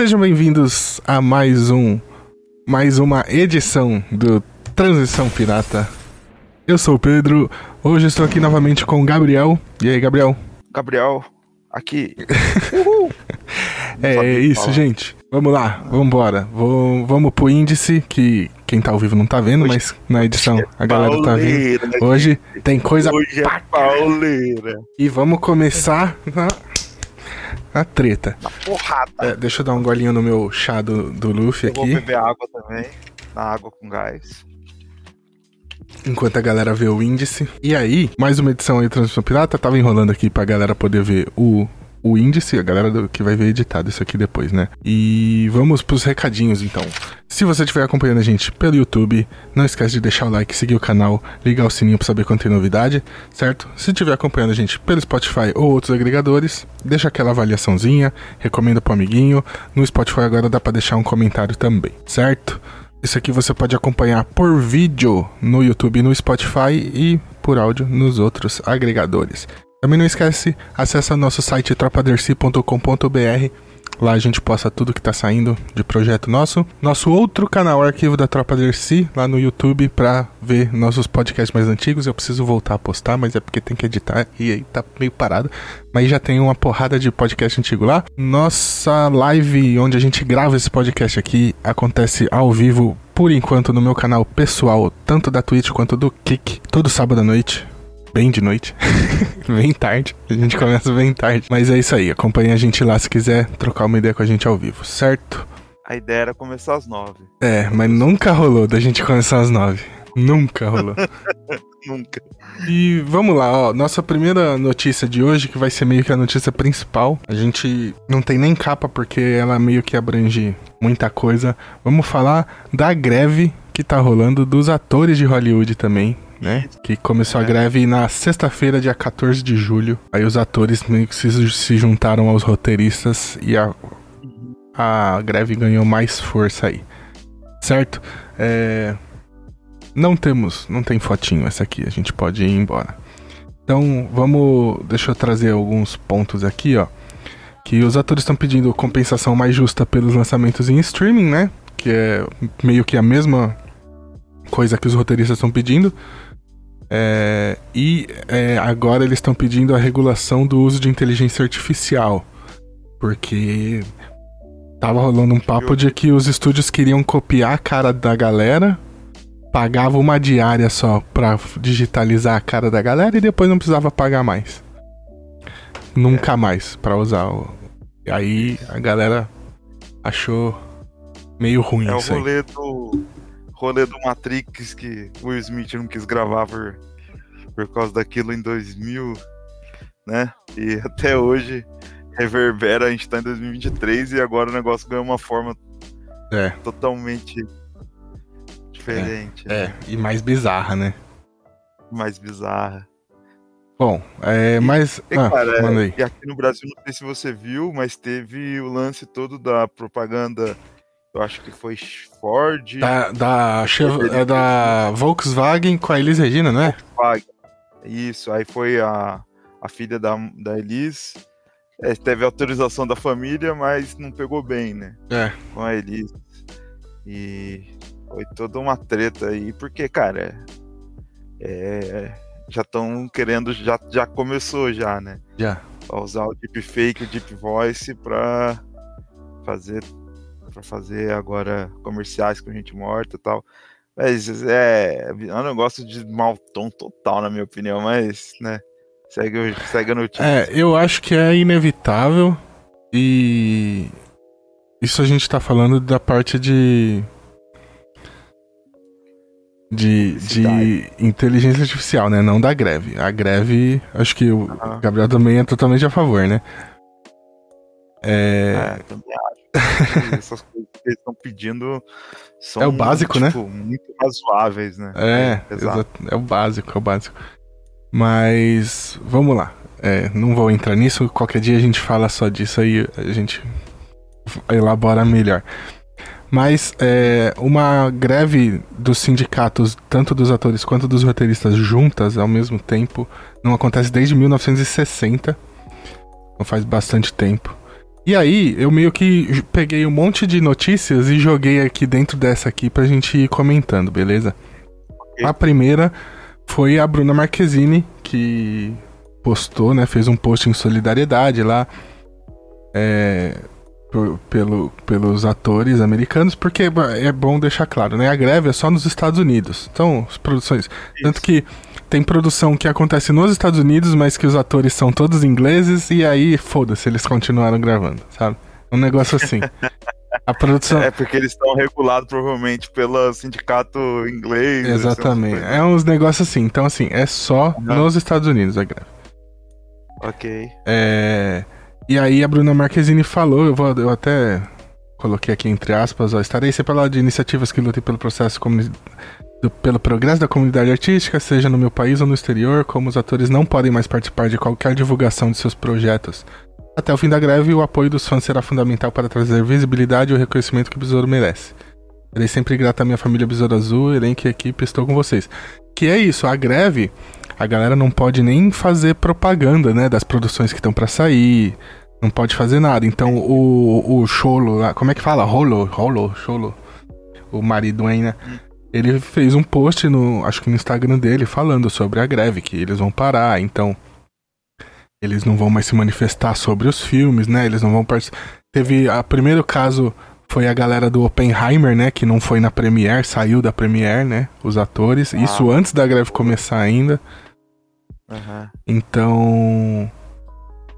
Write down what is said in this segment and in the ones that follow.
Sejam bem-vindos a mais um mais uma edição do Transição Pirata. Eu sou o Pedro, hoje estou aqui novamente com o Gabriel. E aí, Gabriel? Gabriel, aqui. é isso, falar. gente. Vamos lá, vamos embora. Vou, vamos pro índice, que quem tá ao vivo não tá vendo, hoje mas na edição é a galera tá vendo. Né, hoje tem coisa Hoje é pauleira. E vamos começar na, na treta. Na porrada. É, deixa eu dar um golinho no meu chá do, do Luffy eu aqui. Vou beber água também, na água com gás enquanto a galera vê o índice. E aí, mais uma edição aí do Transmissão Pirata. Tava enrolando aqui pra galera poder ver o o índice, a galera do, que vai ver editado isso aqui depois, né? E vamos pros recadinhos então. Se você estiver acompanhando a gente pelo YouTube, não esquece de deixar o like, seguir o canal, ligar o sininho para saber quando tem novidade, certo? Se estiver acompanhando a gente pelo Spotify ou outros agregadores, deixa aquela avaliaçãozinha, recomenda pro amiguinho. No Spotify agora dá para deixar um comentário também, certo? Isso aqui você pode acompanhar por vídeo no YouTube no Spotify e por áudio nos outros agregadores. Também não esquece, acessa nosso site tropaderci.com.br. Lá a gente posta tudo que tá saindo de projeto nosso. Nosso outro canal, Arquivo da Tropa Dercy, lá no YouTube, pra ver nossos podcasts mais antigos. Eu preciso voltar a postar, mas é porque tem que editar e aí tá meio parado. Mas já tem uma porrada de podcast antigo lá. Nossa live, onde a gente grava esse podcast aqui, acontece ao vivo, por enquanto, no meu canal pessoal, tanto da Twitch quanto do Kik, todo sábado à noite bem de noite, bem tarde. A gente começa bem tarde. Mas é isso aí, acompanhe a gente lá se quiser trocar uma ideia com a gente ao vivo, certo? A ideia era começar às nove. É, mas nunca rolou da gente começar às nove. Nunca rolou. nunca. E vamos lá, ó. Nossa primeira notícia de hoje, que vai ser meio que a notícia principal. A gente não tem nem capa porque ela meio que abrange muita coisa. Vamos falar da greve que tá rolando dos atores de Hollywood também né? Que começou a greve na sexta-feira, dia 14 de julho. Aí os atores meio que se, se juntaram aos roteiristas e a, a greve ganhou mais força aí. Certo? É... Não temos, não tem fotinho essa aqui, a gente pode ir embora. Então, vamos, deixa eu trazer alguns pontos aqui, ó. Que os atores estão pedindo compensação mais justa pelos lançamentos em streaming, né? Que é meio que a mesma coisa que os roteiristas estão pedindo. É, e é, agora eles estão pedindo a regulação do uso de inteligência artificial. Porque tava rolando um papo de que os estúdios queriam copiar a cara da galera, pagavam uma diária só pra digitalizar a cara da galera e depois não precisava pagar mais. Nunca mais pra usar. O... Aí a galera achou meio ruim é isso o rolê do rolê do Matrix que o Will Smith não quis gravar por, por causa daquilo em 2000, né? E até hoje reverbera, a gente tá em 2023 e agora o negócio ganhou uma forma é. totalmente diferente. É, né? é, e mais bizarra, né? Mais bizarra. Bom, é, mas. E, ah, cara, e aqui no Brasil, não sei se você viu, mas teve o lance todo da propaganda eu acho que foi Ford. Da, da, é da Volkswagen com a Elis Regina, né? Volkswagen. Isso, aí foi a, a filha da, da Elis. É, teve autorização da família, mas não pegou bem, né? É. Com a Elis. E foi toda uma treta aí, porque, cara, é, já estão querendo, já, já começou já, né? Já. A usar o deepfake, o deep voice pra fazer para fazer agora comerciais com gente morta e tal. Mas é, é um negócio de mau tom total, na minha opinião, mas, né, segue, segue a notícia. É, eu acho que é inevitável e isso a gente tá falando da parte de de, de inteligência artificial, né? Não da greve. A greve, acho que o uhum. Gabriel também é totalmente a favor, né? É, é também acho. essas coisas que eles estão pedindo são é o básico, né? tipo, né? muito razoáveis, né? É, é, é o básico, é o básico. Mas vamos lá. É, não vou entrar nisso. Qualquer dia a gente fala só disso aí, a gente elabora melhor. Mas é, uma greve dos sindicatos, tanto dos atores quanto dos roteiristas juntas ao mesmo tempo, não acontece desde 1960. Não faz bastante tempo. E aí, eu meio que peguei um monte de notícias e joguei aqui dentro dessa aqui pra gente ir comentando, beleza? Ok. A primeira foi a Bruna Marquezine, que postou, né? Fez um post em solidariedade lá. É, pelo, pelos atores americanos, porque é bom deixar claro, né? A greve é só nos Estados Unidos. Então, as produções. Tanto que tem produção que acontece nos Estados Unidos, mas que os atores são todos ingleses, e aí, foda-se, eles continuaram gravando, sabe? Um negócio assim. A produção. É porque eles estão regulados provavelmente pelo sindicato inglês. Exatamente. É uns negócios assim. Então, assim, é só Aham. nos Estados Unidos a greve. Ok. É, E aí a Bruna Marquezine falou, eu, vou, eu até coloquei aqui entre aspas, ó, estarei lado de iniciativas que lutem pelo processo comuni- do- pelo progresso da comunidade artística, seja no meu país ou no exterior, como os atores não podem mais participar de qualquer divulgação de seus projetos. Até o fim da greve, o apoio dos fãs será fundamental para trazer visibilidade e o reconhecimento que o Besouro merece. Serei sempre grata à minha família Besouro Azul, elenco e equipe, estou com vocês. Que é isso, a greve, a galera não pode nem fazer propaganda, né, das produções que estão pra sair, não pode fazer nada. Então o, o Cholo lá, como é que fala? Rolo, Rolo, Cholo, o marido aí, né? Ele fez um post no, acho que no Instagram dele, falando sobre a greve, que eles vão parar, então eles não vão mais se manifestar sobre os filmes, né? Eles não vão participar. Teve o primeiro caso foi a galera do Oppenheimer, né? Que não foi na Premiere, saiu da Premiere, né? Os atores. Isso antes da greve começar ainda. Aham. Então.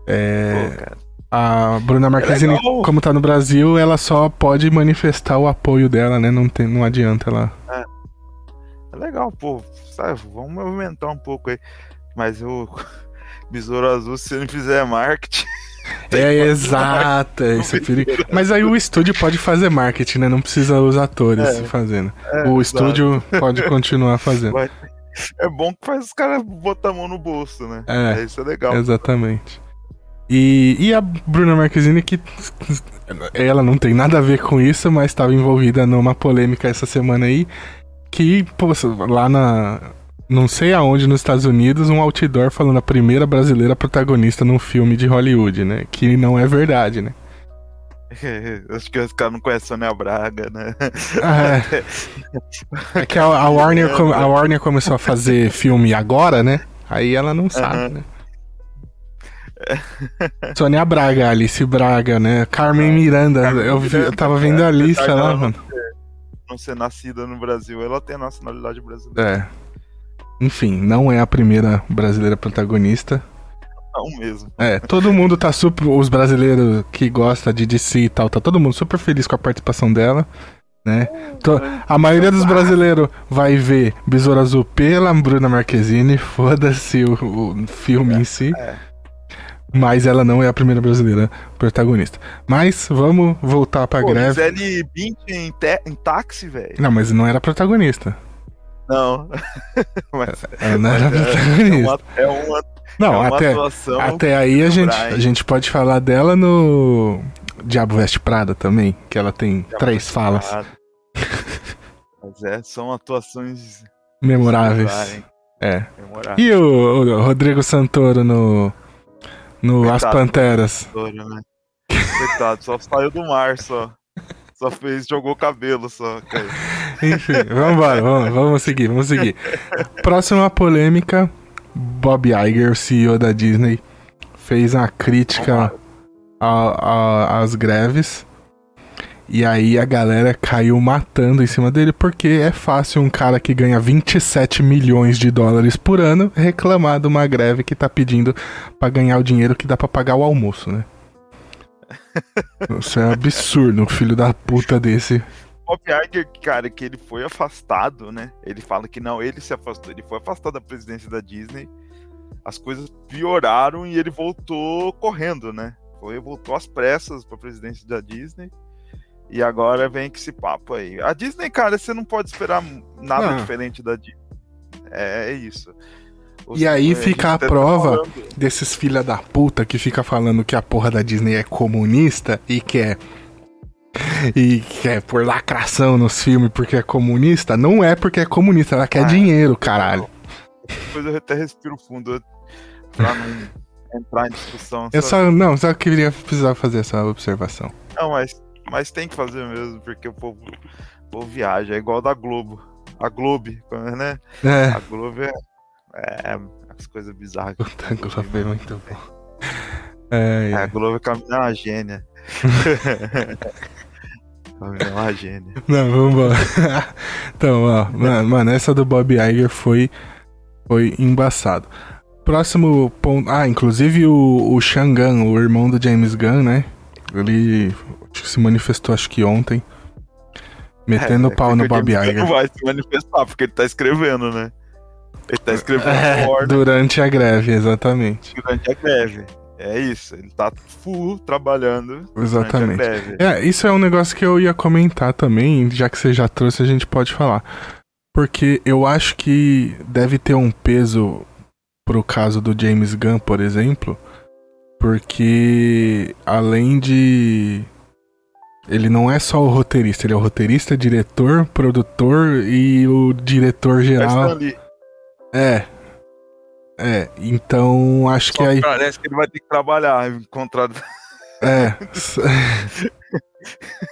É, Pô. A Bruna Marquezine, legal. como tá no Brasil, ela só pode manifestar o apoio dela, né? Não, tem, não adianta ela. É legal, pô. Sabe, vamos movimentar um pouco aí. Mas o Besouro Azul, se não fizer marketing. É exato, é isso é perigo. Mas aí o estúdio pode fazer marketing, né? Não precisa os atores É. fazendo. É, o exato. estúdio pode continuar fazendo. É bom que faz os caras botar a mão no bolso, né? É. Isso é legal. Exatamente. E, e a Bruna Marquezine, que ela não tem nada a ver com isso, mas estava envolvida numa polêmica essa semana aí, que, pô, lá na. Não sei aonde nos Estados Unidos, um outdoor falando a primeira brasileira protagonista num filme de Hollywood, né? Que não é verdade, né? Acho que os caras não conhecem Sônia Braga, né? É, é que a, a Warner, a Warner começou a fazer filme agora, né? Aí ela não sabe, Aham. né? Sônia Braga, Alice Braga, né? Carmen Miranda. Carmen eu, vi- eu tava vendo a lista lá, mano. Não ser nascida no Brasil, ela tem a nacionalidade brasileira. É. Enfim, não é a primeira brasileira protagonista. Não mesmo. É, todo mundo tá super. Os brasileiros que gostam de DC e tal, tá todo mundo super feliz com a participação dela. Né? To- a maioria dos brasileiros vai ver Besouro Azul pela Bruna Marquezine, foda-se o, o filme em si. é. Mas ela não é a primeira brasileira protagonista. Mas vamos voltar pra Pô, greve. Gisele Bündchen em, em táxi, velho. Não, mas não era protagonista. Não. Mas Ela não era é, é protagonista. uma, é uma, Não, é até, atuação. Até aí a gente, Brian. a gente pode falar dela no Diabo Veste Prada também, que ela tem três falas Mas é, são atuações memoráveis. É. memoráveis. E o, o Rodrigo Santoro no no As Coitado. Panteras. né? Coitado, só saiu do mar, só. Só fez, jogou o cabelo só. Enfim, vambora, vamos, vamos seguir, vamos seguir. Próxima polêmica, Bob Iger, o CEO da Disney, fez uma crítica às greves. E aí a galera caiu matando em cima dele, porque é fácil um cara que ganha 27 milhões de dólares por ano reclamar de uma greve que tá pedindo pra ganhar o dinheiro que dá pra pagar o almoço, né? Isso é absurdo, um filho da puta desse. Bob Iger, cara, que ele foi afastado, né? Ele fala que não, ele se afastou, ele foi afastado da presidência da Disney. As coisas pioraram e ele voltou correndo, né? Foi, voltou às pressas pra presidência da Disney. E agora vem com esse papo aí. A Disney, cara, você não pode esperar nada Não. diferente da Disney. É, é isso. Os- E aí gente fica a tá prova falando- desses filha da puta que fica falando que a porra da Disney é comunista e quer e quer por lacração nos filmes porque é comunista, não é porque é comunista, ela quer Ah, dinheiro, caralho. Depois eu até respiro fundo pra não entrar em discussão. Eu só, não, só queria precisar fazer essa observação. Não, mas, mas tem que fazer mesmo, porque o povo, o povo viaja, é igual da Globo. A Globo, né? É. A Globo é, é as coisas bizarras. Puta, a Globo é muito bom. É, É, a é. Globo é uma gênia. é uma gênia. Não, vamos embora. então, ó, mano, mano, essa do Bob Iger foi, foi embaçado. Próximo ponto. Ah, inclusive o, o Shangan, o irmão do James Gunn, né? Ele se manifestou, acho que ontem. Metendo o É, pau no porque o Bob Iger. Não vai se manifestar, porque ele tá escrevendo, né? Ele tá escrevendo É, durante a greve, exatamente. durante a greve. É isso, ele tá full trabalhando Exatamente. durante a greve. É, isso é um negócio que eu ia comentar também, já que você já trouxe, a gente pode falar. Porque eu acho que deve ter um peso pro caso do James Gunn, por exemplo, porque além de. Ele não é só o roteirista, ele é o roteirista, diretor, produtor e o diretor geral. tá. É. É, então acho que Só aí. parece que ele vai ter que trabalhar, encontrar. É.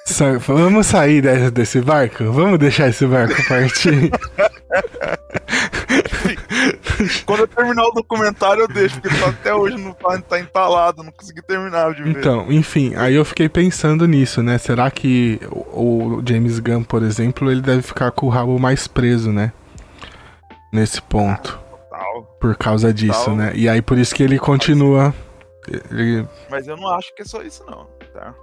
Sa- Vamos sair de- desse barco? Vamos deixar esse barco partir? Quando eu terminar o documentário, eu deixo, porque até hoje não tá, tá entalado, não consegui terminar de ver. Então, enfim, aí eu fiquei pensando nisso, né? Será que o, o James Gunn, por exemplo, ele deve ficar com o rabo mais preso, né? Nesse ponto. Tal. Por causa disso, né? E aí por isso que ele continua. Ele, Mas eu não acho que é só isso, não, tá?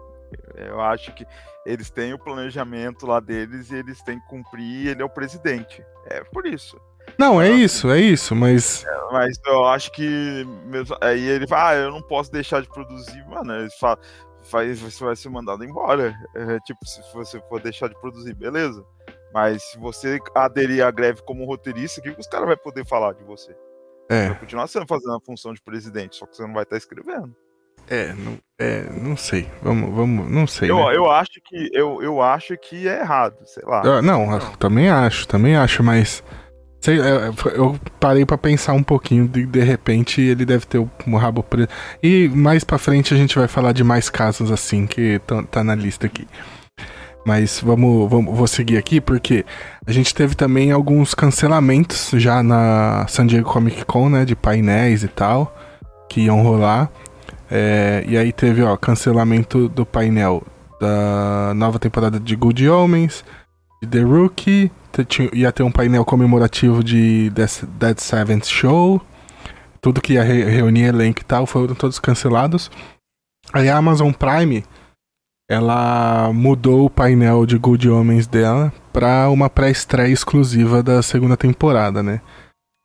Eu acho que eles têm o planejamento lá deles e eles têm que cumprir, ele é o presidente. É por isso. Não, é isso, é isso, mas. Mas eu acho que. Mesmo, aí ele fala, ah, eu não posso deixar de produzir, mano. Ele fala, faz, você vai ser mandado embora. É, tipo, se você for deixar de produzir, beleza. Mas se você aderir à greve como roteirista, o que os caras vão poder falar de você? É, Vai continuar sendo fazendo a função de presidente, só que você não vai estar escrevendo. é, não, é, não sei. Vamos, vamos, não sei. Eu, né? eu acho que eu, eu acho que é errado, sei lá. Ah, não, eu também acho, também acho, mas. Sei, é, eu parei pra pensar um pouquinho, de, de repente ele deve ter um rabo preso. E mais pra frente a gente vai falar de mais casos assim que tá na lista aqui. Mas vamos, vamos, vou seguir aqui porque a gente teve também alguns cancelamentos já na San Diego Comic Con, né, de painéis e tal, que iam rolar. É, e aí teve, ó, cancelamento do painel da nova temporada de Good Homens, de The Rookie, ia ter um painel comemorativo de Dead Seventh Show, tudo que ia re- reunir elenco e tal, foram todos cancelados. Aí a Amazon Prime, ela mudou o painel de Good Homens dela pra uma pré-estreia exclusiva da segunda temporada, né?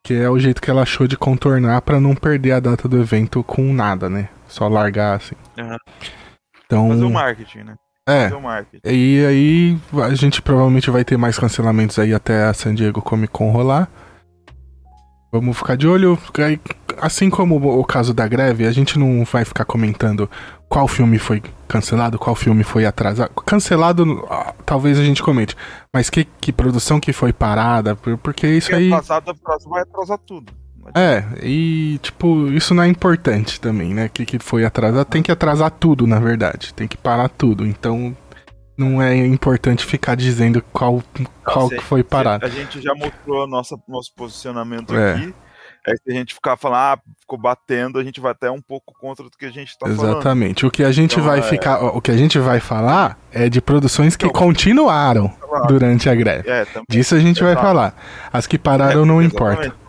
Que é o jeito que ela achou de contornar pra não perder a data do evento com nada, né? Só largar assim. Aham. Então, Fazer o marketing, né? É, e aí a gente provavelmente vai ter mais cancelamentos aí até a San Diego Comic Con rolar. Vamos ficar de olho. Assim como o caso da greve, a gente não vai ficar comentando qual filme foi cancelado, qual filme foi atrasado. Cancelado, ah, talvez a gente comente. Mas que, que produção que foi parada, por- porque isso Porque aí. atrasado, atrasado vai atrasar tudo. É, e tipo, isso não é importante também, né? Que, que foi atrasado. Tem que atrasar tudo, na verdade. Tem que parar tudo. Então, não é importante ficar dizendo qual, qual sei, que foi parado. A gente já mostrou nossa, nosso posicionamento É. aqui. Aí se a gente ficar falando, ah, ficou batendo, a gente vai até um pouco contra do que a gente tá falando. Exatamente. O que a gente Então, vai é- ficar, o que a gente vai falar é de produções que Então, continuaram durante a greve. É. Disso a gente vai falar. As que pararam não Exatamente. importa.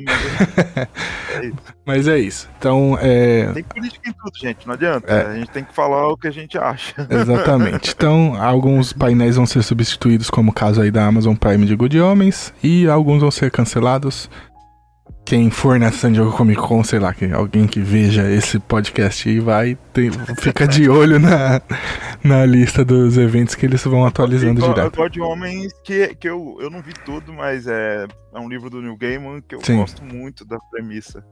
Exatamente. É isso. Mas é isso. Então, é, Tem política em tudo, gente. Não adianta. É. A gente tem que falar o que a gente acha. Exatamente. Então, alguns painéis vão ser substituídos, como o caso aí da Amazon Prime de Good Homens, e alguns vão ser cancelados. Quem for na San Diego Comic Con, sei lá, que alguém que veja esse podcast aí vai, tem- fica de olho na, na lista dos eventos que eles vão atualizando Eu direto. gosto de Homens que, que eu, eu não vi tudo, mas é, é um livro do Neil Gaiman que eu Sim. gosto muito da premissa.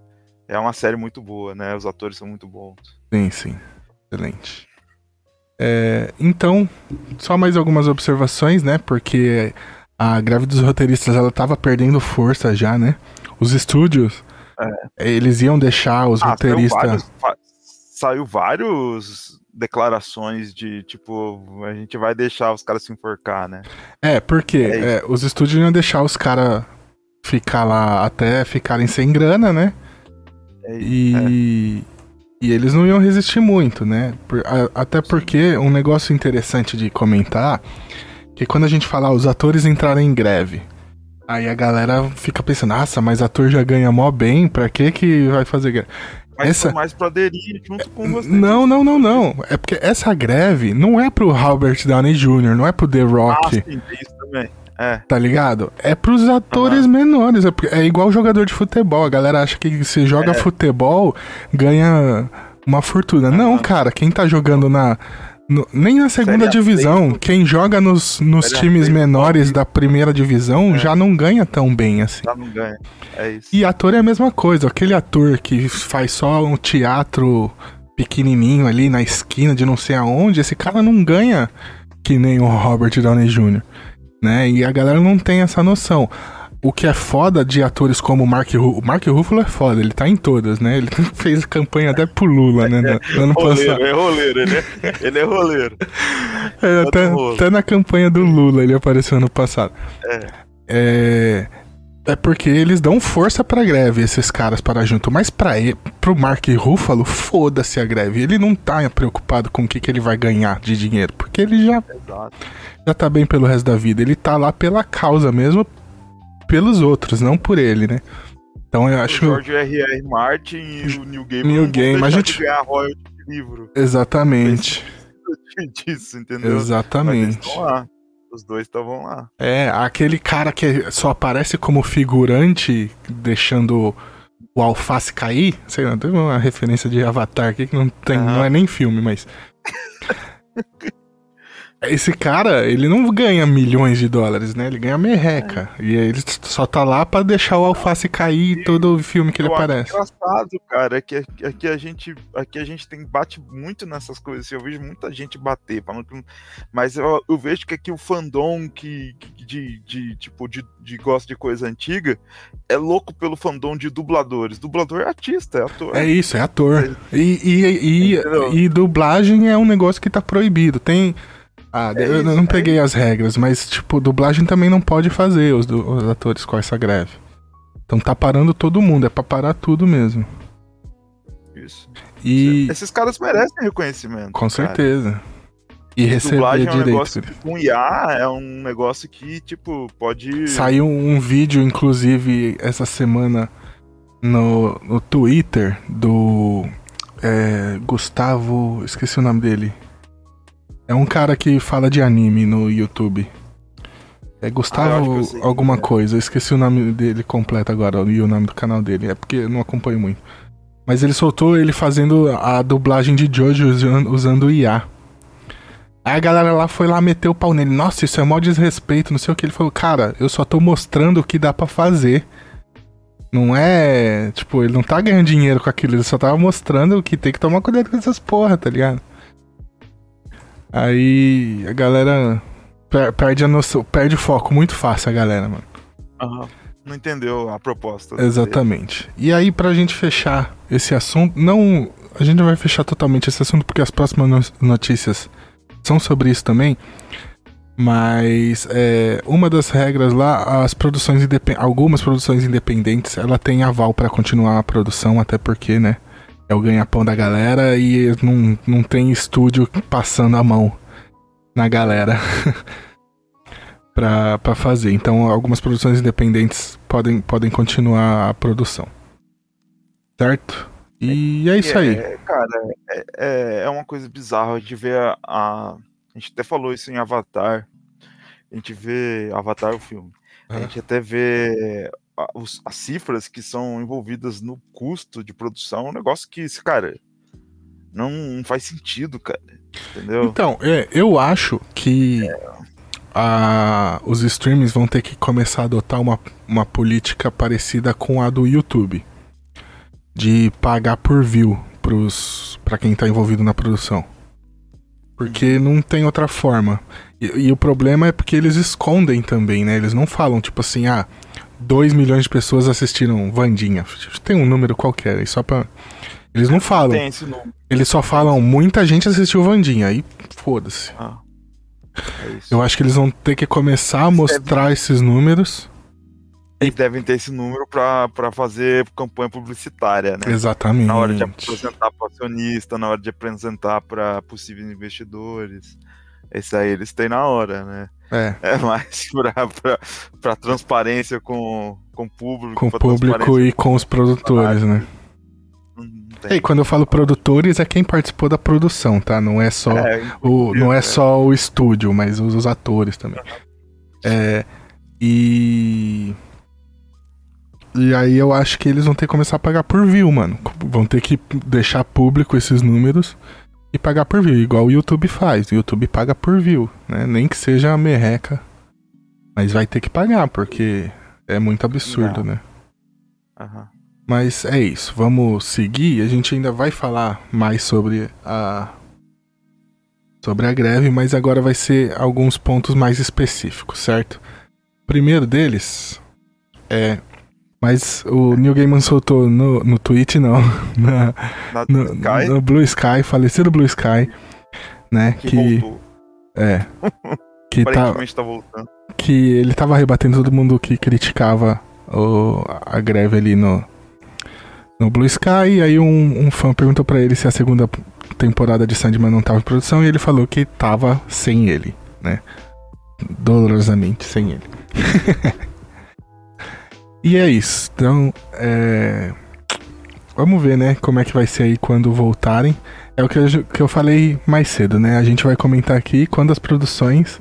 É uma série muito boa, né? Os atores são muito bons. Sim, sim. Excelente. É, então, só mais algumas observações, né? Porque a greve dos roteiristas ela tava perdendo força já, né? Os estúdios É. Eles iam deixar os ah, roteiristas. Saiu vários declarações de tipo, a gente vai deixar os caras se enforcar, né? É, porque é é, os estúdios iam deixar os caras ficar lá até ficarem sem grana, né? É e, é. e eles não iam resistir muito, né? Por, a, até porque um negócio interessante de comentar que quando a gente falar os atores entraram em greve, aí a galera fica pensando, nossa, mas ator já ganha mó bem, pra que que vai fazer greve? Mas essa... foi mais pra aderir junto com você. Não, não, não, não. É porque essa greve não é pro Robert Downey Jr., não é pro The Rock. Ah, sim, isso também. É. Tá ligado? É pros atores menores. É, é igual jogador de futebol. A galera acha que se joga é. futebol, ganha uma fortuna. Não, cara, quem tá jogando na no, nem na segunda divisão. Quem joga nos, nos times menores da primeira divisão é. já não ganha tão bem assim. Já não ganha. É isso. E ator é a mesma coisa. Aquele ator que faz só um teatro pequenininho ali na esquina de não sei aonde, esse cara não ganha que nem o Robert Downey Jr. Né? E a galera não tem essa noção o que é foda de atores como o Mark Ruffalo. O Mark Ruffalo é foda, ele tá em todas, né? Ele fez campanha até pro Lula, né? No, ano roleiro, passado. É roleiro, ele é, ele é roleiro. É, até, até, na campanha do Lula ele apareceu ano passado. É. É, é porque eles dão força pra greve, esses caras para junto. Mas pra ele, pro Mark Ruffalo, foda-se a greve. Ele não tá preocupado com o que, que ele vai ganhar de dinheiro. Porque ele já, Exato. já tá bem pelo resto da vida. Ele tá lá pela causa mesmo, pelos outros, não por ele, né? Então eu acho. O George R.R. Martin e o New Game. New Game, a gente. ganhar royalty de livro. Exatamente. Disso, entendeu? Exatamente. Os dois estavam lá. É, aquele cara que só aparece como figurante, deixando o alface cair. Sei lá, tem uma referência de Avatar aqui que não tem, não é nem filme, mas. Esse cara, ele não ganha milhões de dólares, né? Ele ganha merreca. É. E ele só tá lá pra deixar o alface cair e todo o filme que ele aparece. engraçado, cara, é que aqui a gente, aqui a gente tem bate muito nessas coisas. Assim, eu vejo muita gente bater, mas eu, eu vejo que aqui o fandom que, de, de tipo de, de gosta de coisa antiga é louco pelo fandom de dubladores. Dublador é artista, é ator. É isso, é ator. É. E, e, e, e dublagem é um negócio que tá proibido. Tem ah, é eu isso, não peguei é as regras, mas, tipo, dublagem também não pode fazer os, os, atores com essa greve. Então tá parando todo mundo, é pra parar tudo mesmo. Isso. E... Esses caras merecem reconhecimento. Com cara. certeza. E receber dublagem é um negócio que, com IA é um negócio que, tipo, pode. Saiu um vídeo, inclusive, essa semana no, no Twitter do é, Gustavo. Esqueci o nome dele. É um cara que fala de anime no YouTube. É Gustavo ah, sei, alguma é. coisa. Eu esqueci o nome dele completo agora e o nome do canal dele. É porque eu não acompanho muito. Mas ele soltou ele fazendo a dublagem de Jojo usando o IA. Aí a galera lá foi lá meter o pau nele. Nossa, isso é mó desrespeito, não sei o que. Ele falou, cara, eu só tô mostrando o que dá para fazer. Não é. Tipo, ele não tá ganhando dinheiro com aquilo, ele só tava mostrando que tem que tomar cuidado com essas porra, tá ligado? Aí a galera per perde a noção, perde o foco muito fácil a galera, mano. Aham. Não entendeu a proposta. Exatamente. E aí, pra gente fechar esse assunto, não. A gente não vai fechar totalmente esse assunto porque as próximas notícias são sobre isso também. Mas é, uma das regras lá, as produções algumas produções independentes, ela tem aval para continuar a produção, até porque, né? É o ganha-pão da galera e não, não tem estúdio passando a mão na galera pra, pra fazer. Então, algumas produções independentes podem, podem continuar a produção. Certo? E é, é isso aí. É, cara, é, é, é uma coisa bizarra de ver a, a. A gente até falou isso em Avatar. A gente vê. Avatar o filme. A gente até vê as cifras que são envolvidas no custo de produção é um negócio que, cara, não, faz sentido, cara. Entendeu? Então, é, eu acho que é. a, os streams vão ter que começar a adotar uma, uma política parecida com a do YouTube. De pagar por view pra quem tá envolvido na produção. Porque uhum. não tem outra forma. E, e, o problema é porque eles escondem também, né? Eles não falam, tipo assim, ah, 2 milhões de pessoas assistiram Vandinha. Tem um número qualquer aí, só pra. Eles não falam. Tem esse número. Eles só falam, muita gente assistiu Vandinha. Aí, foda-se. Ah, é. Eu acho que eles vão ter que começar a mostrar esses números. Eles devem ter esse número pra, pra fazer campanha publicitária, né? Exatamente. Na hora de apresentar para acionista, na hora de apresentar para possíveis investidores. Esse aí eles têm na hora, né? É, É mais pra, pra, pra transparência com, com o público. com o público e com os produtores, né? E quando eu falo produtores, é quem participou da produção, tá? Não é só. É, O, não é é. só o estúdio, mas os, os atores também. É, e. E aí eu acho que eles vão ter que começar a pagar por view, mano. Vão ter que deixar público esses números e pagar por view, igual o YouTube faz. O YouTube paga por view, né? Nem que seja a merreca. Mas vai ter que pagar, porque é muito absurdo, Não. né? aham. Mas é isso, vamos seguir. A gente ainda vai falar mais sobre a sobre a greve, mas agora vai ser alguns pontos mais específicos, certo? Primeiro deles é mas o Neil Gaiman soltou no, no tweet, não, na- Na no, Sky, no Blue Sky, falecido Blue Sky, né? que, Que, voltou. é que tá, Aparentemente tá voltando. que ele tava rebatendo todo mundo que criticava o- a greve ali no, no Blue Sky. E aí um, um fã perguntou pra ele se a segunda temporada de Sandman não tava em produção e ele falou que tava sem ele, né? Dolorosamente sem ele. e é isso. Então, é... Vamos ver, né, como é que vai ser aí quando voltarem. É o que eu, que eu falei mais cedo, né? A gente vai comentar aqui quando as produções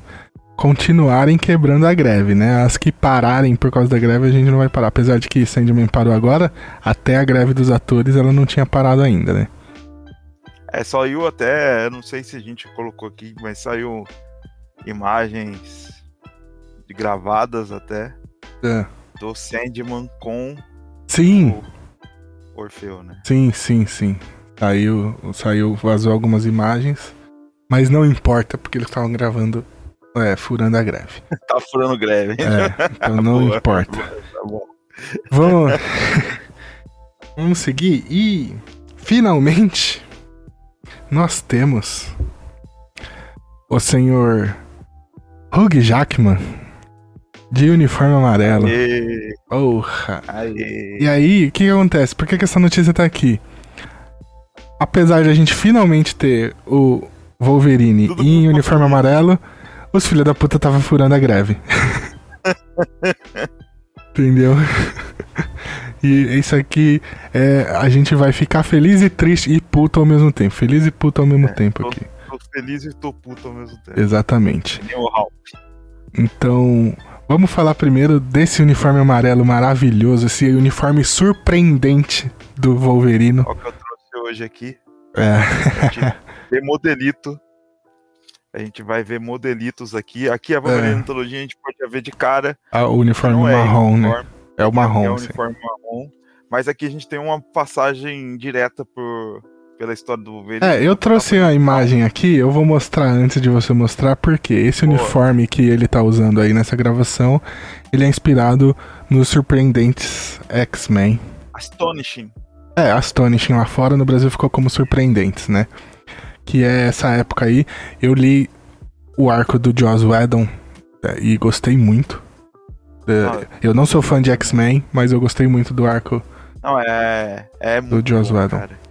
continuarem quebrando a greve, né? As que pararem por causa da greve a gente não vai parar. Apesar de que Sandman parou agora, até a greve dos atores ela não tinha parado ainda, né? É, saiu até, não sei se a gente colocou aqui, mas saiu imagens gravadas até É. do Sandman com Sim, o Orfeu, né? sim, sim, sim. Saiu, saiu, vazou algumas imagens, mas não importa porque eles estavam gravando, é, furando a greve. Tá furando greve. É, então não Boa. importa. Tá bom. Vamos, vamos seguir e finalmente nós temos o senhor Hugh Jackman de uniforme amarelo. Aê, Porra. aê. E aí, o que, que acontece? Por que, que essa notícia tá aqui? Apesar de a gente finalmente ter o Wolverine Tudo em uniforme amarelo, os filhos da puta tava furando a greve. Entendeu? E isso aqui é. A gente vai ficar feliz e triste e puto ao mesmo tempo. Feliz e puto ao mesmo É, tempo tô- aqui. Tô feliz e tô puto ao mesmo tempo. Exatamente. Que nem o Ralph. Então, vamos falar primeiro desse uniforme amarelo maravilhoso, esse uniforme surpreendente do Wolverino. O que eu trouxe hoje aqui. É. Vê modelito. A gente vai ver modelitos aqui. Aqui a Wolverine É. Antologia a gente pode ver de cara. Ah, o uniforme Não é marrom, né? uniforme, É o é marrom. um sim. uniforme marrom. Mas aqui a gente tem uma passagem direta por, pela história do Wolverine. É, eu trouxe a imagem aqui, eu vou mostrar antes de você mostrar, porque esse Boa. uniforme que ele tá usando aí nessa gravação, ele é inspirado nos surpreendentes X-Men. Astonishing. É, Astonishing lá fora, no Brasil ficou como surpreendentes, né? Que é essa época aí. Eu li o arco do Joss Whedon é, e gostei muito. É, Ah. eu não sou fã de X-Men, mas eu gostei muito do arco. Não, é. É muito. Joss bom, Whedon. cara.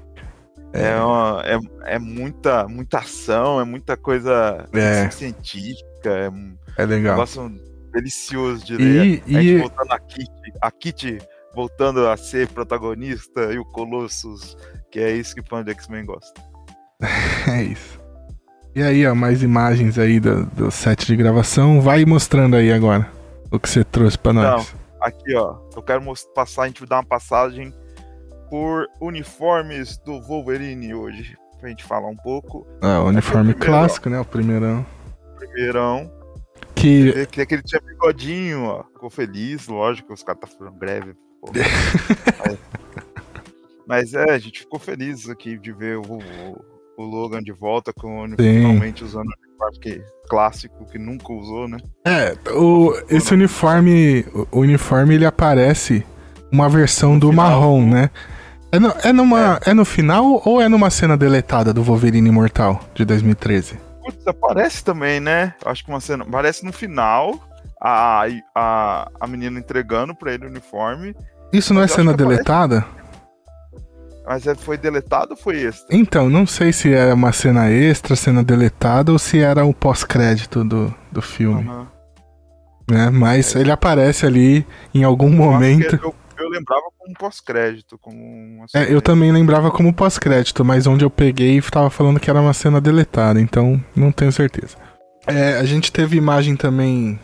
É, uma- é, é muita, muita ação, é muita coisa É. científica, é um É legal. negócio delicioso de E- ler. A gente e- voltando a Kitty, a Kitty voltando a ser protagonista e o Colossus, que é isso que o fã de X-Men gosta. É isso. E aí, ó, mais imagens aí do, do set de gravação. Vai mostrando aí agora o que você trouxe pra nós. Aqui, ó, eu quero passar, a gente dar uma passagem por uniformes do Wolverine hoje, pra gente falar um pouco. O uniforme é o primeiro, clássico, né? O primeirão. Primeirão, Que. que, que aquele tinha bigodinho, ó, ficou feliz, lógico, os caras tá fazendo greve. Mas, mas é, a gente ficou feliz aqui de ver o, o, o Logan de volta com o finalmente usando o uniforme que, clássico que nunca usou, né? É, o, esse uniforme, o uniforme ele aparece uma versão do marrom, né? É, no, é, numa, é. é no final ou é numa cena deletada do Wolverine Imortal de 2013? Putz, aparece também, né? Acho que uma cena. Aparece no final a, a, a menina entregando pra ele o uniforme. Isso não é cena deletada? Mas é, foi deletado ou foi extra? Então, não sei se era uma cena extra, cena deletada, ou se era o pós-crédito do, do filme. Uhum. Né? Mas é. ele aparece ali em algum eu momento. Eu, eu, lembrava como pós-crédito. Como é, eu também lembrava como pós-crédito, mas onde eu peguei estava falando que era uma cena deletada, então não tenho certeza. É, a gente teve imagem também.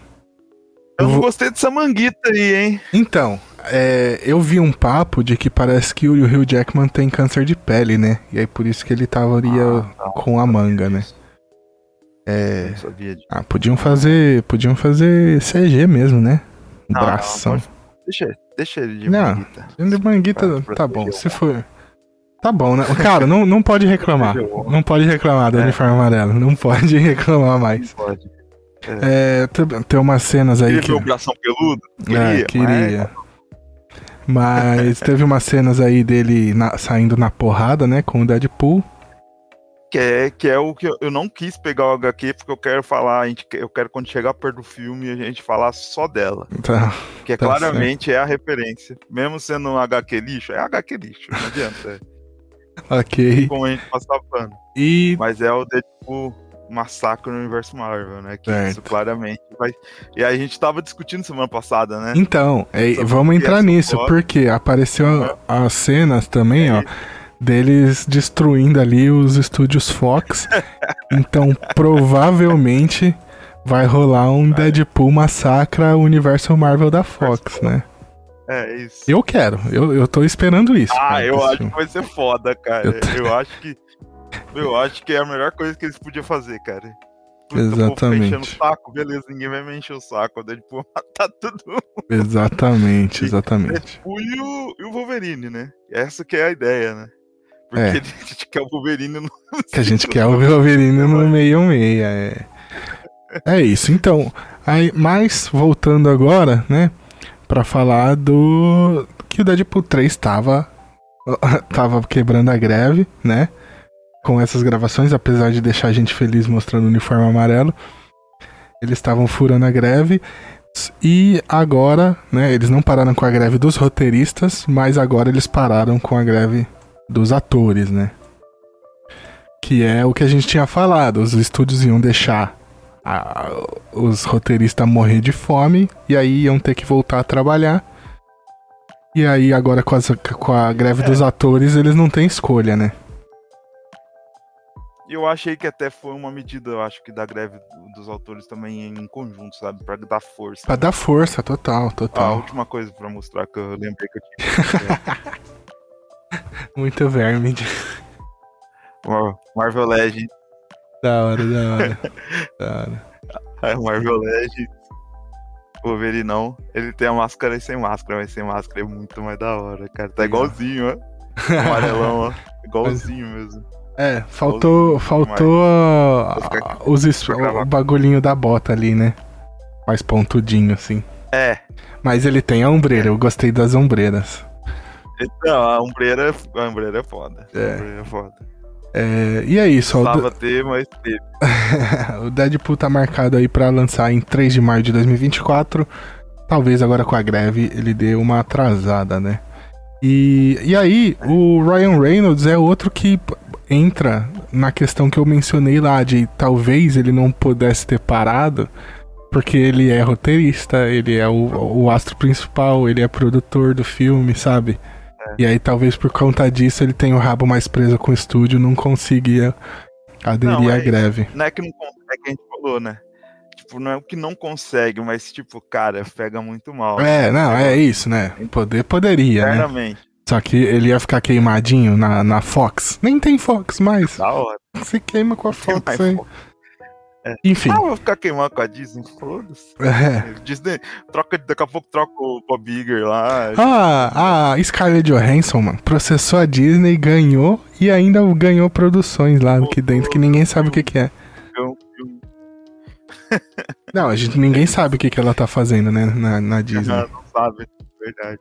Eu não gostei dessa manguita aí, hein? Então, é, eu vi um papo de que parece que o Hugh Jackman tem câncer de pele, né? E aí por isso que ele tava ali ah, com a manga, né? É. Ah, podiam fazer. Podiam fazer CG mesmo, né? Não, Bração. Não, deixa, deixa ele de não, manguita. de manguita, pra, tá bom. Se for. Tá bom, né? Cara, não, não pode reclamar. Não pode reclamar do é. uniforme amarelo. Não pode reclamar mais. Não pode. É, é tem, umas cenas aí Queria que. Ver o peludo? Queria. É, queria. Mas... Mas teve umas cenas aí dele na, saindo na porrada, né, com o Deadpool. Que é, que é o que eu, eu não quis pegar o HQ porque eu quero falar, a gente, eu quero quando chegar perto do filme a gente falar só dela. Tá, que é, tá claramente certo. é a referência. Mesmo sendo um HQ lixo, é HQ lixo, não adianta. ok. Como a gente passar pano. E... Mas é o Deadpool massacre no universo Marvel, né? Que certo. isso claramente vai. E a gente tava discutindo semana passada, né? Então, é, vamos entrar nisso, porque apareceu uhum. as cenas também, é ó. Deles destruindo ali os estúdios Fox. então, provavelmente vai rolar um Deadpool massacra o universo Marvel da Fox, né? É isso. Eu quero, eu, eu tô esperando isso. Ah, cara, eu acho filme. que vai ser foda, cara. Eu, eu acho que eu acho que é a melhor coisa que eles podiam fazer, cara. Puta, Exatamente. enchendo o saco, beleza, ninguém vai me encher o saco. Daí, tipo, matar todo mundo. Exatamente, exatamente. E, o, e o Wolverine, né? Essa que é a ideia, né? Porque é. a gente quer o Wolverine no. Que a gente quer o Wolverine no meio meia, é. É isso, então. Aí, mas, voltando agora, né? Pra falar do. Que o Deadpool 3 tava. tava quebrando a greve, né? com essas gravações, apesar de deixar a gente feliz mostrando o uniforme amarelo. Eles estavam furando a greve. E agora, né, eles não pararam com a greve dos roteiristas, mas agora eles pararam com a greve dos atores, né? Que é o que a gente tinha falado, os estúdios iam deixar a, os roteiristas morrer de fome e aí iam ter que voltar a trabalhar. E aí agora com, as, com a greve é. dos atores eles não têm escolha, né? Eu achei que até foi uma medida, eu acho que da greve dos autores também em conjunto, sabe? Pra dar força. Pra dar força, total, total. a última coisa pra mostrar que eu lembrei que eu tinha. Muito verme. Marvel Legends. Da hora, da hora. da hora. É, Marvel Legends. Não. Ele tem a máscara e sem máscara, mas sem máscara é muito mais da hora, cara. Tá igualzinho, ó. Amarelão, ó. Igualzinho mesmo. É, faltou, faltou a, a, os, o bagulhinho da bota ali, né? Mais pontudinho, assim. É. Mas ele tem a ombreira, é. eu gostei das ombreiras. Então, a ombreira, a ombreira é foda. É. A ombreira é foda. É, e é isso, ó. O, ter, mas teve. o Deadpool tá marcado aí pra lançar em 3 de maio de 2024. Talvez agora com a greve ele dê uma atrasada, né? E, e aí, o Ryan Reynolds é outro que entra na questão que eu mencionei lá de talvez ele não pudesse ter parado porque ele é roteirista, ele é o, o astro principal, ele é produtor do filme, sabe? E aí talvez por conta disso ele tenha o rabo mais preso com o estúdio, não conseguia aderir não, é, à greve. Não é que não é que a gente falou, né? Tipo, não é o que não consegue, mas tipo, cara, pega muito mal. É, não, é isso, né? Poder poderia, né? Só que ele ia ficar queimadinho na, na Fox. Nem tem Fox mais. Da hora. Se queima com a Fox aí. Enfim. Ah, vou ficar queimando com a Disney, foda-se. É. Disney, troca, daqui a pouco troca o Bob Iger lá. Ah, a Scarlett Johansson, mano, processou a Disney, ganhou e ainda ganhou produções lá aqui dentro que ninguém sabe o que, que é. Não, a gente ninguém sabe o que, que ela tá fazendo, né, na, na Disney. Ah, não sabe, verdade.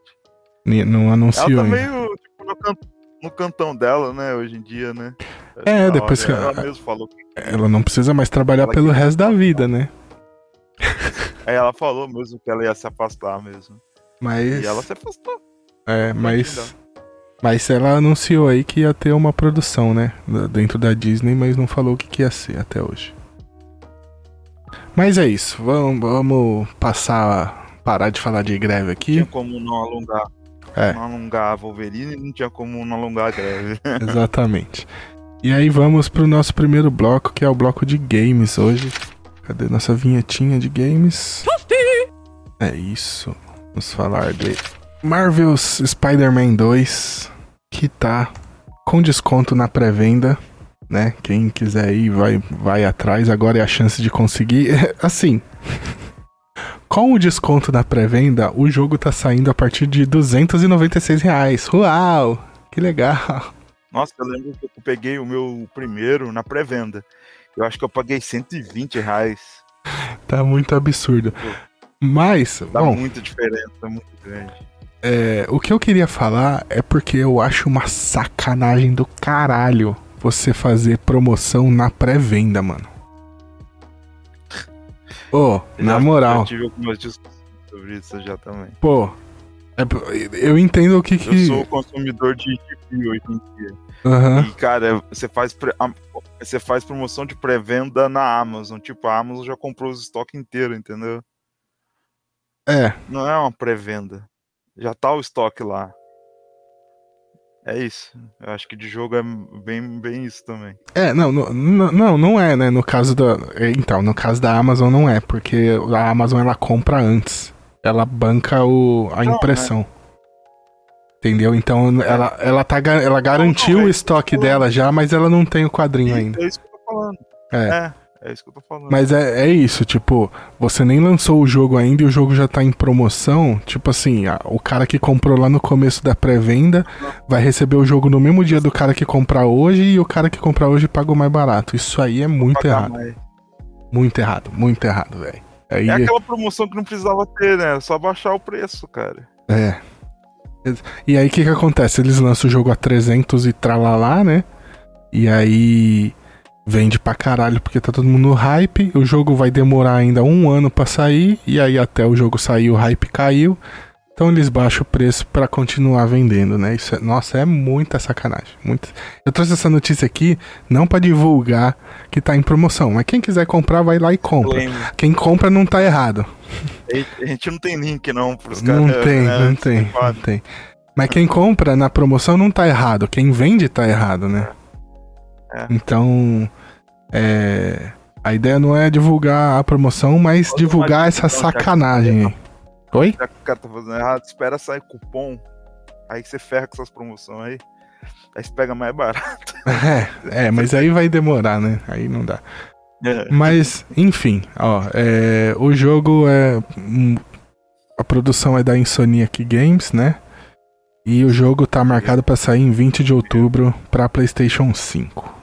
Ni- Não Ela anunciou tá ainda. meio tipo, no, can- no cantão dela, né, hoje em dia, né? É, depois hora. que- Ela mesmo falou. que- Ela não precisa mais trabalhar Ela pelo resto da vida, né? Aí ela falou mesmo que ela ia se afastar mesmo. Mas. E ela se afastou. É, mas. Mas ela anunciou aí que ia ter uma produção, né? Dentro da Disney, mas não falou o que, que ia ser até hoje. Mas é isso. Vamos, vamos passar. Parar de falar de greve aqui. Tinha como não alongar. É. Não alongar a Wolverine, não tinha como não alongar a greve. Exatamente. E aí vamos pro nosso primeiro bloco, que é o bloco de games hoje. Cadê nossa vinhetinha de games? É isso. Vamos falar de Marvel's Spider-Man 2, que tá com desconto na pré-venda, né? Quem quiser ir vai, vai atrás, agora é a chance de conseguir. Assim, com o desconto na pré-venda, o jogo tá saindo a partir de 296 reais. Uau! Que legal! Nossa, eu lembro que eu peguei o meu primeiro na pré-venda. Eu acho que eu paguei 120 reais. Tá muito absurdo. Mas, Dá bom, muita diferença, muito grande. é, o que eu queria falar é porque eu acho uma sacanagem do caralho você fazer promoção na pré-venda, mano. Ô, na Já- moral, Já tive algumas discussões sobre isso já também. pô, é eu entendo o que Eu que. sou consumidor de gibi hoje em dia. Aham. E, cara, você faz, pre- você faz promoção de pré-venda na Amazon. Tipo, a Amazon já comprou os estoques inteiro, entendeu? É, Não é uma pré-venda. Já tá o estoque lá. É isso. Eu acho que de jogo é bem, bem isso também. é, não, não, não, não, não é, né? No caso da. é, Então, no caso da Amazon não é, porque a Amazon ela compra antes. Ela banca o, a Não, impressão. Entendeu? Então ela, ela, tá, ela garantiu não, é o estoque dela já, mas ela não tem o quadrinho ainda. É isso que eu tô falando. É. É, é isso que eu tô falando. Mas é, é isso, tipo, você nem lançou o jogo ainda e o jogo já tá em promoção. Tipo assim, a- o cara que comprou lá no começo da pré-venda vai receber o jogo no mesmo dia do cara que comprar hoje e o cara que comprar hoje paga o mais barato. Isso aí é muito errado. mais. Muito errado, muito errado, velho. Aí, É aquela promoção que não precisava ter, né? É Só baixar o preço, cara. É. E aí o que que acontece? Eles lançam o jogo a 300 e tralalá, né? E aí vende pra caralho porque tá todo mundo no hype. O jogo vai demorar ainda um ano pra sair. E aí até o jogo sair o hype caiu. Então eles baixam o preço pra continuar vendendo, né? Isso é- nossa, é muita sacanagem. Muita... Eu trouxe essa notícia aqui não pra divulgar que tá em promoção. Mas quem quiser comprar, vai lá e compra. Quem compra não tá errado. A gente não tem link, não, pros caras. Não tem, né? não tem, não tem. Mas quem compra na promoção não tá errado. Quem vende tá errado, né? É. Então, é, a ideia não é divulgar a promoção, mas Todo divulgar essa então, sacanagem. Oi? Já que o cara tá fazendo errado, espera sair cupom. Aí você ferra com essas promoções aí. Aí você pega mais barato. É, é, mas aí vai demorar, né? Aí não dá. É. Mas, enfim, ó, é, o jogo é. A produção é da Insomniac Games, né? E o jogo tá marcado pra sair em 20 de outubro pra PlayStation 5.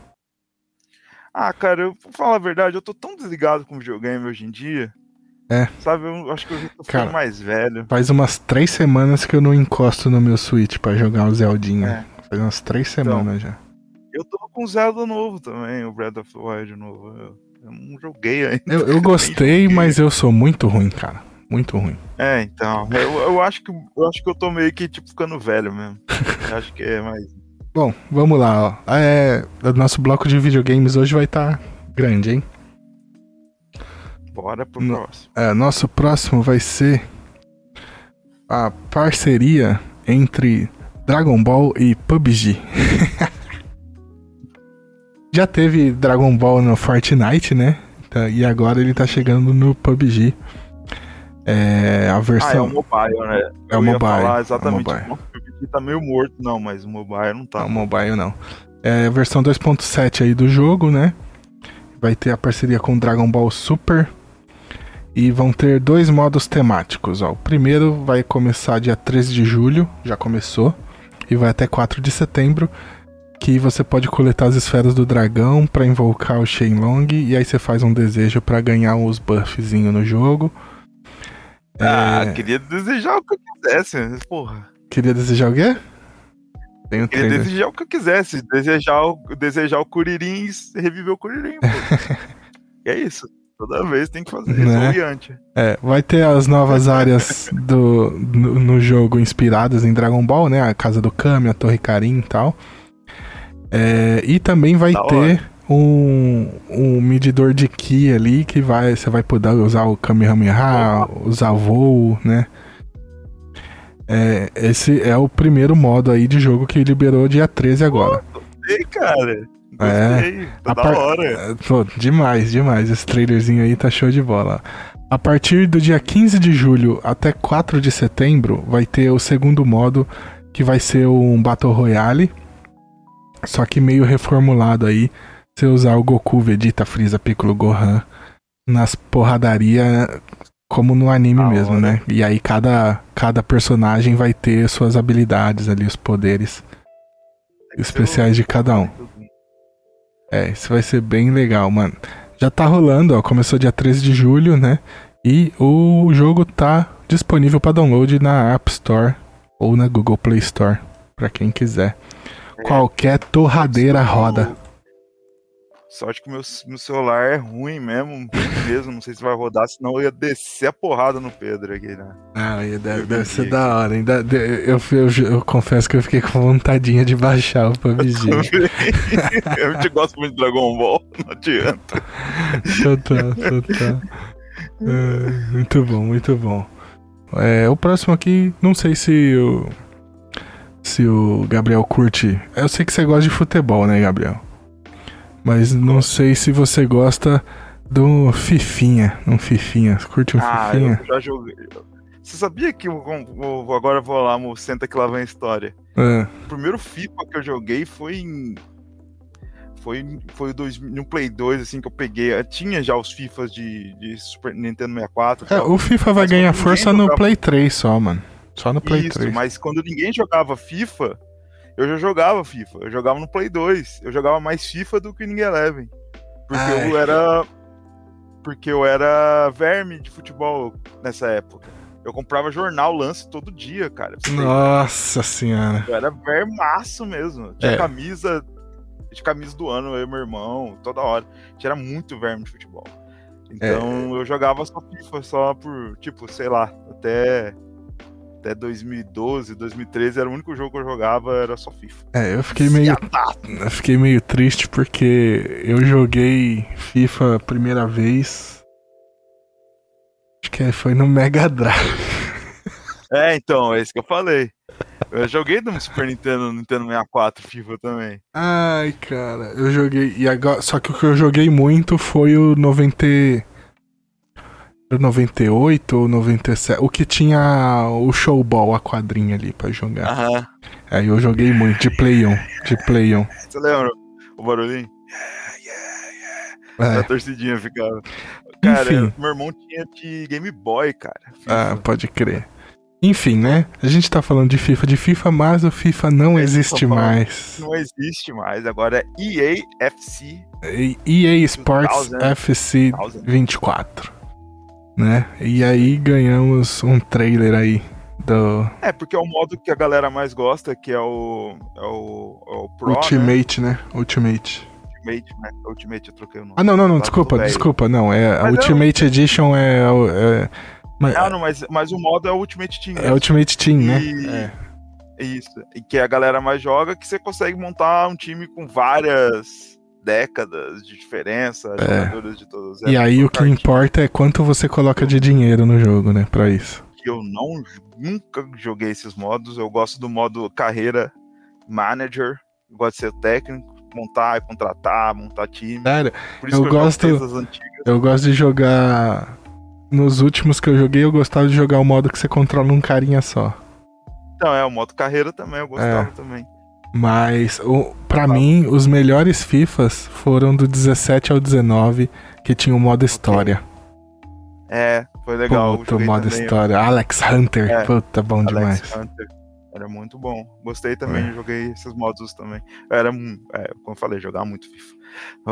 Ah, cara, eu, pra falar a verdade, eu tô tão desligado com videogame hoje em dia. É. Sabe, eu acho que eu já tô ficando Cara, mais velho. Faz umas três semanas que eu não encosto no meu Switch pra jogar o Zeldinha. É. Faz umas três Então. semanas já. Eu tô com o Zelda novo também, o Breath of the Wild novo. Eu, eu não joguei ainda. Eu, eu gostei, mas eu sou muito ruim, cara. Muito ruim. É, então. Eu, eu acho que eu acho que eu tô meio que tipo ficando velho mesmo. Eu acho que é mais. Bom, vamos lá, ó. É, o nosso bloco de videogames hoje vai estar grande, hein? Bora pro No- próximo. É, nosso próximo vai ser a parceria entre Dragon Ball e PUBG. Já teve Dragon Ball no Fortnite, né? Tá, E agora ele tá chegando no PUBG. É a Ah, é versão. o mobile, né? É o mobile, falar é o exatamente. mobile. PUBG tá meio morto, não, mas o mobile não tá. Não, mobile não. É a versão 2.7 aí do jogo, né? vai ter a parceria com Dragon Ball Super. E vão ter dois modos temáticos. Ó. O primeiro vai começar dia 13 de julho, já começou, e vai até 4 de setembro. Que você pode coletar as esferas do dragão para invocar o Shenlong. E aí você faz um desejo para ganhar os buffzinhos no jogo. Ah, é... queria desejar o que eu quisesse, porra. Queria desejar o quê? Um queria trailer. desejar o que eu quisesse. Desejar o, desejar o Kuririn e reviver o Kuririn, pô. é isso. Toda vez tem que fazer né? isso, É, vai ter as novas áreas do, no, no, jogo inspiradas em Dragon Ball, né? A Casa do Kami, a Torre Karin e tal. É, e também vai da ter hora. um, um medidor de Ki ali que vai, você vai poder usar o Kamehameha, usar voo, né? É, esse é o primeiro modo aí de jogo que liberou dia 13 agora. Pô, gostei, cara. Gostei, é, tá da par... hora. É, pô, demais, demais. Esse trailerzinho aí tá show de bola. A partir do dia 15 de julho até 4 de setembro, vai ter o segundo modo, que vai ser um Battle Royale. Só que meio reformulado aí. Você usar o Goku, Vegeta, Freeza, Piccolo, Gohan nas porradaria como no anime mesmo, né? E aí cada, cada personagem vai ter suas habilidades ali, os poderes especiais de cada um. É, isso vai ser bem legal, mano. Já tá rolando, ó. Começou dia 13 de julho, né? E o jogo tá disponível para download na App Store ou na Google Play Store, para quem quiser. É, Qualquer torradeira roda. Sorte que meu, meu celular é ruim mesmo, mesmo. Não sei se vai rodar, senão eu ia descer a porrada no Pedro aqui, né? Ah, deve, deve ser da hora, hein? Eu, eu, eu, eu, confesso que eu fiquei com vontadinha de baixar o PUBG. eu te gosto muito de Dragon Ball, não adianta. Total, total. É, muito bom, muito bom. É, o próximo aqui, não sei se o, se o Gabriel curte. Eu sei que você gosta de futebol, né, Gabriel? Mas não sei se você gosta do Fifinha. Um Fifinha. Curte um ah, Fifinha? Eu já joguei. Você sabia que eu, eu, agora eu vou lá, senta que lá vem a história. É. O primeiro FIFA que eu joguei foi em. Foi, foi dois, no Play 2, assim, que eu peguei. Eu tinha já os FIFAs de, de Super Nintendo 64. É, o FIFA vai ganhar força no Play 3 só, mano. Só no Play Isso, 3. Mas quando ninguém jogava FIFA, eu já jogava FIFA. Eu jogava no Play 2. Eu jogava mais FIFA do que Ninguém Eleven. Porque Ai. eu era. Porque eu era verme de futebol nessa época. Eu comprava jornal lance todo dia, cara. Nossa senhora. Eu era vermaço mesmo. Tinha é. camisa. Tinha camisa do ano, eu e meu irmão, toda hora. Tinha era muito verme de futebol. Então é. eu jogava só FIFA só por, tipo, sei lá, até até 2012, 2013 era o único jogo que eu jogava, era só FIFA. É, eu fiquei meio. Eu fiquei meio triste porque eu joguei FIFA a primeira vez. Acho que foi no Mega Drive. É, então, é isso que eu falei. Eu joguei no Super Nintendo, Nintendo 64 FIFA também. Ai, cara, eu joguei. E agora, só que o que eu joguei muito foi o 90. 98 ou 97. O que tinha o showball, a quadrinha ali pra jogar. Aham. Aí eu joguei muito, de Play 1. De Play 1. Você lembra o barulhinho? É. A torcidinha ficava. Cara, Enfim. meu irmão tinha de Game Boy, cara. FIFA. Ah, pode crer. Enfim, né? A gente tá falando de FIFA, de FIFA, mas o FIFA não é, existe mais. Não existe mais. Agora é EA FC. EA Sports 2000. FC 24 né? E aí ganhamos um trailer aí do. É, porque é o modo que a galera mais gosta, que é o. É o, é o Pro. Ultimate, né? né? Ultimate. Ultimate, né? Ultimate, eu troquei o nome. Ah, não, não, não, desculpa, desculpa, não. É, a Ultimate Edition é. é mas, ah, não, mas, mas o modo é o Ultimate Team. É Ultimate Team, né? É. Isso. E que a galera mais joga, que você consegue montar um time com várias décadas de diferença, é. de todos E aí o que importa é quanto você coloca de dinheiro no jogo, né, para isso. Eu não nunca joguei esses modos, eu gosto do modo carreira manager, eu gosto de ser técnico, montar e contratar, montar time. Cara, eu, eu gosto eu gosto de jogar nos últimos que eu joguei, eu gostava de jogar o modo que você controla um carinha só. Então, é, o modo carreira também, eu gostava é. também. Mas, o, pra mim, os melhores FIFAs foram do 17 ao 19, que tinha o modo história. É, foi legal. Puta, o modo também, história. Alex Hunter, É, puta, bom Alex demais. Hunter. Era muito bom. Gostei também, É. joguei esses modos também. Era, é, como eu falei, jogava muito FIFA.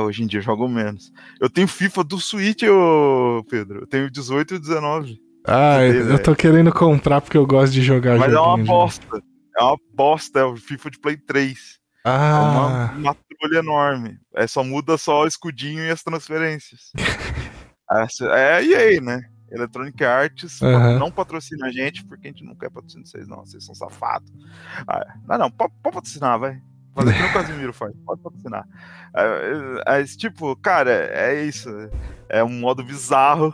Hoje em dia eu jogo menos. Eu tenho FIFA do Switch, ô Pedro. Eu tenho 18 e 19. Ah, eu vê, tô querendo comprar porque eu gosto de jogar Mas é uma bosta. É uma bosta, é o FIFA de Play 3. É uma, Ah, uma trolha enorme. É, só muda só o escudinho e as transferências. É EA, né? Electronic Arts Aham. não patrocina a gente, porque a gente não quer patrocinar vocês, não. Vocês são safados. Ah, não, não, pode, pode patrocinar, vai. Fazer que o Casimiro faz, pode patrocinar. É, é, é, tipo, cara, é isso. É um modo bizarro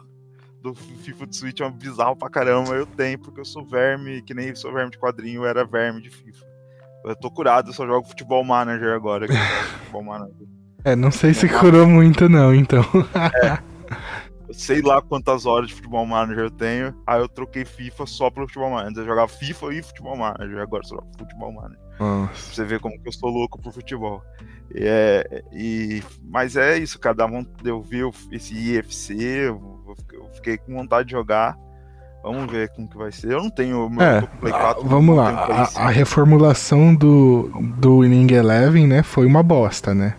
do FIFA de Switch, é um bizarro pra caramba. Eu tenho, porque eu sou verme, que nem sou verme de quadrinho, eu era verme de FIFA. Eu tô curado, eu só jogo futebol manager agora. Futebol manager. é, não sei se curou muito não, então. Eu sei lá quantas horas de futebol manager eu tenho. Aí eu troquei FIFA só pelo futebol manager. Eu jogava FIFA e futebol manager. Agora só jogo futebol manager. Pra Nossa. você ver como que eu sou louco pro futebol. E é, e, mas é isso, cada um eu vi o- esse IFC, eu, fiquei com vontade de jogar. Vamos ver como que vai ser. Eu não tenho. eu É, Play ah, 4, vamos lá. A, 5. a reformulação do, do Winning Eleven, né, foi uma bosta, né?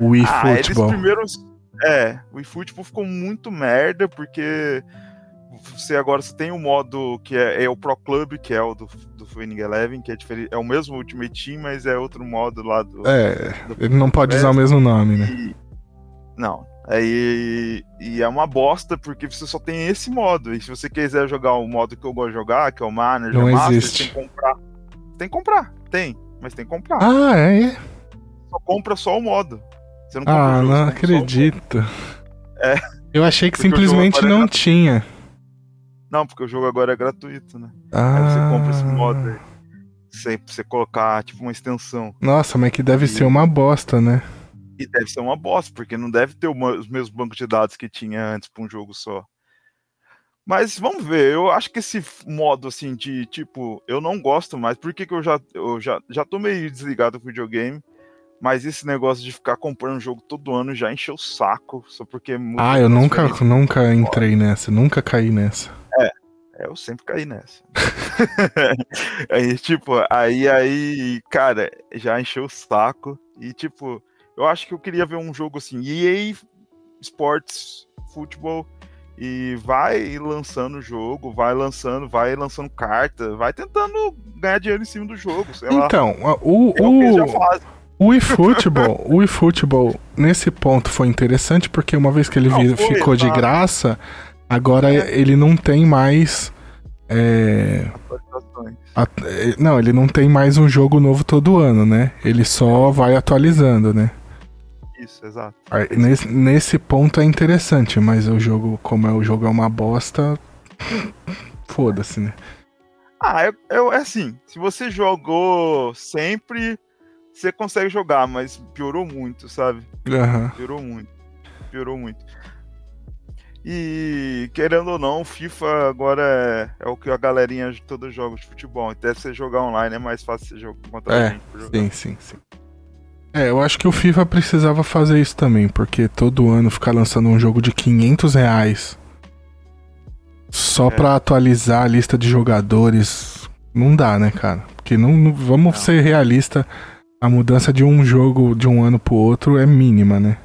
O Ah, eFootball. primeiros. É, o eFootball ficou muito merda, porque você agora você tem o modo que é, é o Pro Club, que é o do, do Winning Eleven, que é diferente. É o mesmo Ultimate Team, mas é outro modo lá do. É, do- ele não pode usar o mesmo nome, né? E- Não. Aí, e é uma bosta porque você só tem esse modo. E se você quiser jogar o modo que eu gosto de jogar, que é o Manager Não Master, existe. tem que comprar. Tem que comprar, tem, mas tem que comprar. Ah, é? Só compra só o modo. Você não compra Ah, jogo, não você acredito. É. Eu achei que Porque simplesmente é não tinha. Não, porque o jogo agora é gratuito, né? Ah, Aí você compra esse modo aí. Sem pra você colocar, tipo, uma extensão. Nossa, mas que deve E- ser uma bosta, né? E deve ser uma bosta, porque não deve ter uma- os mesmos bancos de dados que tinha antes pra um jogo só. Mas vamos ver, eu acho que esse modo assim de tipo, eu não gosto mais, porque que eu já, eu já, já tô meio desligado do videogame, mas esse negócio de ficar comprando um jogo todo ano já encheu o saco, só porque muda Ah, eu nunca, nunca entrei nessa, nunca caí nessa. É, eu sempre caí nessa. aí, tipo, aí, aí, cara, já encheu o saco. E, tipo, eu acho que eu queria ver um jogo assim, EA Sports Futebol. E vai lançando o jogo, vai lançando, vai lançando carta, vai tentando ganhar dinheiro em cima do jogo, sei lá. Então, a- o, É o o, eFootball, o eFootball, nesse ponto foi interessante, porque uma vez que ele Não, foi, ficou de exato. graça, agora É. ele não tem mais. é, a- é, não, ele não tem mais um jogo novo todo ano, né? Ele só vai atualizando, né? Isso, exato. Aí, Nesse, nesse ponto é interessante, mas o jogo, como é o jogo é uma bosta, foda-se, né? Ah, eu, eu- é assim, se você jogou sempre, você consegue jogar, mas piorou muito, sabe? Aham. Piorou muito. Piorou muito. E querendo ou não, o FIFA agora é, é o que a galerinha toda joga de futebol. Até você jogar online é mais fácil você jogar contra É, a gente. Sim, sim, sim. É, eu acho que o FIFA precisava fazer isso também, porque todo ano ficar lançando um jogo de 500 reais só É. pra atualizar a lista de jogadores, não dá, né, cara? Porque não, não- vamos Não. ser realista, a mudança de um jogo de um ano pro outro é mínima, né?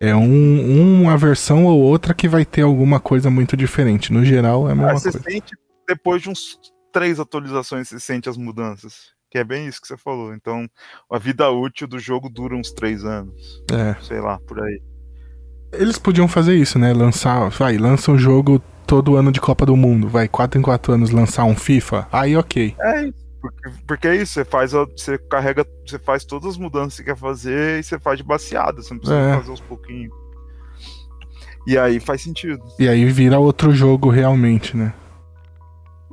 É um, uma versão ou outra que vai ter alguma coisa muito diferente. No geral, é a Ah, mesma você coisa. sente, depois de uns três atualizações, você sente as mudanças. Que é bem isso que você falou. Então, a vida útil do jogo dura uns três anos. É. Sei lá, por aí. Eles podiam fazer isso, né? Lançar, vai, lança um jogo todo ano de Copa do Mundo, vai, 4 em 4 anos lançar um FIFA, aí ok. É isso. Porque, porque é isso, você faz, a- você carrega, você faz todas as mudanças que você quer fazer e você faz de baseada, você não precisa É. fazer aos pouquinhos. E aí faz sentido. E aí vira outro jogo realmente, né?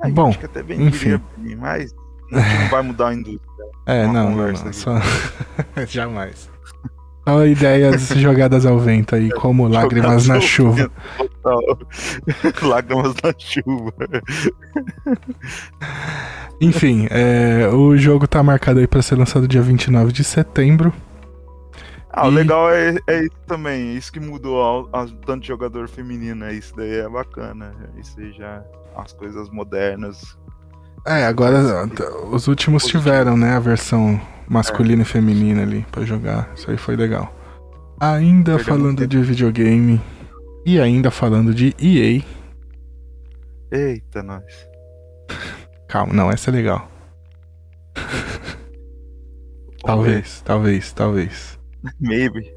Aí, Bom, acho que até bem enfim. bem, mas a gente não vai mudar a indústria. É, não, não, não, só... Jamais. Só ideias jogadas ao vento aí, como lágrimas na ao chuva. Lágrimas na chuva. Enfim, é, o jogo tá marcado aí pra ser lançado dia 29 de setembro. Ah, o E- legal é, é isso também, isso que mudou a, a- tanto de jogador feminino, é isso daí é bacana. Isso aí já. As coisas modernas. É, agora os últimos tiveram, né, a versão masculina e feminina ali pra jogar. Isso aí foi legal. Ainda falando de videogame e ainda falando de EA. Eita, nós. Calma, não, essa é legal. Talvez, talvez, talvez. Maybe.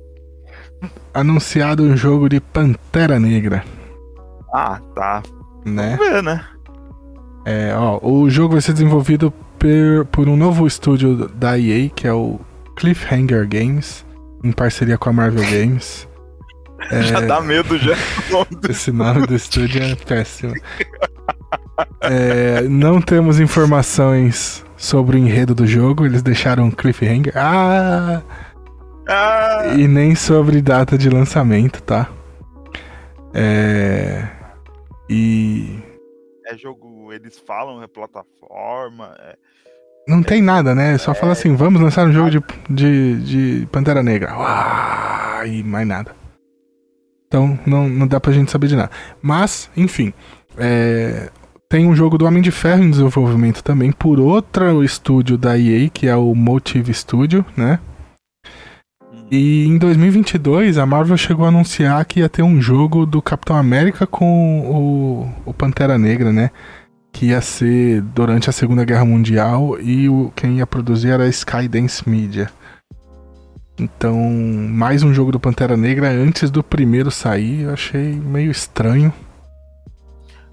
Anunciado um jogo de Pantera Negra, Ah, tá. né? Vamos ver, né? É, ó, o jogo vai ser desenvolvido per- por um novo estúdio da EA, que é o Cliffhanger Games, em parceria com a Marvel Games. É, Já dá medo já. Esse nome do estúdio é péssimo. É, não temos informações sobre o enredo do jogo, eles deixaram cliffhanger. Ah! ah, E nem sobre data de lançamento, tá? É. E. é jogo, eles falam, é plataforma. É... Não tem nada, né? Só fala assim: vamos lançar um jogo de, de, de Pantera Negra. Uau, e mais nada. Então não, não dá pra gente saber de nada. Mas, enfim. é, tem um jogo do Homem de Ferro em desenvolvimento também por outro estúdio da EA, que é o Motive Studio, né? E em 2022 a Marvel chegou a anunciar que ia ter um jogo do Capitão América com o, o Pantera Negra, né? Que ia ser durante a Segunda Guerra Mundial e o, quem ia produzir era a Skydance Media. Então, mais um jogo do Pantera Negra antes do primeiro sair, eu achei meio estranho.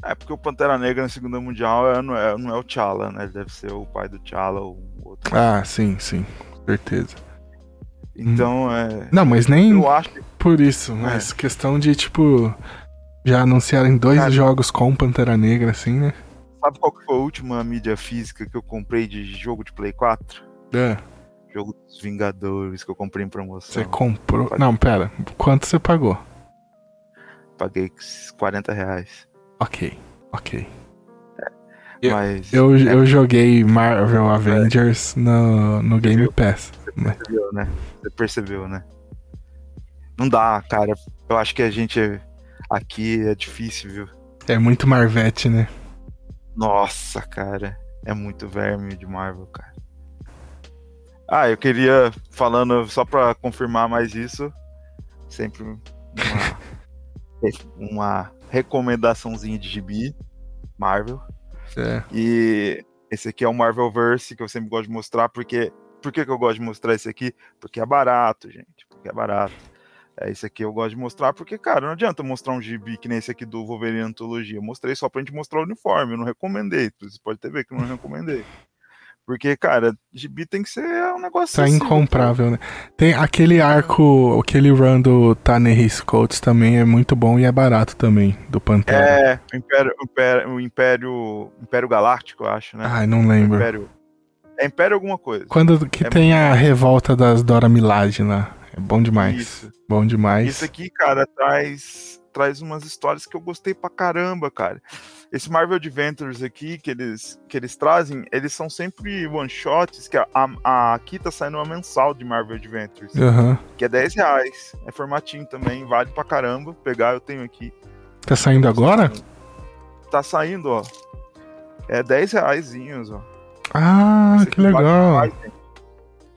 É porque o Pantera Negra na Segunda Mundial é- não, é, não é o T'Challa, né? Ele deve ser o pai do T'Challa ou o outro. Ah, sim, sim, certeza. Então, é. Não, mas nem Eu acho por isso, mas questão de, tipo, já anunciarem dois Cara. jogos com Pantera Negra, assim, né? Sabe qual que foi a última mídia física que eu comprei de jogo de Play 4? É. Jogo dos Vingadores que eu comprei em promoção. Você comprou. Não, pera. Quanto você pagou? Paguei 40 reais. Ok, ok. Eu- Mas Eu, é, eu joguei Marvel Avengers no, no Game Pass. mas- percebeu, né? Você percebeu, né? Não dá, cara. Eu acho que a gente aqui é difícil, viu? É muito Marvete, né? Nossa, cara. É muito verme de Marvel, cara. Ah, eu queria, falando só pra confirmar mais isso, sempre uma, uma recomendaçãozinha de gibi, Marvel. É. E esse aqui é o Marvelverse que eu sempre gosto de mostrar, porque. Por que, que eu gosto de mostrar esse aqui? Porque é barato, gente. Porque é barato. É esse aqui eu gosto de mostrar, porque, cara, não adianta mostrar um gibi que nem esse aqui do Wolverine Antologia. Eu mostrei só pra gente mostrar o uniforme, eu não recomendei. Você pode ter ver que eu não recomendei. Porque, cara, gibi tem que ser um negócio Tá acessível, incomprável, né? Tem aquele arco, aquele run do Coates também é muito bom e é barato também, do Pantera. É, o Império, o Império, o Império, Império Galáctico, eu acho, né? Ai, não O lembro. Império. É Império alguma coisa. Quando que É tem muito a revolta das Dora Milaje lá. É bom demais. Isso. Bom demais. Isso aqui, cara, traz, traz umas histórias que eu gostei pra caramba, cara. Esse Marvel Adventures aqui que eles, que eles trazem, eles são sempre one-shots, que a, a, aqui tá saindo uma mensal de Marvel Adventures, Aham. que é 10 reais. É formatinho também, vale pra caramba. Pegar, eu tenho aqui. Tá saindo agora? Tá saindo, ó. É 10 reaisinhos, ó. Ah, que vale legal. gente.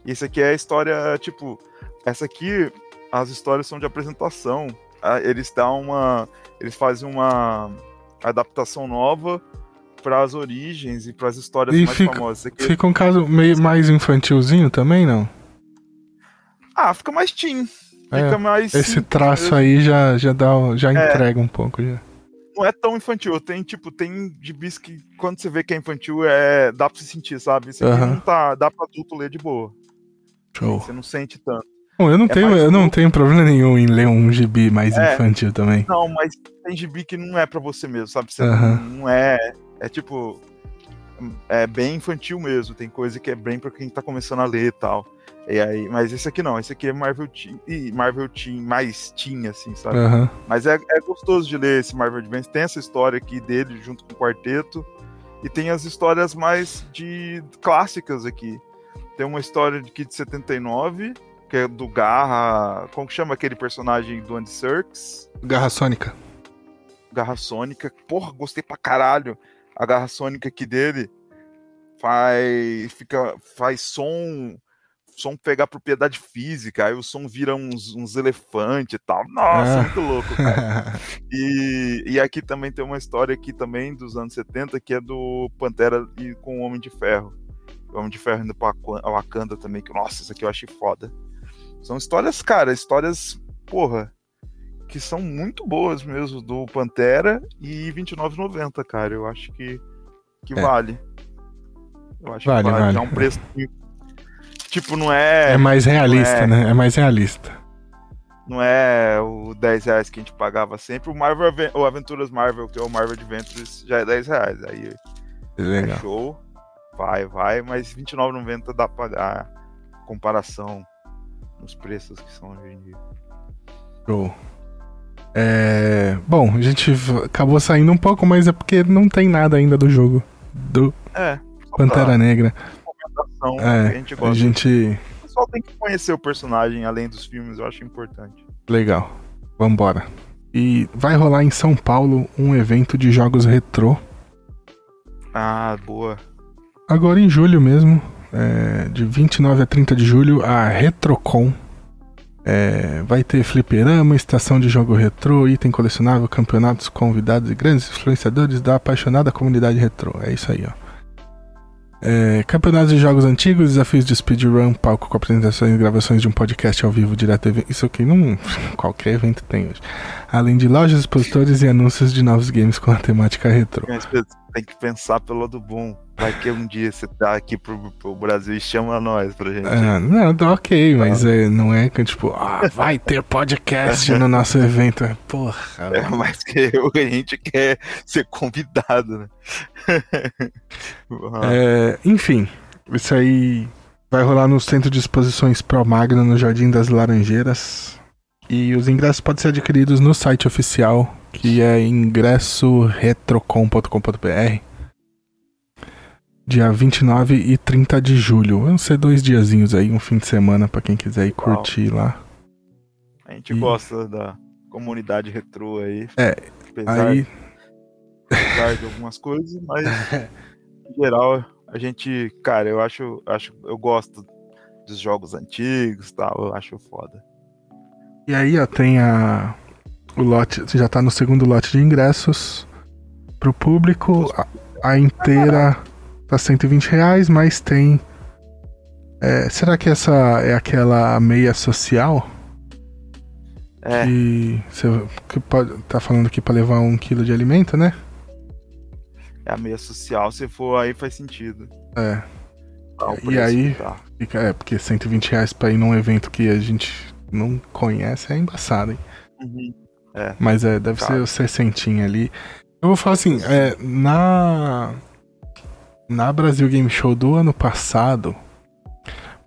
Isso aqui é a história, tipo, essa aqui, as histórias são de apresentação. Ah, Eles dão uma. Eles fazem uma adaptação nova para as origens e para as histórias E mais fica- famosas. Aqui- Fica um caso meio mais infantilzinho também, não? Ah, fica mais teen. É, Fica mais. Esse simples traço aí já, já, dá, já É. entrega um pouco. Já. Não é tão infantil. Tem, tipo, tem gibis que quando você vê que é infantil, é... dá pra se sentir, sabe? Isso aqui Aham. não tá. Dá pra adulto ler de boa. Show. Você não sente tanto. Bom, eu não, É tenho, eu não tenho problema nenhum em ler um gibi mais É. infantil também. Não, mas tem gibi que não é pra você mesmo, sabe? Você não é. É tipo. É bem infantil mesmo. Tem coisa que é bem pra quem tá começando a ler e tal. E aí, mas esse aqui não, esse aqui é Marvel ih, Marvel Teen, mais Teen, assim, sabe? Mas é, é gostoso de ler esse Marvel Advance. Tem essa história aqui dele junto com o quarteto. E tem as histórias mais de clássicas aqui. Tem uma história aqui de 79, que é do Garra. Como que chama aquele personagem do Andy Serkis? Garra Sônica. Garra Sônica. Porra, gostei pra caralho. A Garra Sônica aqui dele faz, fica, faz som som pegar propriedade física, aí o som vira uns, uns elefantes e tal. Nossa, ah. muito louco, cara. e, e aqui também tem uma história aqui também dos anos 70 que é do Pantera e com o Homem de Ferro. O Homem de Ferro indo pra Wakanda também, que, nossa, isso aqui eu achei foda. São histórias, cara, histórias, porra, que são muito boas mesmo do Pantera e 29,90, cara. Eu acho que, que é. vale. Eu acho vale, que vale. vale. É um preço Tipo, não é. É mais realista, é, né? É mais realista. Não é o 10 reais que a gente pagava sempre. O Marvel, o Aventuras Marvel, que é o Marvel Adventures, já é 10 reais. Aí Legal. é show. Vai, vai, mas R$29,90 dá pra dar comparação nos preços que são hoje em dia. Show. É... Bom, a gente acabou saindo um pouco, mas é porque não tem nada ainda do jogo do é, Pantera. Negra é, a gente gosta. A gente... O pessoal tem que conhecer o personagem além dos filmes, eu acho importante. Legal. Vambora. E vai rolar em São Paulo um evento de jogos retrô. Ah, boa. Agora em julho mesmo, é, de 29 a 30 de julho, a Retrocon. É, vai ter fliperama, estação de jogo retrô, item colecionável, campeonatos, convidados e grandes influenciadores da apaixonada comunidade retrô. É isso aí, ó. É, campeonatos de jogos antigos, desafios de speedrun, palco com apresentações e gravações de um podcast ao vivo direto. Isso aqui não. qualquer evento tem hoje. Além de lojas, expositores e anúncios de novos games com a temática retrô. Tem que pensar pelo lado bom. Vai que um dia você tá aqui pro, pro Brasil e chama nós pra gente. Ah, não, tá ok, mas é, não é que tipo, ah, vai ter podcast no nosso evento. Porra. É mais que eu, a gente quer ser convidado, né? é, enfim, isso aí vai rolar no Centro de Exposições Pro Magna, no Jardim das Laranjeiras. E os ingressos podem ser adquiridos no site oficial, que é ingressoretrocom.com.br dia 29 e 30 de julho. Vão ser dois diazinhos aí, um fim de semana para quem quiser ir curtir lá. A gente e... gosta da comunidade retrô aí. É, apesar, aí... apesar de algumas coisas, mas em geral a gente, cara, eu acho, acho eu gosto dos jogos antigos, tal, eu acho foda. E aí, ó, tem a o lote, já tá no segundo lote de ingressos pro público, a, a inteira tá 120 reais, mas tem. É, será que essa é aquela meia social? É. Que você que pode, tá falando aqui para levar um quilo de alimento, né? É a meia social, se for aí faz sentido. É. Tá, e aí, fica, é, porque 120 reais pra ir num evento que a gente não conhece é embaçado, hein? Uhum. É. Mas é, deve tá. ser o 60 ali. Eu vou falar assim, é, na na Brasil Game Show do ano passado,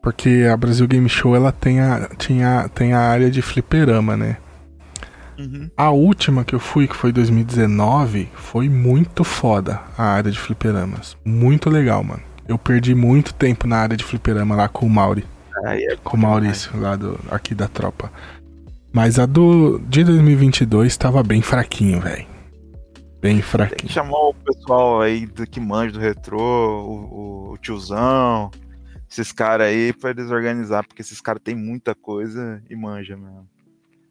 porque a Brasil Game Show ela tem a, tinha, tem a área de fliperama, né? Uhum. A última que eu fui, que foi 2019, foi muito foda a área de fliperamas. Muito legal, mano. Eu perdi muito tempo na área de fliperama lá com o Mauri. É com o Maurício, lá do, aqui da tropa. Mas a do de 2022 tava bem fraquinho, velho. Bem fraquinho. Tem que chamar o pessoal aí do, que manja do retrô, o, o tiozão, esses caras aí, pra eles organizar, porque esses caras têm muita coisa e manja mesmo.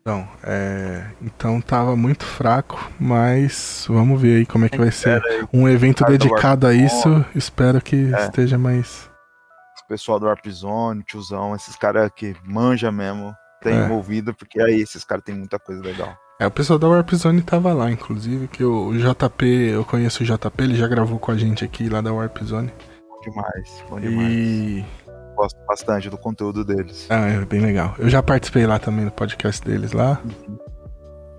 Então, é... então tava muito fraco, mas vamos ver aí como é que vai ser. Um evento dedicado a isso, espero que é. esteja mais. Pessoal do Warp Zone, tiozão, esses caras que manja mesmo, tem é. envolvido, porque aí esses caras têm muita coisa legal. É, o pessoal da Warp Zone tava lá, inclusive, que o JP, eu conheço o JP, ele já gravou com a gente aqui lá da Warp Zone. Demais, bom demais. E... Gosto bastante do conteúdo deles. Ah, é bem legal. Eu já participei lá também do podcast deles lá. Uhum.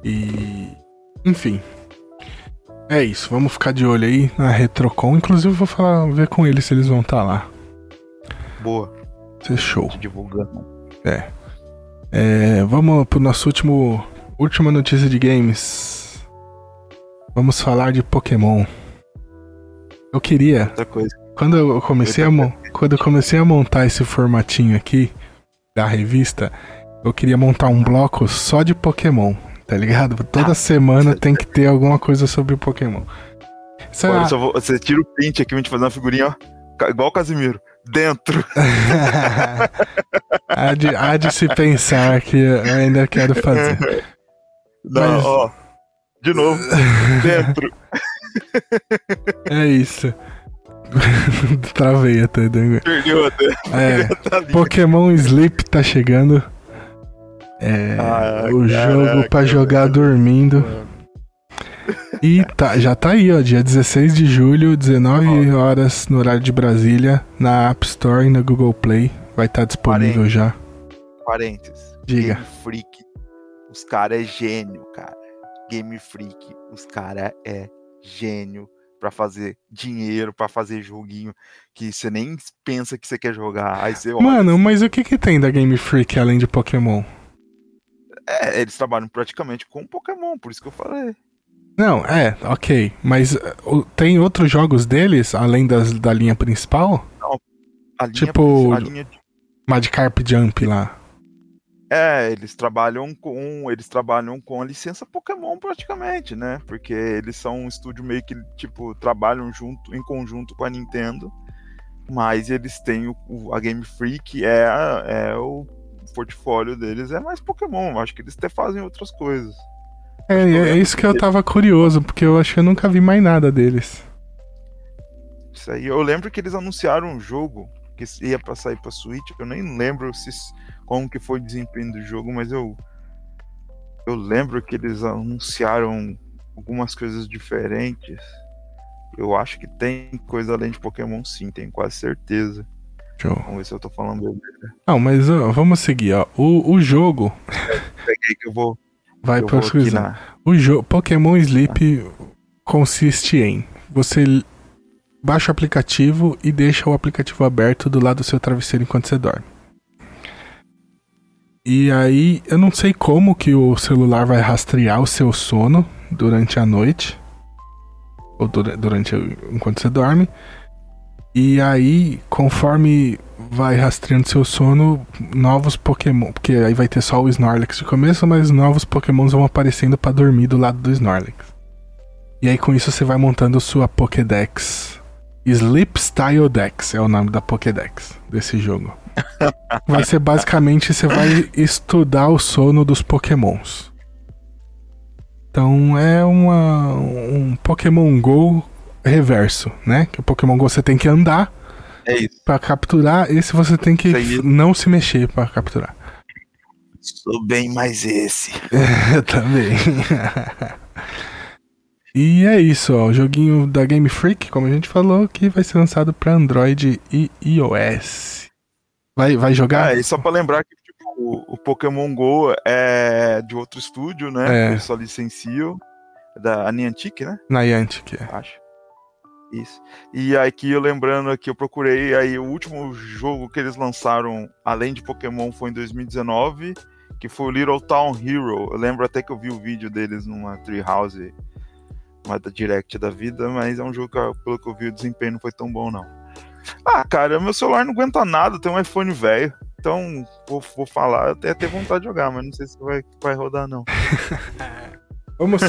E. Enfim. É isso, vamos ficar de olho aí na Retrocon. Inclusive, vou falar, ver com eles se eles vão estar tá lá. Boa. Fechou. Divulgando. É. é. Vamos pro nosso último Última notícia de games. Vamos falar de Pokémon. Eu queria. Outra coisa. Quando eu comecei a, quando eu comecei a montar esse formatinho aqui da revista, eu queria montar um bloco só de Pokémon, tá ligado? Toda Ah, semana tem que ter alguma coisa sobre Pokémon. Só vou- você tira o print aqui, a gente fazer uma figurinha, ó. Igual o Casimiro. Dentro. há, de, há de se pensar que eu ainda quero fazer. Não, Mas- ó. De novo. Dentro. É isso. Travei até. Perdeu até. É, Tá. Pokémon Sleep tá chegando. É, Ah, o jogo pra jogar dormindo. E tá, já tá aí, ó, dia 16 de julho, 19 horas no horário de Brasília, na App Store e na Google Play. Vai estar disponível Parei. já. Parênteses. Diga. Game Freak. Os caras é gênio, cara. Game Freak. Os caras é gênio pra fazer dinheiro, pra fazer joguinho que você nem pensa que você quer jogar. Aí você olha. Mano, mas o que que tem da Game Freak além de Pokémon? É, eles trabalham praticamente com Pokémon, por isso que eu falei. Não, é, ok. Mas uh, tem outros jogos deles, além das, da linha principal? A linha, Tipo- a linha de- Magikarp Jump lá. É, eles trabalham com. Eles trabalham com a licença Pokémon praticamente, né? Porque eles são um estúdio meio que, tipo, trabalham junto, em conjunto com a Nintendo. Mas eles têm o, o- a Game Freak, é, é o portfólio deles, é mais Pokémon. Acho que eles até fazem outras coisas. É, é, é isso que eu tava curioso, porque eu acho que eu nunca vi mais nada deles. Isso aí. Eu lembro que eles anunciaram um jogo que ia pra sair pra Switch. Eu nem lembro se, como que foi o desempenho do jogo, mas eu. Eu lembro que eles anunciaram algumas coisas diferentes. Eu acho que tem coisa além de Pokémon sim, tenho quase certeza. Show. Vamos ver se eu tô falando bem. Não, mas ó, vamos seguir, ó. O, o jogo Peguei que eu vou, vai eu pesquisar. na. O jogo Pokémon Sleep consiste em você baixa o aplicativo e deixa o aplicativo aberto do lado do seu travesseiro enquanto você dorme. E aí, eu não sei como que o celular vai rastrear o seu sono durante a noite ou dura- durante enquanto você dorme. E aí, conforme vai rastreando seu sono, novos Pokémon, porque aí vai ter só o Snorlax de começo, mas novos Pokémons vão aparecendo pra dormir do lado do Snorlax. E aí com isso você vai montando sua Pokédex. Sleep Style Dex é o nome da Pokédex desse jogo. Vai ser basicamente você vai estudar o sono dos Pokémons. Então é uma, um Pokémon Go reverso, né? Que o Pokémon Go você tem que andar É isso. Pra capturar, esse você tem que não se mexer pra capturar. Sou bem mais esse. Eu também. e é isso, ó. O joguinho da Game Freak, como a gente falou, que vai ser lançado pra Android e iOS. Vai, vai jogar? Ah, e só pra lembrar que tipo, o, o Pokémon GO é de outro estúdio, né? É. Eles só licenciam. Da Niantic, né? Niantic. é. Acho. Isso. E aqui eu lembrando aqui, eu procurei aí o último jogo que eles lançaram, além de Pokémon, foi em 2019, que foi o Little Town Hero. Eu lembro até que eu vi o vídeo deles numa Treehouse, uma da Direct da vida, mas é um jogo que, pelo que eu vi, o desempenho não foi tão bom, não. Ah, cara, meu celular não aguenta nada, tem um iPhone velho. Então, vou, vou falar, até ter vontade de jogar, mas não sei se vai, vai rodar, não. Vamos,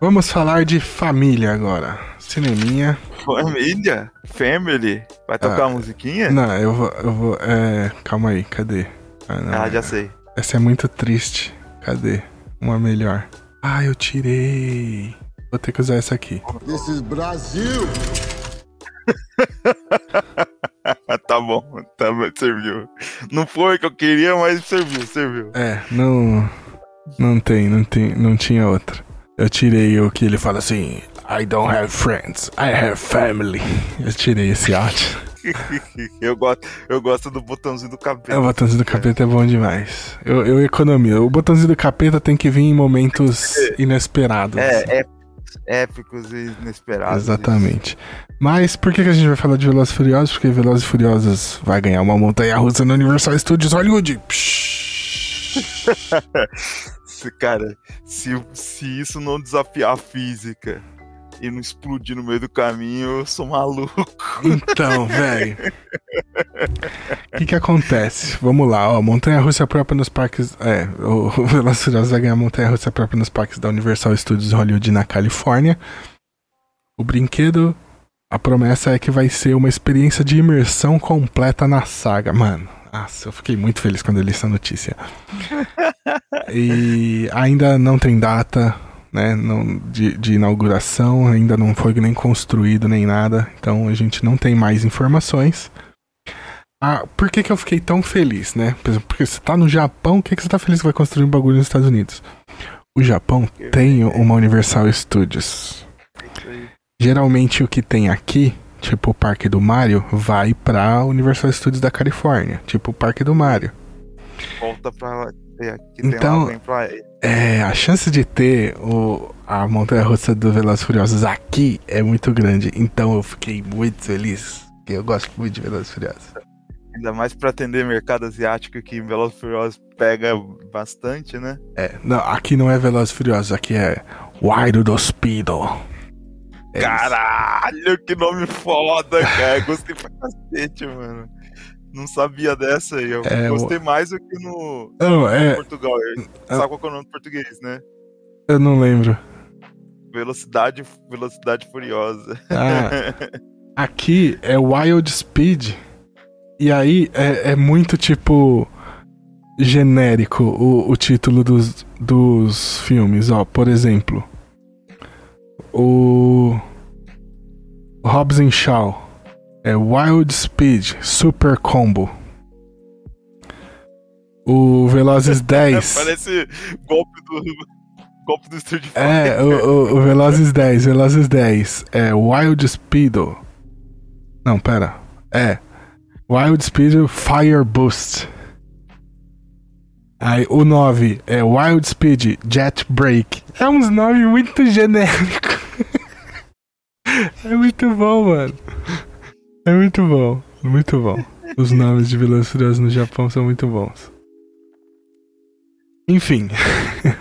vamos falar de família agora. Cineminha. Família? Family? Vai tocar Ah, a musiquinha? Não, eu vou. Eu vou é, calma aí, cadê? Ah, não, Ah, já sei. Essa é muito triste. Cadê? Uma melhor. Ah, eu tirei. Vou ter que usar essa aqui. This is Brazil. tá bom, tá bom, serviu. Não foi o que eu queria, mas serviu, serviu. É, não. Não tem, não tem, não tinha outra. Eu tirei o que ele fala assim: I don't have friends, I have family. Eu tirei esse áudio. eu, gosto, eu gosto do botãozinho do cabelo. É, O botãozinho do capeta é bom demais. Eu, eu economio. O botãozinho do capeta tem que vir em momentos inesperados. É, é épicos e inesperados. Exatamente. Mas por que, que a gente vai falar de Velozes e Furiosos? Porque Velozes e Furiosos vai ganhar uma montanha russa no Universal Studios Hollywood. Cara, se, se isso não desafiar a física e não explodir no meio do caminho, eu sou maluco. Então, velho. O que que acontece? Vamos lá, ó. Montanha russa própria nos parques. É, o Furiosos vai ganhar montanha russa própria nos parques da Universal Studios Hollywood na Califórnia. O brinquedo, a promessa é que vai ser uma experiência de imersão completa na saga, mano. Nossa, eu fiquei muito feliz quando eu li essa notícia. E ainda não tem data, né, não, de, de inauguração, ainda não foi nem construído nem nada, então a gente não tem mais informações. Ah, por que, que eu fiquei tão feliz, né? Por exemplo, Porque você tá no Japão, o que, que você tá feliz que vai construir um bagulho nos Estados Unidos? O Japão tem uma Universal Studios. Geralmente o que tem aqui, tipo o Parque do Mario, vai pra Universal Studios da Califórnia, tipo o Parque do Mario. Volta pra ter aqui, tem Então- lá, vem pra É, a chance de ter o, a montanha russa do Velozes Furiosos aqui é muito grande. Então eu fiquei muito feliz. porque Eu gosto muito de Velozes Furiosos. Ainda mais pra atender mercado asiático que Velozes Furiosos pega bastante, né? É, não, aqui não é Velozes e Furiosos, aqui é Wild Speedo. É isso. Caralho, que nome foda, cara. Gostei pra cacete, mano. Não sabia dessa aí. Eu É, gostei mais do que no Não, é, Portugal. Sabe qual é o nome português, né? eu não lembro. Velocidade, velocidade furiosa. Ah, aqui é Wild Speed. E aí é, é muito tipo genérico o, o título dos, dos filmes. Ó, por exemplo, o Hobbs and Shaw é Wild Speed Super Combo. O Velozes 10 Parece golpe do. Golpe do Street Fighter. é, o, o, o Velozes 10, Velozes 10 é Wild Speedo. Não, pera. É. Wild Speedo Fire Boost. Aí o 9 é Wild Speed Jet Break. É uns nomes muito genéricos. é muito bom, mano. É muito bom. Muito bom. Os nomes de Velozes e Furiosos no Japão são muito bons. Enfim.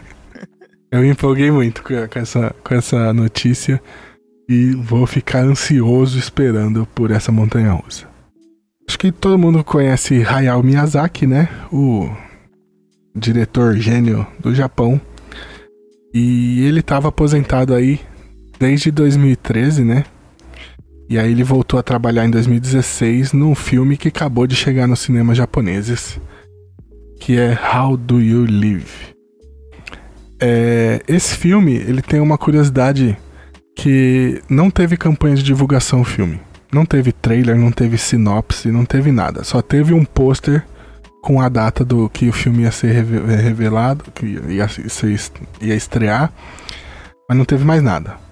Eu me empolguei muito com essa, com essa notícia e vou ficar ansioso esperando por essa montanha russa. Acho que todo mundo conhece Hayao Miyazaki, né? O diretor gênio do Japão. E ele estava aposentado aí desde 2013, né? E aí ele voltou a trabalhar em 2016 num filme que acabou de chegar nos cinemas japoneses, que é How Do You Live? É, esse filme, ele tem uma curiosidade que não teve campanha de divulgação o filme. Não teve trailer, não teve sinopse, não teve nada. Só teve um pôster com a data do que o filme ia ser reve- revelado, que ia, ia estrear, mas não teve mais nada.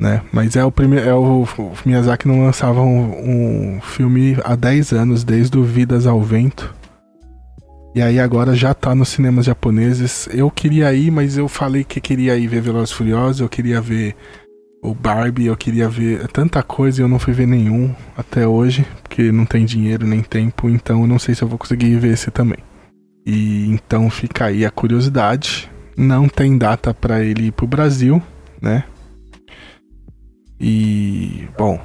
Né? Mas é o primeiro. É o, o Miyazaki não lançava um, um filme há 10 anos, desde o Vidas ao Vento. E aí agora já tá nos cinemas japoneses. Eu queria ir, mas eu falei que queria ir ver Velozes Furiosos, eu queria ver o Barbie, eu queria ver tanta coisa e eu não fui ver nenhum até hoje, porque não tem dinheiro nem tempo, então eu não sei se eu vou conseguir ver esse também. E então fica aí a curiosidade. Não tem data pra ele ir pro Brasil, né? E bom,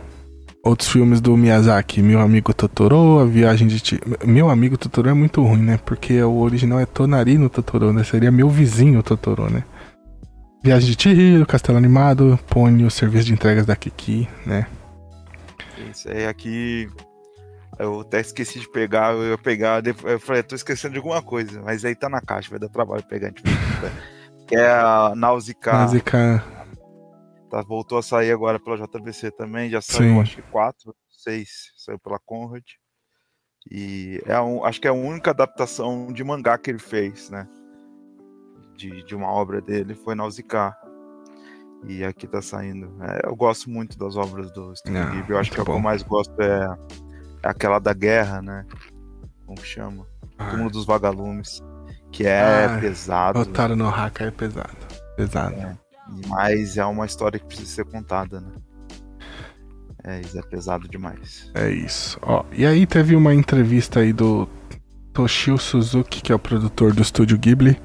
outros filmes do Miyazaki, Meu Amigo Totoro, A Viagem de Ti... Meu Amigo Totoro é muito ruim, né? Porque o original é Tonarino Totoro, né? Seria Meu Vizinho Totoro, né? Viagem de Chihiro, Castelo Animado, Pony, o Serviço de Entregas da Kiki, né? Isso aí aqui. Eu até esqueci de pegar, eu ia pegar, eu falei, tô esquecendo de alguma coisa, mas aí tá na caixa, vai dar trabalho pegar. a gente vai- Que é a Nausicaa, Nausicaa, tá, voltou a sair agora pela JBC também, já saiu Sim. acho que quatro, seis, saiu pela Conrad. E é un- acho que é a única adaptação de mangá que ele fez, né? De, de uma obra dele, foi Nausicaa. E aqui tá saindo. É, eu gosto muito das obras do Steve Ah, Ghibli. Eu acho que a que eu mais gosto é, é aquela da guerra, né? Como que chama? Túmulo dos Vagalumes. Que é Ah, pesado, Otário no Haka é pesado. Pesado. Mas é uma história que precisa ser contada, né? É, isso é pesado demais. É isso. Ó, e aí teve uma entrevista aí do Toshio Suzuki, que é o produtor do estúdio Ghibli.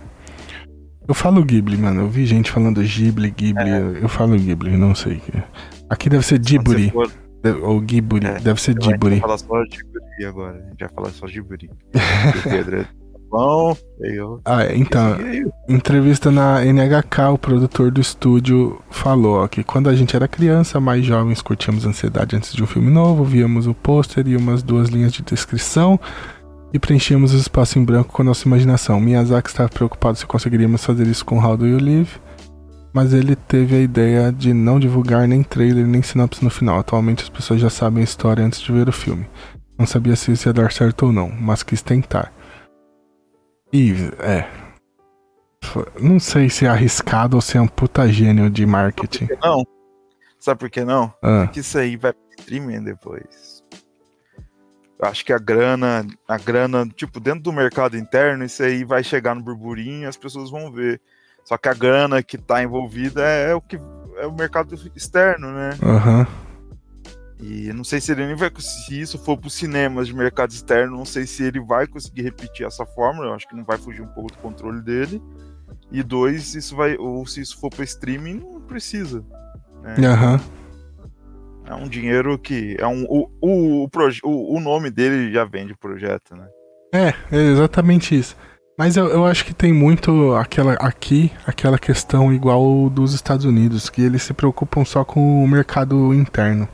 Eu falo Ghibli, mano. Eu vi gente falando Ghibli, Ghibli. Eu falo Ghibli, não sei. Aqui deve ser Ghibli. for- Ou Ghibli. É, deve ser A gente vai Ghibli. falar só Ghibli agora. A gente vai falar só Ghibli. o Pedro bom. eu- Ah, então, entrevista na NHK, o produtor do estúdio falou ó, que quando a gente era criança, mais jovens curtíamos ansiedade antes de um filme novo, víamos o pôster e umas duas linhas de descrição e preenchíamos o espaço em branco com a nossa imaginação. Miyazaki estava preocupado se conseguiríamos fazer isso com How Do You Live, mas ele teve a ideia de não divulgar nem trailer nem sinopse no final. Atualmente as pessoas já sabem a história antes de ver o filme. Não sabia se isso ia dar certo ou não, mas quis tentar. E, é. Não sei se é arriscado ou se é um puta gênio de marketing. Não? Sabe por que não? Ah, Que isso aí vai pro streaming depois. Eu acho que a grana, a grana, tipo, dentro do mercado interno, isso aí vai chegar no burburinho e as pessoas vão ver. Só que a grana que tá envolvida é, o que é o mercado externo, né? Aham. E não sei se ele nem vai se isso for para os cinemas de mercado externo, não sei se ele vai conseguir repetir essa fórmula, eu acho que não vai fugir um pouco do controle dele. E dois, isso vai ou se isso for para streaming, não precisa. né? Aham. É um dinheiro que é um o, o, o, o nome dele já vende o projeto, né? É, é exatamente isso. Mas eu, eu acho que tem muito aquela aqui, aquela questão igual dos Estados Unidos, que eles se preocupam só com o mercado interno.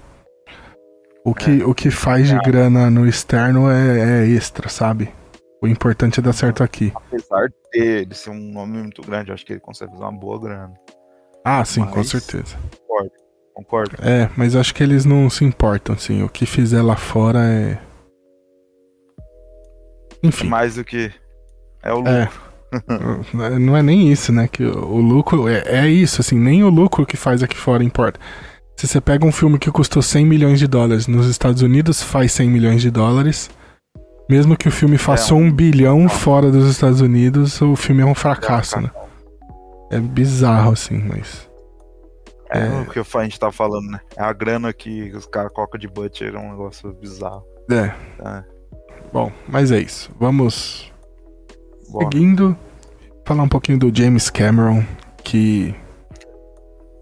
O que, o que faz de grana no externo é, é extra, sabe? O importante é dar certo aqui. Apesar de ele ser um nome muito grande, acho que ele consegue fazer uma boa grana. Ah, sim, com Mas- certeza. Concordo? É, mas acho que eles não se importam, assim. O que fizer lá fora é. Enfim. Mais do que é o lucro. É. Não é nem isso, né? Que o o lucro é, é isso, assim, nem o lucro que faz aqui fora importa. Se você pega um filme que custou 100 milhões de dólares nos Estados Unidos, faz 100 milhões de dólares. Mesmo que o filme faça um- um bilhão fora dos Estados Unidos, o filme é um fracasso, né? É bizarro, assim, mas. É, É. o que a gente tá falando, né? É a grana que os caras colocam de butcher é um negócio bizarro. É. Tá. Bom, mas é isso. Vamos Bora. seguindo. Falar um pouquinho do James Cameron, que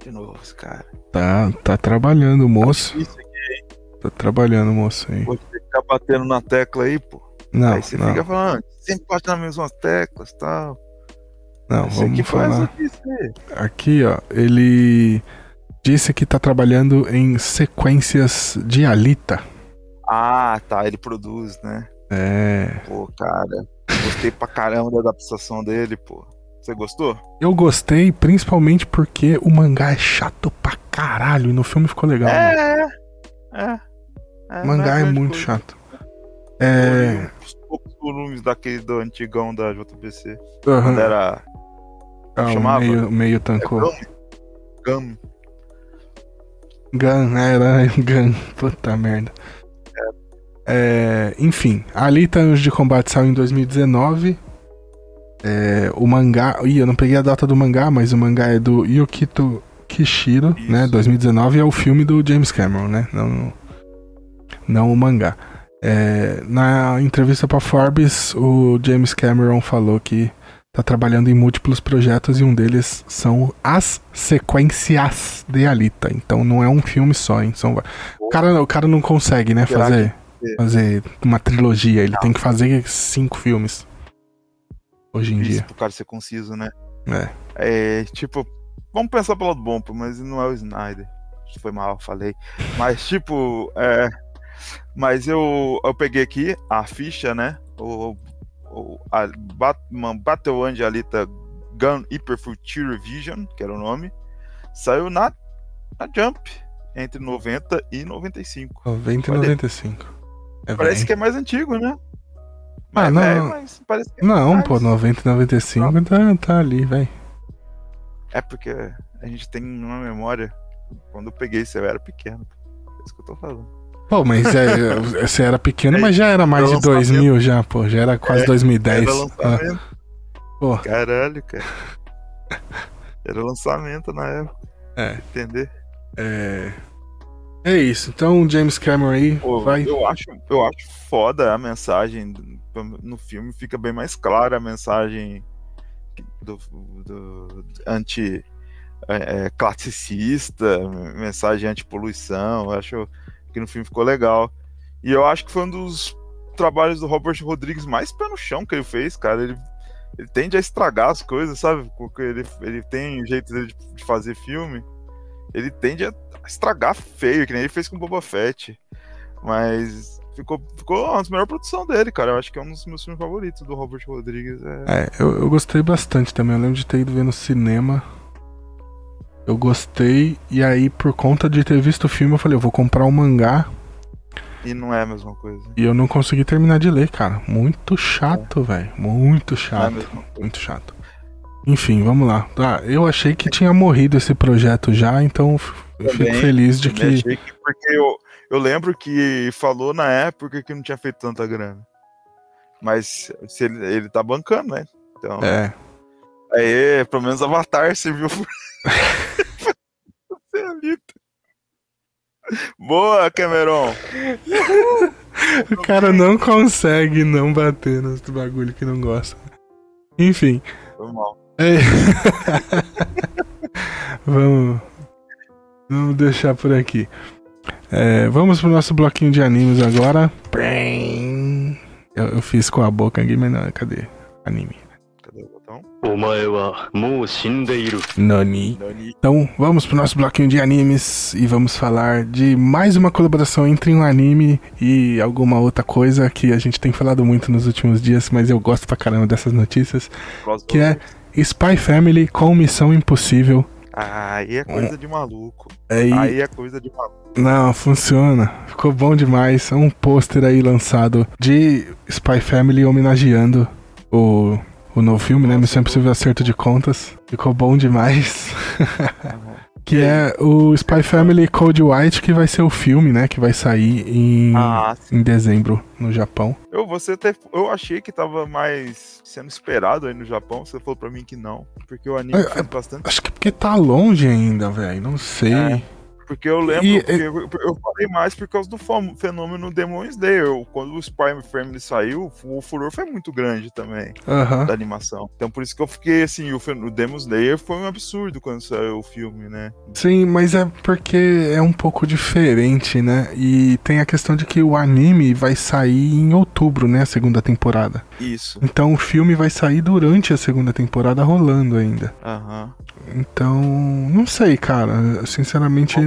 De novo, esse cara. Tá, tá trabalhando, moço. Aqui, Tá trabalhando, moço aí. que ficar batendo na tecla aí, pô. Não, aí você não, fica falando, sempre bate nas mesmas teclas e tal. não, vamos falar. Aqui, ó, ele disse que tá trabalhando em sequências de Alita. Ah, tá, ele produz, né? É. Pô, cara, gostei pra caramba da adaptação dele, pô. Você gostou? Eu gostei principalmente porque o mangá é chato pra caralho e no filme ficou legal. É, é. é O mangá não é grande muito coisa. chato. É. Os poucos volumes daquele do antigão da JBC. aham. Quando era Ah, chamava? meio, meio tancou. Gum. Gun, era Gun. Puta merda. É, enfim, Alita Anjos de Combate saiu em 2019. É, o mangá. Ih, eu não peguei a data do mangá, mas o mangá é do Yukito Kishiro, Isso. né? 2019 é o filme do James Cameron, né? Não, não o mangá. É, na entrevista pra Forbes, o James Cameron falou que tá trabalhando em múltiplos projetos e um deles são as sequências de Alita. Então não é um filme só, hein? São... O, cara, o cara não consegue, né, fazer, fazer uma trilogia. Ele tem que fazer cinco filmes. Hoje em dia. pro cara ser conciso, né? É. É, tipo, vamos pensar pelo lado bom, mas não é o Snyder. Foi mal, falei. Mas, tipo, é. Mas eu, eu peguei aqui a ficha, né? O, o a Batman Battle Angel Alita Gun Hyper Future Vision, que era o nome, saiu na, na Jump entre 90 e 95. 90 e Olha. 95. É Parece bem. que é mais antigo, né? Ah, Mas, não, é, não. mas parece que é Não, pô, 90 e 95 tá, tá ali, velho. É porque a gente tem uma memória. Quando eu peguei, você era pequeno. É isso que eu tô falando. Pô, mas é, você era pequeno, mas já era mais Era de lançamento. 2000 já, pô. Já era quase É, 2010. Era Ah, lançamento. Pô. Caralho, cara. Era lançamento na época. É. Entender? é... é isso. Então, James Cameron aí Pô, vai. eu, acho, eu acho foda a mensagem. No filme fica bem mais clara a mensagem do, do anti é, é, classicista, mensagem anti-poluição. Acho que no filme ficou legal. E eu acho que foi um dos trabalhos do Robert Rodrigues mais pé no chão que ele fez, cara. Ele, ele tende a estragar as coisas, sabe? Porque ele, ele tem jeito dele de fazer filme. Ele tende a estragar feio, que nem ele fez com Boba Fett. Mas ficou, ficou uma das melhores produções dele, cara. Eu acho que é um dos meus filmes favoritos do Robert Rodrigues. É, é eu, eu gostei bastante também. Eu lembro de ter ido ver no cinema. Eu gostei, e aí, por conta de ter visto o filme, eu falei, eu vou comprar um mangá. E não é a mesma coisa. E eu não consegui terminar de ler, cara. Muito chato, é. velho. Muito chato. É muito chato. Enfim, vamos lá. Ah, eu achei que tinha morrido esse projeto já, então eu fico feliz de que... que. Porque eu, eu lembro que falou na época que não tinha feito tanta grana. Mas se ele, ele tá bancando, né? Então. É. Aí, pelo menos Avatar serviu. Boa, Cameron! o cara não consegue não bater nos bagulho que não gosta. Enfim. Foi mal. É... vamos. Vamos deixar por aqui. É, vamos pro nosso bloquinho de animes agora. Eu, eu fiz com a boca aqui, mas não, cadê? Anime. Nani. Então, vamos pro nosso bloquinho de animes e vamos falar de mais uma colaboração entre um anime e alguma outra coisa que a gente tem falado muito nos últimos dias, mas eu gosto pra caramba dessas notícias, que é Spy Family com Missão Impossível. Aí é coisa de maluco. Aí... aí é coisa de maluco. Não, funciona. Ficou bom demais. É um pôster aí lançado de Spy Family homenageando o o novo filme, né? Missão Impossível Acerto de Contas. Ficou bom demais. que é o Spy Family Code White, que vai ser o filme, né? Que vai sair em, ah, em dezembro no Japão. Eu, você até, eu achei que tava mais sendo esperado aí no Japão. Você falou pra mim que não. Porque o anime é, bastante. Acho que porque tá longe ainda, velho. Não sei. É. Porque eu lembro, e, eu, eu, falei mais por causa do fenômeno Demon Slayer. Quando o Spy Family saiu, o furor foi muito grande também uh -huh. da animação. Então por isso que eu fiquei assim, o, o Demon Slayer foi um absurdo quando saiu o filme, né? Sim, mas é porque é um pouco diferente, né? E tem a questão de que o anime vai sair em outubro, né? A segunda temporada. Isso. Então o filme vai sair durante a segunda temporada rolando ainda. Aham. Uh -huh. Então, não sei, cara. Sinceramente,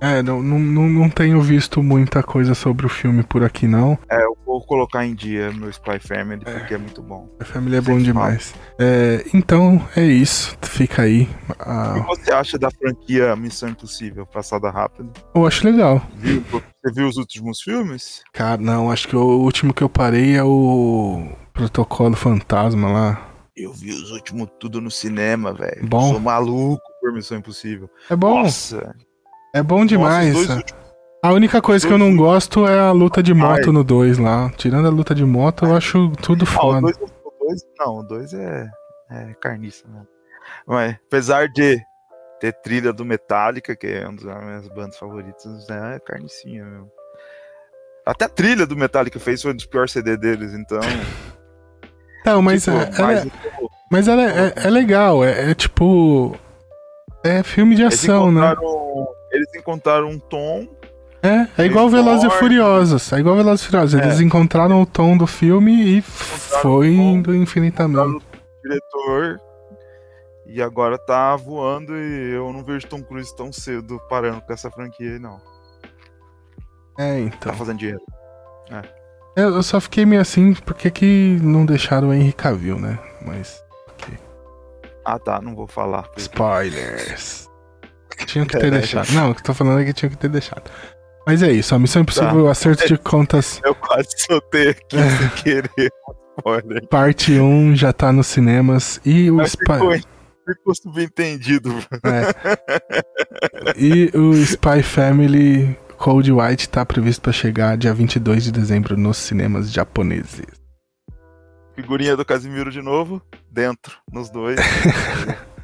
é, não, não, não tenho visto muita coisa sobre o filme por aqui, não. É, eu vou colocar em dia no Spy Family, é. porque é muito bom. Spy Family é bom demais. É, então, é isso. Fica aí. A... O que você acha da franquia Missão Impossível, passada rápido? Eu acho legal. Viu? Você viu os últimos filmes? Cara, não, acho que o último que eu parei é o Protocolo Fantasma lá. Eu vi os últimos tudo no cinema, velho. Bom. Sou maluco por Missão Impossível. É bom. Nossa. É bom demais. Nossa, a única coisa que eu não gosto é a luta de moto Ai. no 2 lá. Tirando a luta de moto, eu acho tudo foda. O dois, não, o 2 é, é carniça, né? Mas, apesar de ter trilha do Metallica, que é uma das minhas bandas favoritas, né? é carnicinha mesmo. Até a trilha do Metallica fez foi um dos piores CD deles, então. Não, mas tipo, é, ela, é, mas é, é, é legal, é, é, tipo. É filme de ação, né? Eles encontraram um tom. É, é igual Velozes e Furiosos. É igual Velozes e Furiosos. Eles encontraram o tom do filme e foi indo infinitamente. O diretor e agora tá voando e eu não vejo Tom Cruise tão cedo parando com essa franquia aí, não. É, então. Tá fazendo dinheiro. É. Eu só fiquei meio assim, porque que não deixaram o Henry Cavill, né? Mas. Okay. Ah tá, não vou falar. Spoilers. Tinha que ter é, deixado. Não, o que eu tô falando é que tinha que ter deixado. Mas é isso, a Missão Impossível, tá. acerto de contas. Eu quase soltei aqui é. sem querer. Parte 1 já tá nos cinemas e o Spy. Ficou subentendido. É. E o Spy Family Cold White está previsto para chegar dia 22 de dezembro nos cinemas japoneses. Figurinha do Casimiro de novo, dentro, nos dois.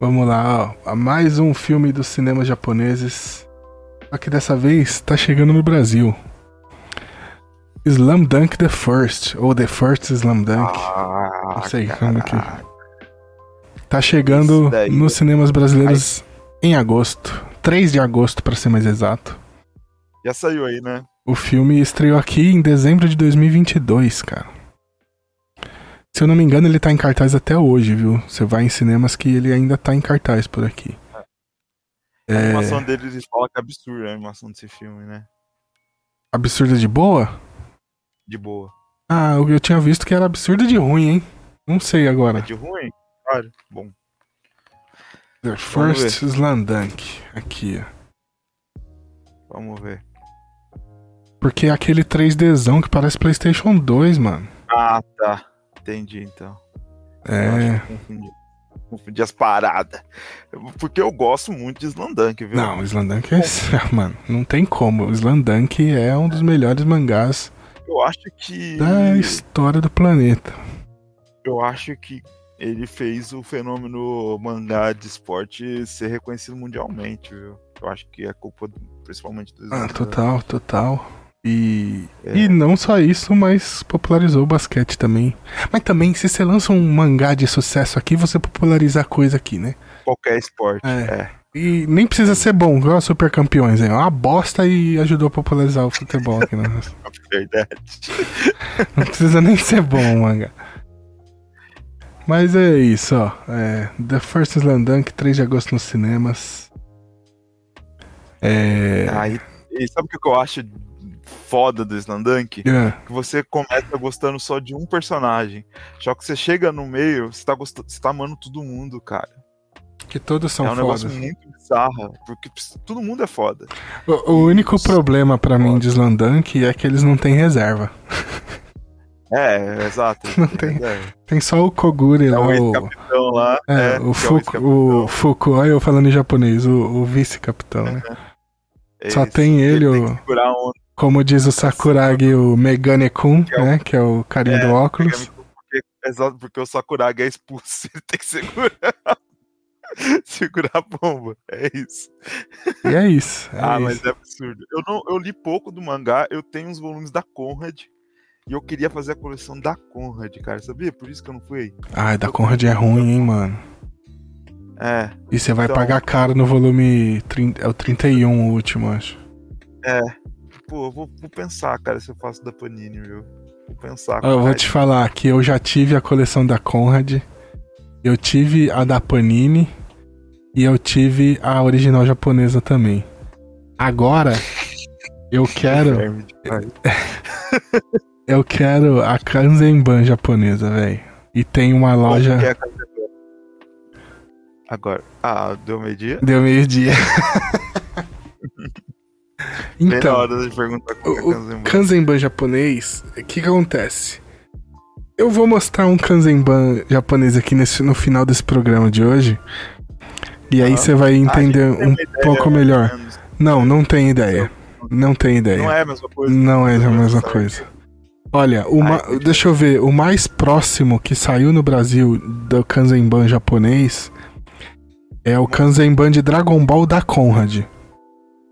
Vamos lá, ó. mais um filme dos cinemas japoneses. Só que dessa vez está chegando no Brasil. Slam Dunk The First, ou The First Slam Dunk. Ah, Não sei como que-. Tá chegando nos cinemas brasileiros em agosto. 3 de agosto, pra ser mais exato. Já saiu aí, né? O filme estreou aqui em dezembro de 2022, cara. Se eu não me engano, ele tá em cartaz até hoje, viu? Você vai em cinemas que ele ainda tá em cartaz por aqui. A É animação deles eles falam que é absurda a animação desse filme, né? absurda de boa? De boa. Ah, eu eu tinha visto que era absurda de ruim, hein? Não sei É agora. de ruim? Claro. Bom. The First Slandunk. Aqui, ó. Vamos ver. Porque é aquele 3Dzão que parece PlayStation 2, mano. Ah, tá. Entendi, então. Eu acho É. que eu Confundi. Confundi as paradas. Porque eu gosto muito de Slandunk, viu? Não, Slandunk é. Mano, não tem como. O Slandunk é um dos melhores mangás Eu acho que. da história do planeta. Eu acho que ele fez o fenômeno mangá de esporte ser reconhecido mundialmente, viu? Eu acho que é culpa do- principalmente dos. Ah, total, total. E, É. e não só isso, mas popularizou o basquete também. Mas também, se você lança um mangá de sucesso aqui, você populariza a coisa aqui, né? Qualquer esporte. É. É. E nem precisa ser bom, igual Super Campeões, é uma bosta e ajudou a popularizar o futebol aqui, né? Verdade. Não precisa nem ser bom o mangá. Mas é isso, ó. É, The First Slandunk, 3 de agosto nos cinemas. É. Aí, e sabe o que eu acho foda do Slandunk? é, Que você começa gostando só de um personagem. Só que você chega no meio, você tá, gostando, você tá amando todo mundo, cara. que todos são é um fodas. negócio muito bizarro. Porque todo mundo é foda. O, o único problema pra mim de Slandunk é que eles não têm reserva. É, exato. Não tem. É, Tem só o Koguri é lá, o o, ex-capitão lá. é, é, o, que é Fuku, ex-capitão. o Fuku, olha eu falando em japonês, o, o vice-capitão, né? É só isso. tem ele, tem o- que segurar a onda, Como diz o Sakuragi, o Megane-kun, é né? Que é o carinha É, do óculos. exato, porque o Sakuragi é expulso, ele tem que segurar. segurar a bomba. É isso. E é isso. é ah, isso. mas é absurdo. Eu, não, eu li pouco do mangá, eu tenho uns volumes da Conrad. E eu queria fazer a coleção da Conrad, cara, sabia? Por isso que eu não fui. Ai, da Conrad é ruim, hein, mano. É, E você vai Então- pagar caro no volume 30, é o 31 o último, acho. Pô, eu vou, vou pensar, cara, se eu faço da Panini, viu? Vou pensar. Eu vou te falar que eu já tive a coleção da Conrad, eu tive a da Panini e eu tive a original japonesa também. Agora eu quero, pai. eu quero a Kanzenban japonesa, velho. E tem uma loja é? Agora. Ah, deu meio-dia? deu meio-dia. Então, hora de perguntar qual que é o Kanzenban. Japonês, o que, que acontece? Eu vou mostrar um Kanzenban japonês aqui nesse, no final desse programa de hoje. E aí Aham. você vai entender Ah, tem um ideia, pouco ou melhor. menos. Não, não tem ideia. Não tem ideia. Não é a mesma coisa. Não é a mesma Sabe? coisa. Olha, o Ah, deixa eu ver. O mais próximo que saiu no Brasil do Kanzenban japonês é o Kanzenban de Dragon Ball da Conrad.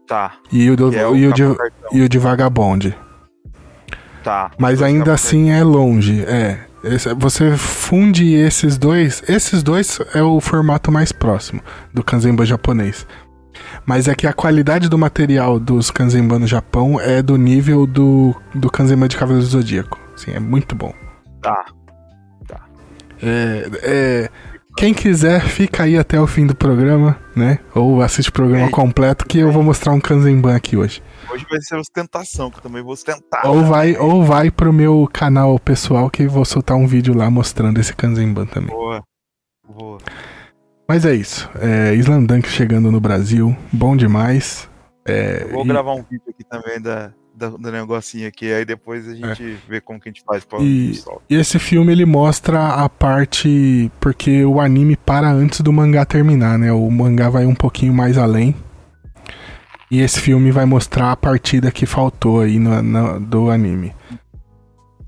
Tá. E o, do, é o e o de, e o de Vagabond. Tá. Mas ainda capa assim é longe. É. Esse- você funde esses dois. Esses dois é o formato mais próximo do Kanzenban japonês. Mas é que a qualidade do material dos Kanzenban no Japão é do nível do, do Kanzenban de Cavaleiro do Zodíaco. Sim, é muito bom. Tá. É, é, quem quiser, fica aí até o fim do programa, né? Ou assiste o programa É. completo que eu vou mostrar um Kanzenban aqui hoje. Hoje vai ser ostentação, que eu também vou ostentar. Ou vai, ou vai pro meu canal pessoal que vou soltar um vídeo lá mostrando esse Kanzenban também. Boa. Boa. Mas é isso. É, chegando no Brasil. Bom demais. É, Eu vou e- gravar um vídeo aqui também da, da- do negocinho aqui, aí depois a gente vê como que a gente faz pra E-. E esse filme ele mostra a parte. Porque o anime para antes do mangá terminar, né? O mangá vai um pouquinho mais além. E esse filme vai mostrar a partida que faltou aí no, no- do anime.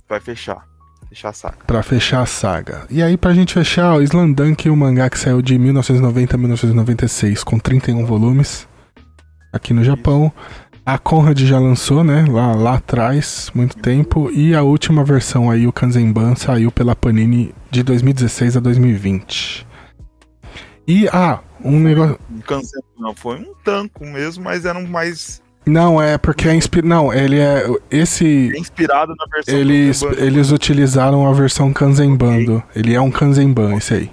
Vai fechar. Fechar a saca. Pra fechar a saga. E aí, pra gente fechar, o Slandunk, o mangá que saiu de 1990 a 1996, com 31 volumes, aqui no Japão. A Conrad já lançou, né? Lá, lá atrás, muito tempo. E a última versão aí, o Kanzenban, saiu pela Panini de 2016 a 2020. E, ah, um negócio. Kanzenban não foi um tanco mesmo, mas era um mais Não, é porque é inspirado. Não, ele é. Esse. é inspirado na versão Eles, Kanzenban. eles utilizaram a versão Kanzenbando. Ele é um Kanzenban, esse aí.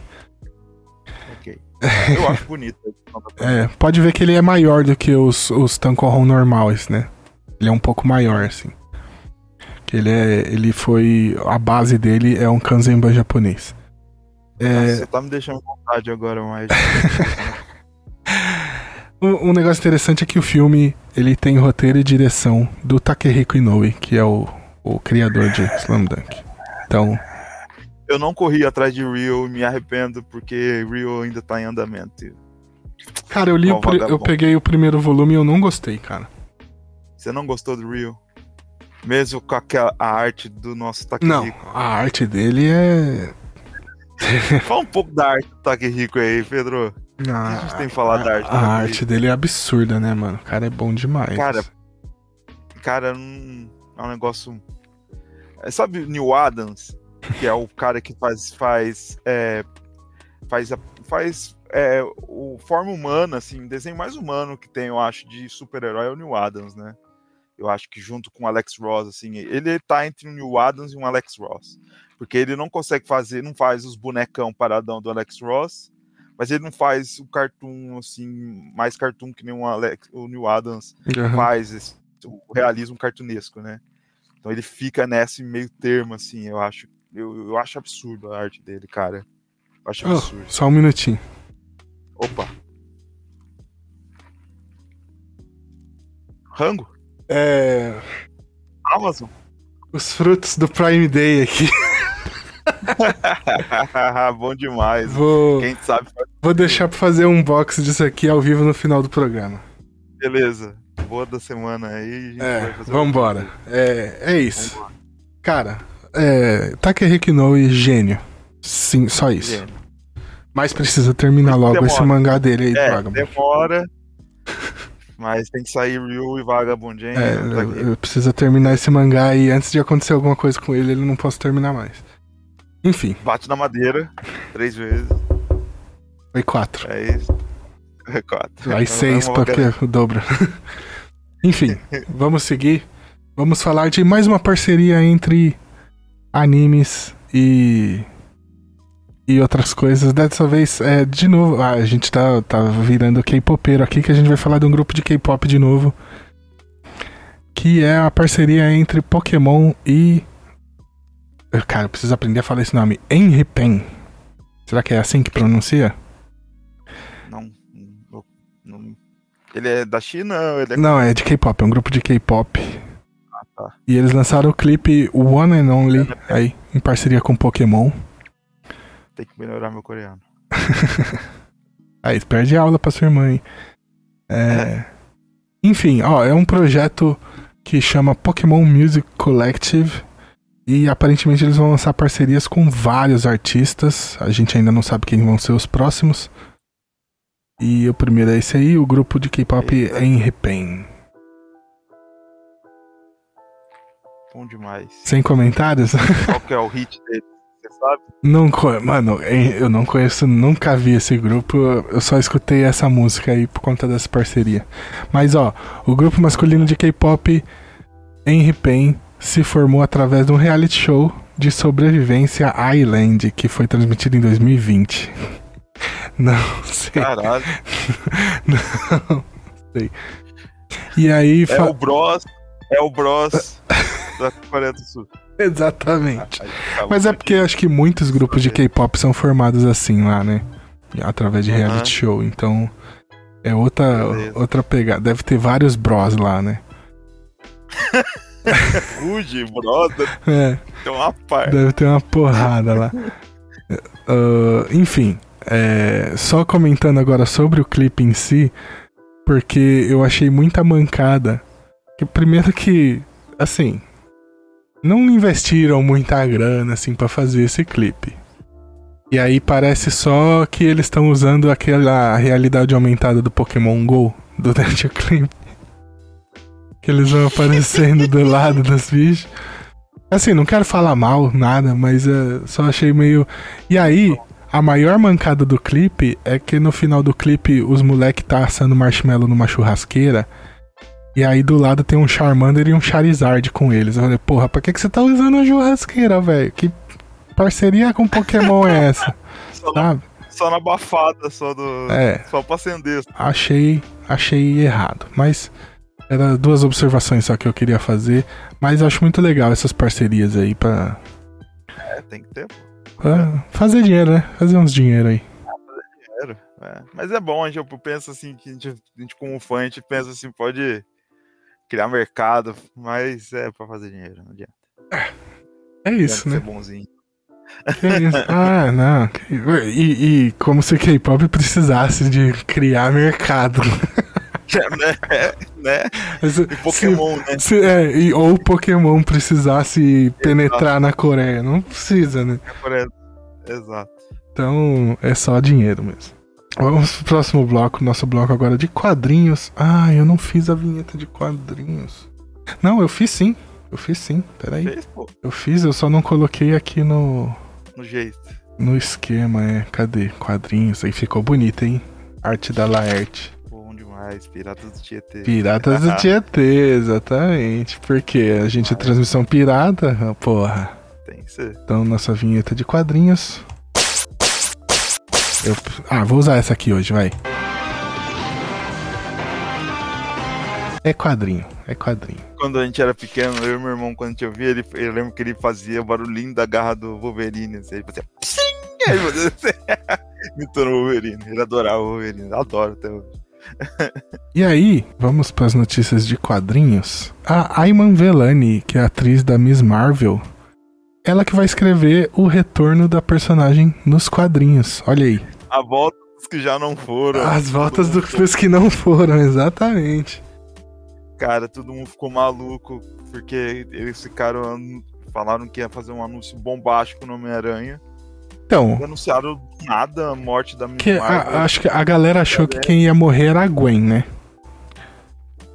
Eu acho bonito. É, pode ver que ele é maior do que os, os Tankohon normais, né? Ele é um pouco maior, assim. Que ele é. Ele foi. A base dele é um Kanzenban japonês. Nossa, É, Você tá me deixando vontade agora, mas. um, um negócio interessante é que o filme ele tem roteiro e direção do Takehiko Inoue, que é o, o criador de Slam Dunk. Então, eu não corri atrás de Rio e me arrependo porque Rio ainda tá em andamento. cara, eu li, o eu peguei o primeiro volume e eu não gostei, cara. Você não gostou do Rio? Mesmo com aquela a arte do nosso Não, Takehiko. a arte dele é. Fala um pouco da arte do Takehiko aí, Pedro. Ah, a gente tem que falar da arte A, do a Takehiko? arte dele é absurda, né, mano? O cara é bom demais. Cara, cara, não- é um negócio. É, sabe o Neil Adams, que é o cara que faz faz é, faz a- faz é, o forma humana, assim, desenho mais humano que tem, eu acho, de super-herói é o Neil Adams, né? Eu acho que junto com o Alex Ross, assim, ele tá entre um Neil Adams e um Alex Ross, porque ele não consegue fazer, não faz os bonecão paradão do Alex Ross, mas ele não faz o cartoon assim mais cartoon que nem o, Alex, o Neil Adams Aham. faz esse- o realismo cartunesco, né? Então ele fica nesse meio termo, assim, eu acho. Eu, eu acho absurdo a arte dele, cara. Eu acho Oh, absurdo. só um minutinho. Opa. Rango? É. Amazon? Os frutos do Prime Day aqui. Bom demais. Vou, Quem sabe vou deixar pra fazer um box disso aqui ao vivo no final do programa. beleza. Boa da semana aí. É, vambora. outra É, é isso. Vambora. Cara, é. Takehiko Inoue, gênio. Sim, só isso. Gênio. Mas precisa terminar logo Demora. esse mangá dele aí, É, Vagabond. demora. Mas tem que sair Ryu e Vagabond, hein? É, Tá eu, eu preciso terminar esse mangá e antes de acontecer alguma coisa com ele, ele não posso terminar mais. Enfim, Bate na madeira três vezes. foi quatro. É isso. É quatro. Aí É seis, porque o dobro. Enfim, vamos seguir. Vamos falar de mais uma parceria entre animes e. E outras coisas. Dessa vez, é, de novo, ah, a gente tá, tá virando K-Popeiro aqui, que a gente vai falar de um grupo de K-pop de novo. Que é a parceria entre Pokémon e. Cara, eu preciso aprender a falar esse nome. Enripen. Será que é assim que pronuncia? Não, não- não- Ele é da China? ou Ele é... Não, é de K-pop, é um grupo de K-pop. E eles lançaram o clipe One and Only aí, em parceria com Pokémon. Tem que melhorar meu coreano. Aí, perde aula pra sua irmã, hein? É... Enfim, ó, é um projeto que chama Pokémon Music Collective. E aparentemente eles vão lançar parcerias com vários artistas. A gente ainda não sabe quem vão ser os próximos. E o primeiro é esse aí, o grupo de K-pop Eita. Enripen. Bom demais. Sem comentários? Qual que é o hit dele? Você sabe? Não, mano, eu não conheço, nunca vi esse grupo, eu só escutei essa música aí por conta dessa parceria. Mas ó, o grupo masculino de K-pop Henry Pen se formou através de um reality show de sobrevivência Island que foi transmitido em 2020. Não sei. Caralho. Não sei. E aí, É fa- o Bros. É o Bros da Coreia do Sul. exatamente. Aí tá Mas é porque eu acho que muitos grupos de K-pop são formados assim lá, né? Através de reality show. Então, é outra, outra pegada. Deve ter vários bros lá, né? Fuji, Bros, É, tem uma parte. deve ter uma porrada lá. Ah, enfim, é, só comentando agora sobre o clipe em si, porque eu achei muita mancada. Que primeiro que, assim, não investiram muita grana assim para fazer esse clipe. E aí parece só que eles estão usando aquela realidade aumentada do Pokémon Go durante o clipe. que eles vão aparecendo do lado dos bichos. Assim, não quero falar mal, nada, mas é, só achei meio. E aí, a maior mancada do clipe é que no final do clipe os moleque tá assando marshmallow numa churrasqueira. E aí do lado tem um Charmander e um Charizard com eles. Eu falei, porra, pra que, que você tá usando a churrasqueira, velho? Que parceria com Pokémon é essa? Só na, só na bafada, só do. É. Só pra acender. Achei, achei errado. Mas era duas observações só que eu queria fazer. Mas eu acho muito legal essas parcerias aí pra, É, tem que ter, pra fazer dinheiro, né? Fazer uns dinheiro aí. dinheiro. É. Mas é bom, a gente eu penso assim, que a gente, a gente como fã, a gente pensa assim, pode criar mercado, mas é pra fazer dinheiro, não adianta. É isso, né? ser bonzinho. Que isso? Ah, não. E, e como se K-pop precisasse de criar mercado. né? É, né? Mas, E Pokémon, né? se- se- é, e, ou Pokémon precisasse penetrar na Coreia. Não precisa, né? Exato. Então é só dinheiro mesmo. Vamos pro próximo bloco. Nosso bloco agora de quadrinhos. Ah, eu não fiz a vinheta de quadrinhos. Não, eu fiz sim. Eu fiz sim. Peraí. Fez, pô, Eu fiz, eu só não coloquei aqui no. no jeito. No esquema, é. Cadê? Quadrinhos. Aí ficou bonito, hein? Arte da Laerte. Bom demais, Piratas do Tietê. Piratas do Tietê, exatamente. Porque a gente é transmissão pirata, porra. Tem que ser. Então, nossa vinheta de quadrinhos. Eu... Ah, vou usar essa aqui hoje, vai. É quadrinho, é quadrinho. Quando a gente era pequeno, eu e meu irmão, quando a gente ouvia, ele, eu lembro que ele fazia o barulhinho da garra do Wolverine. Assim, ele fazia. Psim! Aí ele fazia assim, o Wolverine. Ele adorava o Wolverine. Adoro até hoje. E aí, vamos para as notícias de quadrinhos. A Ayman Velani, que é a atriz da Miss Marvel, ela que vai escrever o retorno da personagem nos quadrinhos. Olha aí. A volta dos que já não foram. As voltas dos que não foram, exatamente. Cara, todo mundo ficou maluco porque eles ficaram. Falaram que ia fazer um anúncio bombástico no Homem-Aranha. Então, Não anunciaram nada a morte da Miss que a- acho que a galera achou que quem ia morrer era a Gwen, né?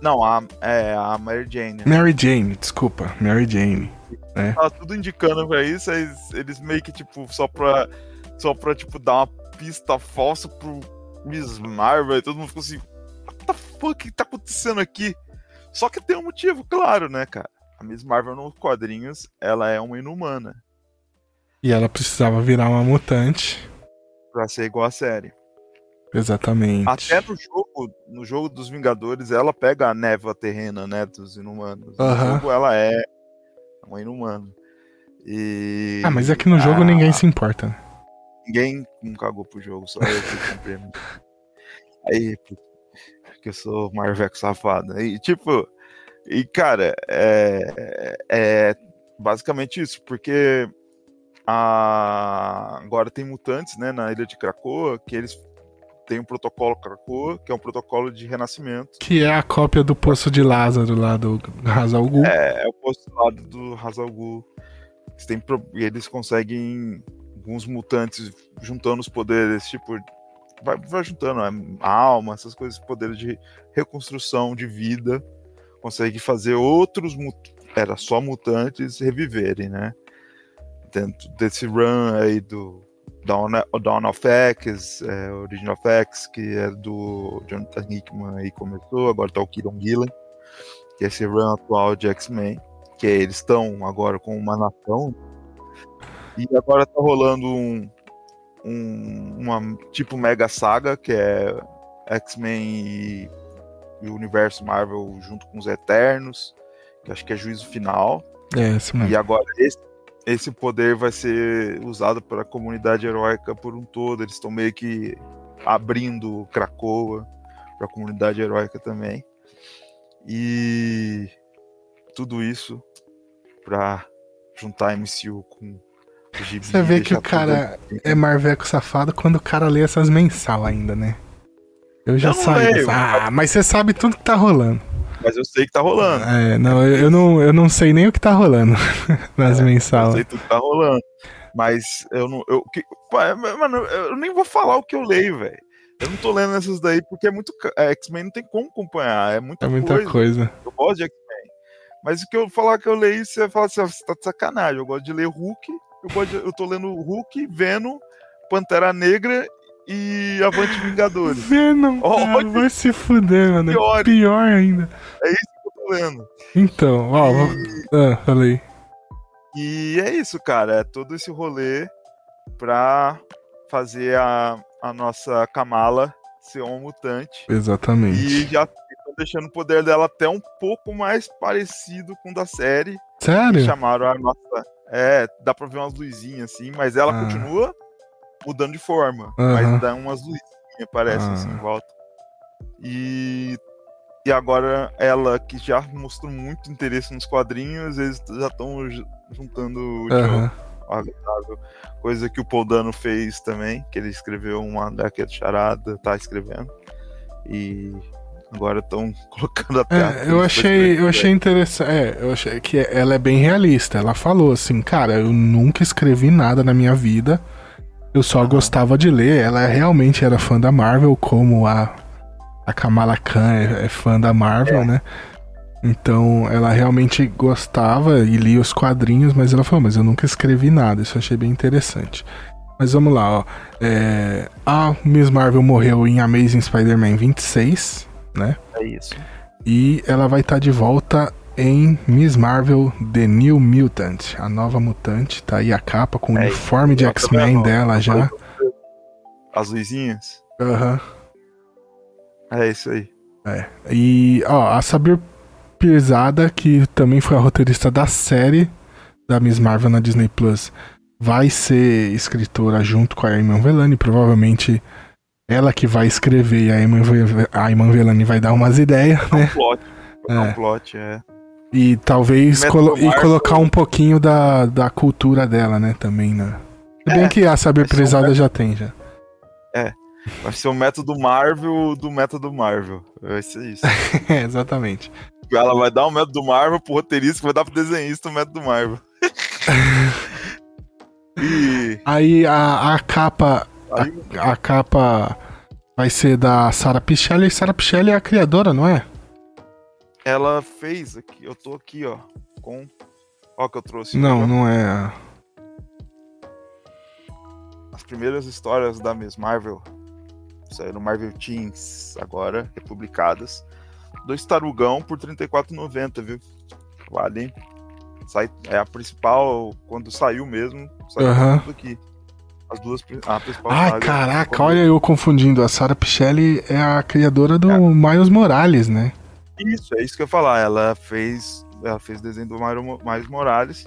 Não, a, é a Mary Jane. Mary Jane, desculpa, Mary Jane. Tava tudo indicando pra isso, eles, eles meio que, tipo, só pra. Só pra, tipo, dar uma pista falsa pro Miss Marvel, e todo mundo ficou assim. What the fuck? Que tá acontecendo aqui? Só que tem um motivo, claro, né, cara? A Miss Marvel nos quadrinhos, ela é uma inumana. E ela precisava virar uma mutante. Pra ser igual a série. Exatamente. Até no jogo, no jogo dos Vingadores, ela pega a névoa terrena, né, dos inumanos. No Aham. jogo ela é uma inumana. E. Ah, mas é que no jogo Ah, ninguém se importa. né? Ninguém cagou pro jogo, só eu que comprei. Aí, pô, que eu sou Marveco safado. E tipo, e cara, é, é basicamente isso, porque a, agora tem mutantes, né, na ilha de Krakoa, que eles têm um protocolo Krakoa, que é um protocolo de renascimento. Que é a cópia do Poço de Lázaro lá do Hazal Ghul. É, é o postulado do Hazal Ghul. Eles, têm e eles conseguem alguns mutantes juntando os poderes, tipo, vai, vai juntando a alma, essas coisas, poderes de reconstrução de vida, consegue fazer outros era só mutantes reviverem, né? Dentro desse run aí do Dawn, Dawn of X, é, Origin of X, que é do Jonathan Hickman aí começou, agora tá o Kieron Gillen, que é esse run atual de X-Men, que eles estão agora com uma nação, e agora tá rolando um, um uma tipo mega saga, que é X-Men e, e o universo Marvel junto com os Eternos, que acho que é juízo final. É. E agora esse, esse poder vai ser usado pela comunidade heróica por um todo. Eles estão meio que abrindo Krakoa para a comunidade heróica também. E tudo isso para juntar a MCU com o gibi. Você vê que o cara tudo- é Marveco safado quando o cara lê essas mensal ainda, né? Eu já Eu leio. Ah, mas você sabe tudo que tá rolando. Mas eu sei que tá rolando. É, não, eu, eu não, eu não sei nem o que tá rolando nas Eu mensal. sei tudo que tá rolando. Mas eu não. Eu, que, pá, mano, eu nem vou falar o que eu leio, velho. Eu não tô lendo essas daí porque é muito. é, X-Men não tem como acompanhar. É muita, É muita coisa. coisa. Eu gosto de X-Men. Mas o que eu falar que eu leio, você fala assim, você tá de sacanagem. Eu gosto de ler Hulk, eu, gosto de- eu tô lendo Hulk, Venom, Pantera Negra e Avante Vingadores. Venom, Ó, cara, olha vai se fuder, mano. pior. Pior ainda. Eu tô lendo. Então, ó, vamos- ah, falei. E é isso, cara. É todo esse rolê pra fazer a, a nossa Kamala ser um mutante. Exatamente. E já estão deixando o poder dela até um pouco mais parecido com o da série. Sério? Chamaram a nossa. É, dá pra ver umas luzinhas assim, mas ela Ah. continua mudando de forma. Aham. Mas dá umas luzinhas, parece, Ah. assim, em volta. E. E agora ela, que já mostrou muito interesse nos quadrinhos, eles já estão juntando o agradável. Coisa que o Paul Dano fez também, que ele escreveu uma HQ de charada, tá escrevendo. E agora estão colocando até. a É, atriz eu achei, eu achei interessante. É, eu achei que ela é bem realista. Ela falou assim, cara, eu nunca escrevi nada na minha vida. Eu só Aham. gostava de ler. Ela realmente era fã da Marvel, como a, a Kamala Khan é, é fã da Marvel, né? Então ela realmente gostava e lia os quadrinhos, mas ela falou, mas eu nunca escrevi nada. Isso eu achei bem interessante. Mas vamos lá, ó. É, a Miss Marvel morreu em Amazing Spider-Man 26, né? É isso. E ela vai estar de volta em Miss Marvel The New Mutant, a nova mutante. Tá aí a capa com o É, uniforme de tá X-Men dela já. As luzinhas. Aham. É isso aí. E, ó, a Sabir Pirzada, que também foi a roteirista da série da Miss Marvel na Disney Plus, vai ser escritora junto com a Iman Velani. Provavelmente ela que vai escrever e a Iman, Iman Velani vai dar umas ideias, É um né? plot. É um É. plot, é. E talvez colo- e colocar um pouquinho da, da cultura dela, né? Também, né? Se bem É, que a Saber ser um Prezada já tem, já. Vai ser o método Marvel do método Marvel. Vai ser isso. É, exatamente. Ela vai dar o método Marvel pro roteirista, que vai dar pro desenhista o método Marvel. e Aí a, a capa. aí, A, a capa vai ser da Sarah Pichelli. Sarah Pichelli é a criadora, não é? Ela fez aqui, eu tô aqui, ó, com. Ó, que eu trouxe. Não, ó, não é. a- As primeiras histórias da Miss Marvel saíram Marvel Teens agora, republicadas. Dois tarugão por R$ 34,90, viu? Vale. hein? Sai, é a principal, quando saiu mesmo, saiu tudo aqui. As duas, a principal Ai, caraca, olha eu confundindo. A Sarah Pichelli é a criadora do É. Miles Morales, né? Isso, é isso que eu ia falar. Ela fez, ela fez desenho do Mário Miles Morales.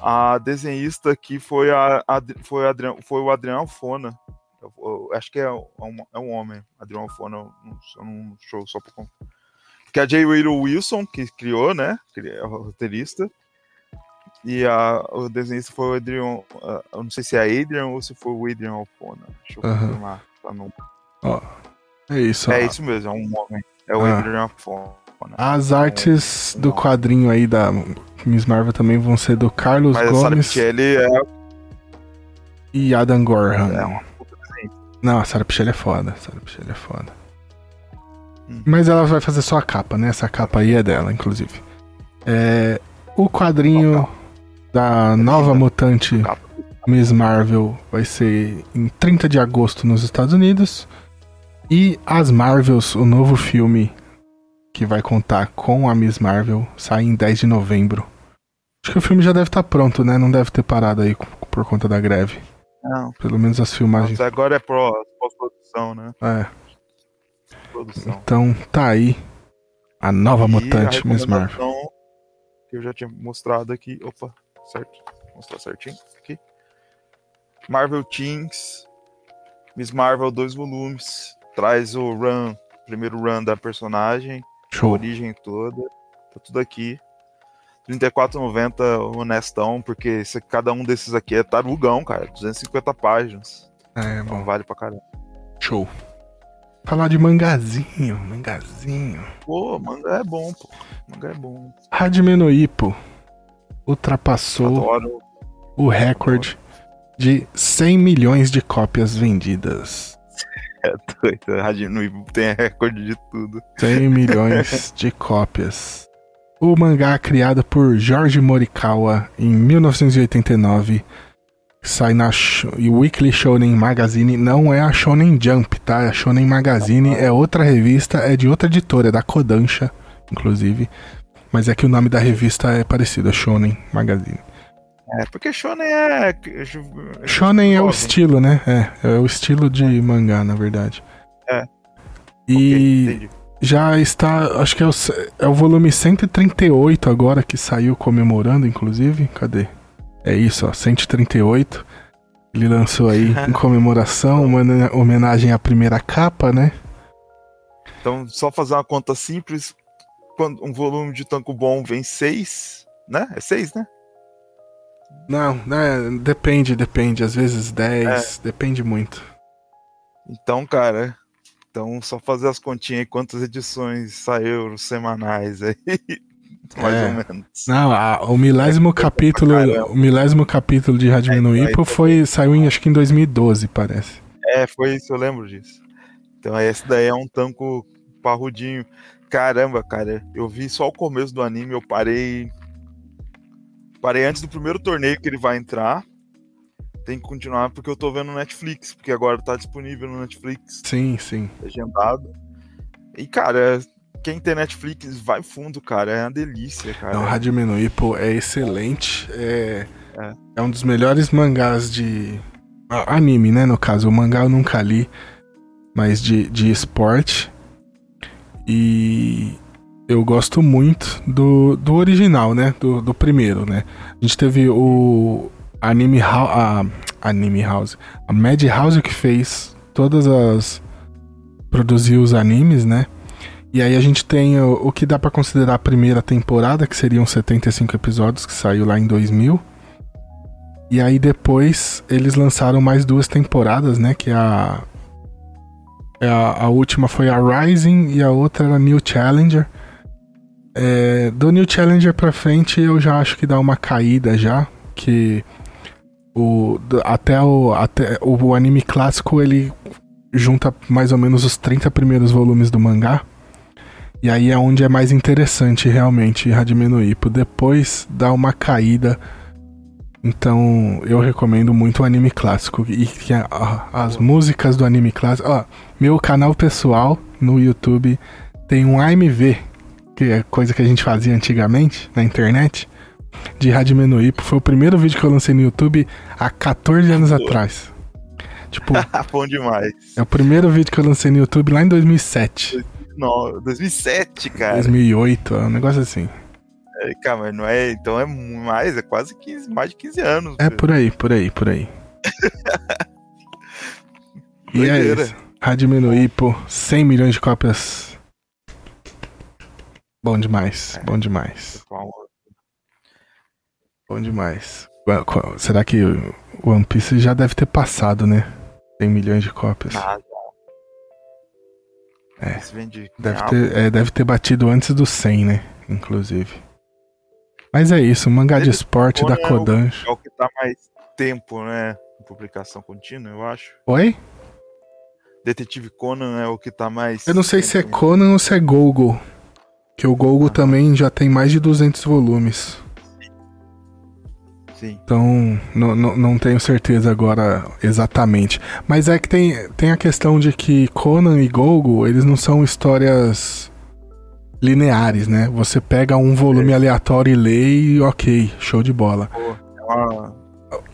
A desenhista aqui foi, a, Ad- foi, Adrian, foi o Adriano Alfona. Eu, eu acho que é um, é um homem, Adriano Alfona, eu não, show só por conta. Que é a J. Willow Wilson, que criou, né? É o roteirista. E a, o desenhista foi o Adrian. ah, Eu não sei se é Adrian ou se foi o Adrian Alfona. Deixa eu confirmar. pra não- É isso. É ó. isso mesmo, é um homem. É o Ah. Adrian Alfona. As artes do quadrinho aí da Miss Marvel também vão ser do Carlos Mas Gomes Pichelli é e Adam Gorham. É uma puta. Não, a Sarah Pichelli é foda. A Sarah Pichelli é foda. Hum. Mas ela vai fazer só a capa, né? Essa capa aí é dela, inclusive. É, o quadrinho da nova mutante. Miss Marvel vai ser em 30 de agosto nos Estados Unidos. E As Marvels, o novo filme que vai contar com a Miss Marvel, sai em 10 de novembro. Acho que o filme já deve estar pronto, né? Não deve ter parado aí por conta da greve. Não, Pelo menos as filmagens. mas agora é pós-produção, né? É. Produção. Então tá aí a nova E mutante a Miss Marvel. Que eu já tinha mostrado aqui. Opa, certo. Vou mostrar certinho aqui. Marvel Teens. Miss Marvel, dois volumes. Traz o run, primeiro run da personagem. a Show. origem toda. Tá tudo aqui. R$ 34,90 honestão, porque esse- cada um desses aqui é tarugão, cara. 250 páginas. É, Então bom. vale pra caramba. Show. Falar de mangazinho, mangazinho. Pô, manga é bom, pô. Manga é bom. Hajime no Ippo ultrapassou Adoro. o recorde de 100 milhões de cópias vendidas. É doido. A Rádio Nui tem recorde de tudo. 100 milhões de cópias. o mangá criado por George Morikawa em 1989 sai na Weekly Shonen Magazine, não é a Shonen Jump, tá? A Shonen Magazine é outra revista, é de outra editora, é da Kodansha, inclusive. Mas é que o nome da revista é parecido, é Shonen Magazine. É, porque Shonen é. Shonen é o estilo, né? É, é o estilo de mangá, na verdade. É. E Ok, entendi. já está, acho que é o, é o volume 138 agora que saiu comemorando, inclusive. Cadê? É isso, ó, 138. Ele lançou aí em comemoração, uma homena- homenagem à primeira capa, né? Então, só fazer uma conta simples. Quando um volume de tanco bom vem seis, né? É seis, né? Não, né, depende, depende. Às vezes 10, depende muito. Então, cara. Então, só fazer as continhas aí, quantas edições saíram semanais aí. Mais É. ou menos. Não, a- o milésimo capítulo, caramba. o milésimo capítulo de no É, Ippo aí- foi saiu em acho que em 2012, parece. É, foi isso, eu lembro disso. Então, esse daí é um tanco parrudinho. Caramba, cara, eu vi só o começo do anime, eu parei. Parei antes do primeiro torneio que ele vai entrar. Tem que continuar porque eu tô vendo no Netflix, porque agora tá disponível no Netflix, Sim, sim. legendado. E, cara, quem tem Netflix, vai fundo, cara. É uma delícia, cara. Não, no Ippo é excelente. É, É. é um dos melhores mangás de. Anime, né? No caso, o mangá eu nunca li, mas de, de esporte. E eu gosto muito do, do original, né? Do, do primeiro, né? A gente teve o Anime House. A, anime House. A Mad House que fez todas as. produziu os animes, né? E aí a gente tem o, o que dá pra considerar a primeira temporada, que seriam 75 episódios, que saiu lá em 2000. E aí depois eles lançaram mais duas temporadas, né? Que é a, é a, a última foi a Rising e a outra era New Challenger. É, do New Challenger pra frente eu já acho que dá uma caída já, que o, até, o, até o, o anime clássico ele junta mais ou menos os 30 primeiros volumes do mangá. E aí é onde é mais interessante realmente Hajime no Ippo. Depois dá uma caída. Então eu recomendo muito o anime clássico. E que as músicas do anime clássico. Ó, meu canal pessoal no YouTube tem um AMV, que é coisa que a gente fazia antigamente na internet, de Hajime no Ippo. Foi o primeiro vídeo que eu lancei no YouTube há 14 anos atrás. Tipo, Bom demais. é o primeiro vídeo que eu lancei no YouTube lá em 2007. No, 2007, cara. 2008, é um negócio assim. É, Cara, mas não é. Então é mais, é quase 15, mais de 15 anos. É velho. por aí, por aí, por aí. e é isso. Hajime no Ippo, 100 milhões de cópias. Bom demais, bom demais, bom demais. Será que o One Piece já deve ter passado, né? 100 milhões de cópias. Nada. É. Deve ter, é, deve ter batido antes do 100, né? Inclusive. Mas é isso, mangá de esporte da é o- Kodansha. É o que tá mais tempo, né? Publicação contínua, eu acho. Oi? Detetive Conan é o que tá mais. Eu não sei se é Conan ou se é Golgo. Que o Golgo Aham. também já tem mais de 200 volumes. Sim. Então, não, não, não tenho certeza agora exatamente. Mas é que tem, tem a questão de que Conan e Golgo, eles não são histórias lineares, né? Você pega um volume aleatório e lê e ok, show de bola. É uma.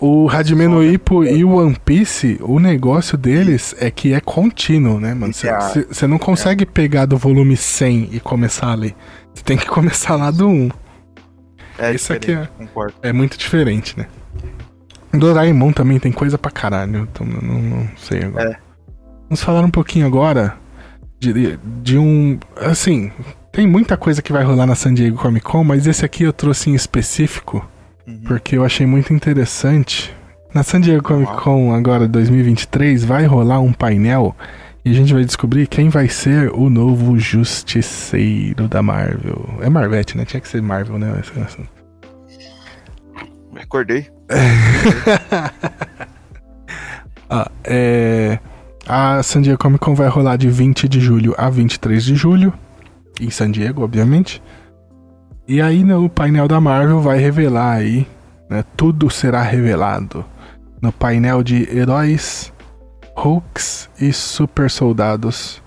O Hajime no Ippo e o One Piece, o negócio deles é que é contínuo, né, mano? Você não consegue pegar do volume 100 e começar a ler. Você tem que começar lá do 1. É Isso aqui Concordo. É muito diferente, né? Doraemon também tem coisa pra caralho, então não, não sei agora. É. Vamos falar um pouquinho agora de, de um. Assim, tem muita coisa que vai rolar na San Diego Comic Con, mas esse aqui eu trouxe em específico Uhum. porque eu achei muito interessante. Na San Diego Comic Con agora 2023 vai rolar um painel e a gente vai descobrir quem vai ser o novo Justiceiro da Marvel. É Marvete, né? Tinha que ser Marvel, né? Recordei. Ah, é... A San Diego Comic Con vai rolar de 20 de julho a 23 de julho. Em San Diego, obviamente. E aí no painel da Marvel vai revelar aí, né? Tudo será revelado no painel de heróis, Hulks e super soldados.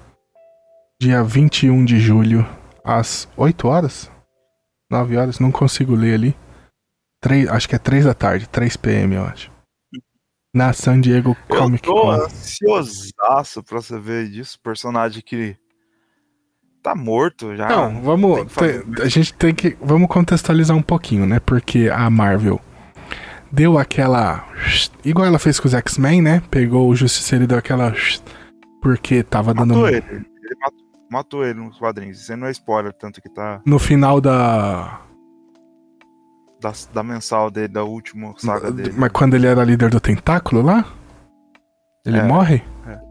Dia 21 de julho, às 8 horas? 9 horas, não consigo ler ali. 3, acho que é 3 da tarde, 3 PM, eu acho. Na San Diego Comic eu tô Con. ansiosaço pra você ver disso. Personagem que tá morto já. Não, vamos. tem a gente tem que. Vamos contextualizar um pouquinho, né? Porque a Marvel deu aquela. Igual ela fez com os X-Men, né? Pegou o Justiceiro e deu aquela. Porque tava dando. Matou ele. Ele matou, matou ele nos quadrinhos. Isso não é spoiler, tanto que tá No final da. da, da mensal dele, da última saga dele. Mas quando ele era líder do tentáculo lá? Ele É, morre? é.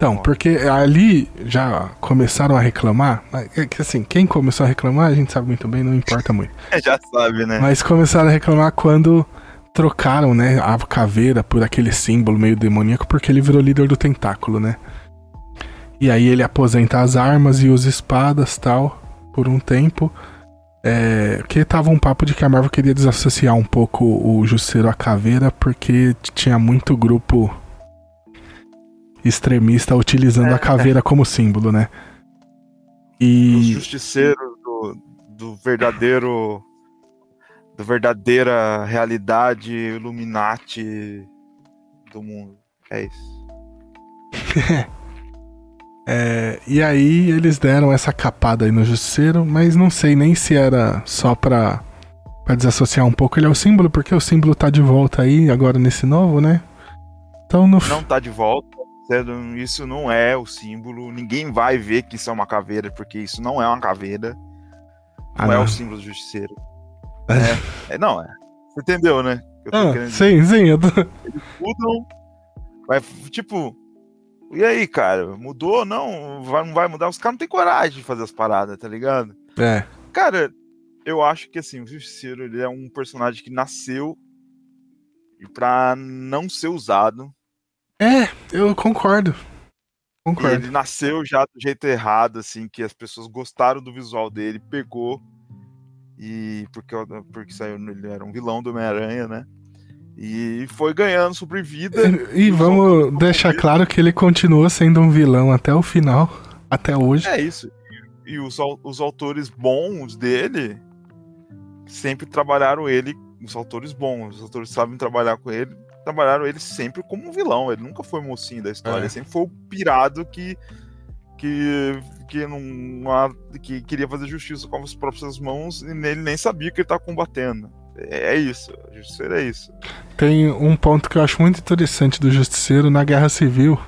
Então, porque ali já começaram a reclamar. É que assim, quem começou a reclamar, a gente sabe muito bem, não importa muito. Já sabe, né? Mas começaram a reclamar quando trocaram, né, a caveira por aquele símbolo meio demoníaco, porque ele virou líder do tentáculo, né? E aí ele aposenta as armas e usa espadas tal, por um tempo. É, porque tava um papo de que a Marvel queria desassociar um pouco o Justiceiro à caveira, porque tinha muito grupo extremista utilizando a caveira como símbolo, né? Os E justiceiros do, do verdadeiro. Da verdadeira realidade Illuminati do mundo. É isso. É, e aí eles deram essa capada aí no Justiceiro, mas não sei nem se era só pra, pra desassociar um pouco ele é o símbolo, porque o símbolo tá de volta aí agora nesse novo, né? Então no Não tá de volta. Isso não é o símbolo. Ninguém vai ver que isso é uma caveira, porque isso não é uma caveira. Ah, Não é não. o símbolo do justiceiro. É, é, não, é. Você entendeu, né? Ah, sim, sim, eu tô... mudam. Vai, tipo, e aí, cara? Mudou? Não, vai, não vai mudar. Os caras não têm coragem de fazer as paradas, tá ligado? É, Cara, eu acho que assim, o Justiceiro ele é um personagem que nasceu pra não ser usado. É, eu concordo. E Concordo. ele nasceu já do jeito errado, assim, que as pessoas gostaram do visual dele, pegou. E porque, porque saiu, ele era um vilão do Homem-Aranha, né? E foi ganhando sobrevida. E vamos deixar claro que ele continuou sendo um vilão até o final, até hoje. É isso. E, e os, os autores bons dele sempre trabalharam ele, os autores bons, os autores sabem trabalhar com ele, trabalharam ele sempre como um vilão. Ele nunca foi mocinho da história, É. ele sempre foi o pirado que que que não que queria fazer justiça com as próprias mãos e ele nem sabia que ele estava combatendo. É isso, a justiça é isso. Tem um ponto que eu acho muito interessante do Justiceiro na Guerra Civil.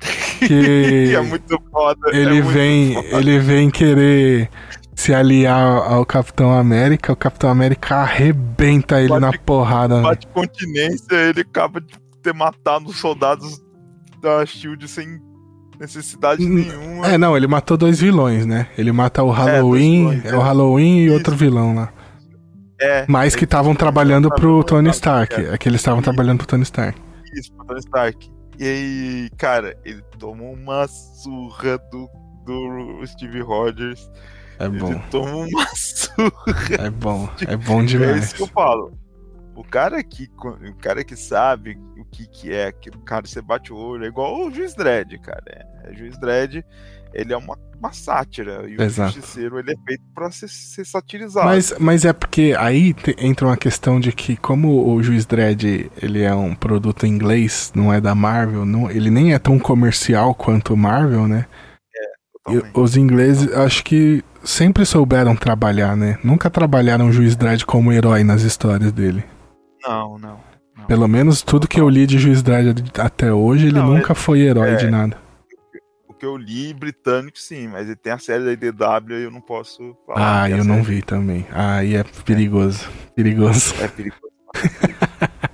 Que é muito foda. é ele muito vem, foda. ele vem querer se aliar ao Capitão América, o Capitão América arrebenta ele Bate- na porrada. né? bate continência, ele acaba de ter matado os soldados da Shield sem necessidade Hum, nenhuma. É, não, ele matou dois vilões, né? Ele mata o Halloween, vilões, é, é. o Halloween e Isso. outro vilão lá. É, Mas que estavam trabalhando pro Tony Stark. É que eles estavam trabalhando pro Tony Stark. isso, pro Tony Stark. E aí, cara, ele tomou uma surra do, do Steve Rogers. É Ele bom, tomou uma surra. é bom, é bom É demais. isso que eu falo. O cara que, o cara que sabe o que, que é aquilo, cara, você bate o olho, é igual o Juiz Dredd, cara. É, o Juiz Dredd, ele é uma, uma sátira. E Exato. o Justiceiro, ele é feito pra ser, ser satirizado. Mas, mas é porque aí te- entra uma questão de que, como o Juiz Dredd ele é um produto inglês, não é da Marvel, não, ele nem é tão comercial quanto o Marvel, né? E Totalmente. os ingleses, acho que sempre souberam trabalhar, né? Nunca trabalharam o Juiz Dredd como herói nas histórias dele. Não, não. não. Pelo menos tudo que eu li de Juiz Dredd até hoje, ele Não, nunca foi herói é. de nada. O que eu li britânico, sim, mas ele tem a série da IDW e eu não posso falar. Ah, eu não vi também. Aí é perigoso. Perigoso. É perigoso.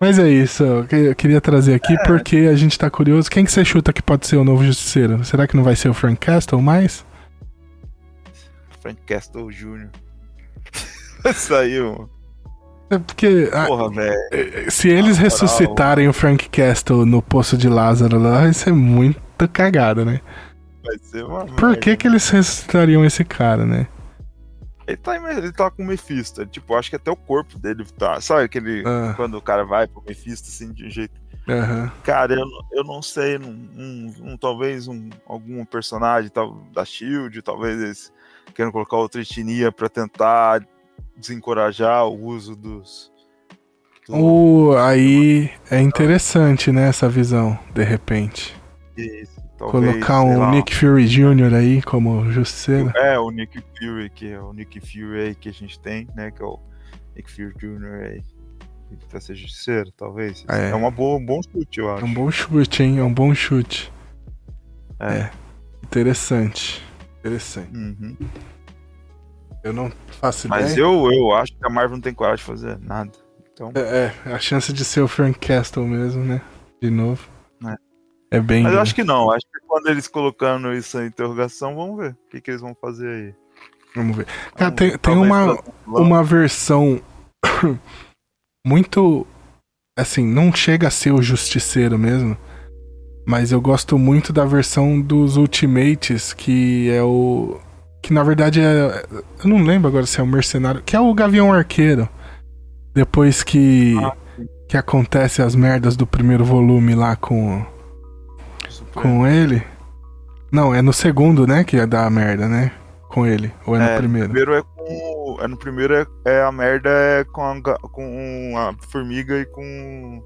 Mas é isso, eu que- eu queria trazer aqui porque a gente tá curioso. Quem que você chuta que pode ser o novo Justiceiro? Será que não vai ser o Frank Castle mais? Frank Castle Jr. Saiu. É porque ah, Porra, velho. se eles moral. ressuscitarem o Frank Castle no Poço de Lázaro lá, vai ser muito cagada, né? vai ser uma Por merda. que que eles ressuscitariam esse cara, né? Ele tá, ele tá com o Mephisto. Tipo, acho que até o corpo dele tá. Sabe aquele. Ah. Quando o cara vai pro Mephisto, assim, de um jeito. Aham. Cara, eu, não- eu não sei. Um, um- um- talvez um, algum personagem tal, da Shield, talvez eles queiram colocar outra etnia pra tentar desencorajar o uso dos. do- O, aí é interessante, né, essa visão, de repente. isso, talvez, Colocar um lá, Nick Fury Jr. aí como justiceiro. É, o Nick Fury, que é o Nick Fury aí que a gente tem, né? Que é o Nick Fury Jr. aí. Pra ser justiceiro, talvez. É. É, uma boa, um bom chute, eu É acho. um bom chute, hein? É um bom chute. É. Interessante. Interessante. Uhum. Eu não faço Mas ideia. eu, eu acho que a Marvel não tem coragem de fazer nada. Então, É, é, a chance de ser o Frank Castle mesmo, né? De novo. É. É bem. mas eu acho que não. Acho que quando eles colocando isso em interrogação, vamos ver o que, que eles vão fazer aí. Vamos ver. Cara, Vamos tem, ver, tem uma, uma versão muito. Assim, não chega a ser o Justiceiro mesmo. Mas eu gosto muito da versão dos Ultimates, que é o. Que na verdade é. Eu não lembro agora se é o Mercenário. Que é o Gavião Arqueiro. Depois que. Ah, que acontece as merdas do primeiro volume lá com. Com ele. Não, é no segundo, né? Que é da merda, né? Com ele. Ou é no É, primeiro? No primeiro é com. É, no primeiro é, é a merda é com a, com a formiga e com.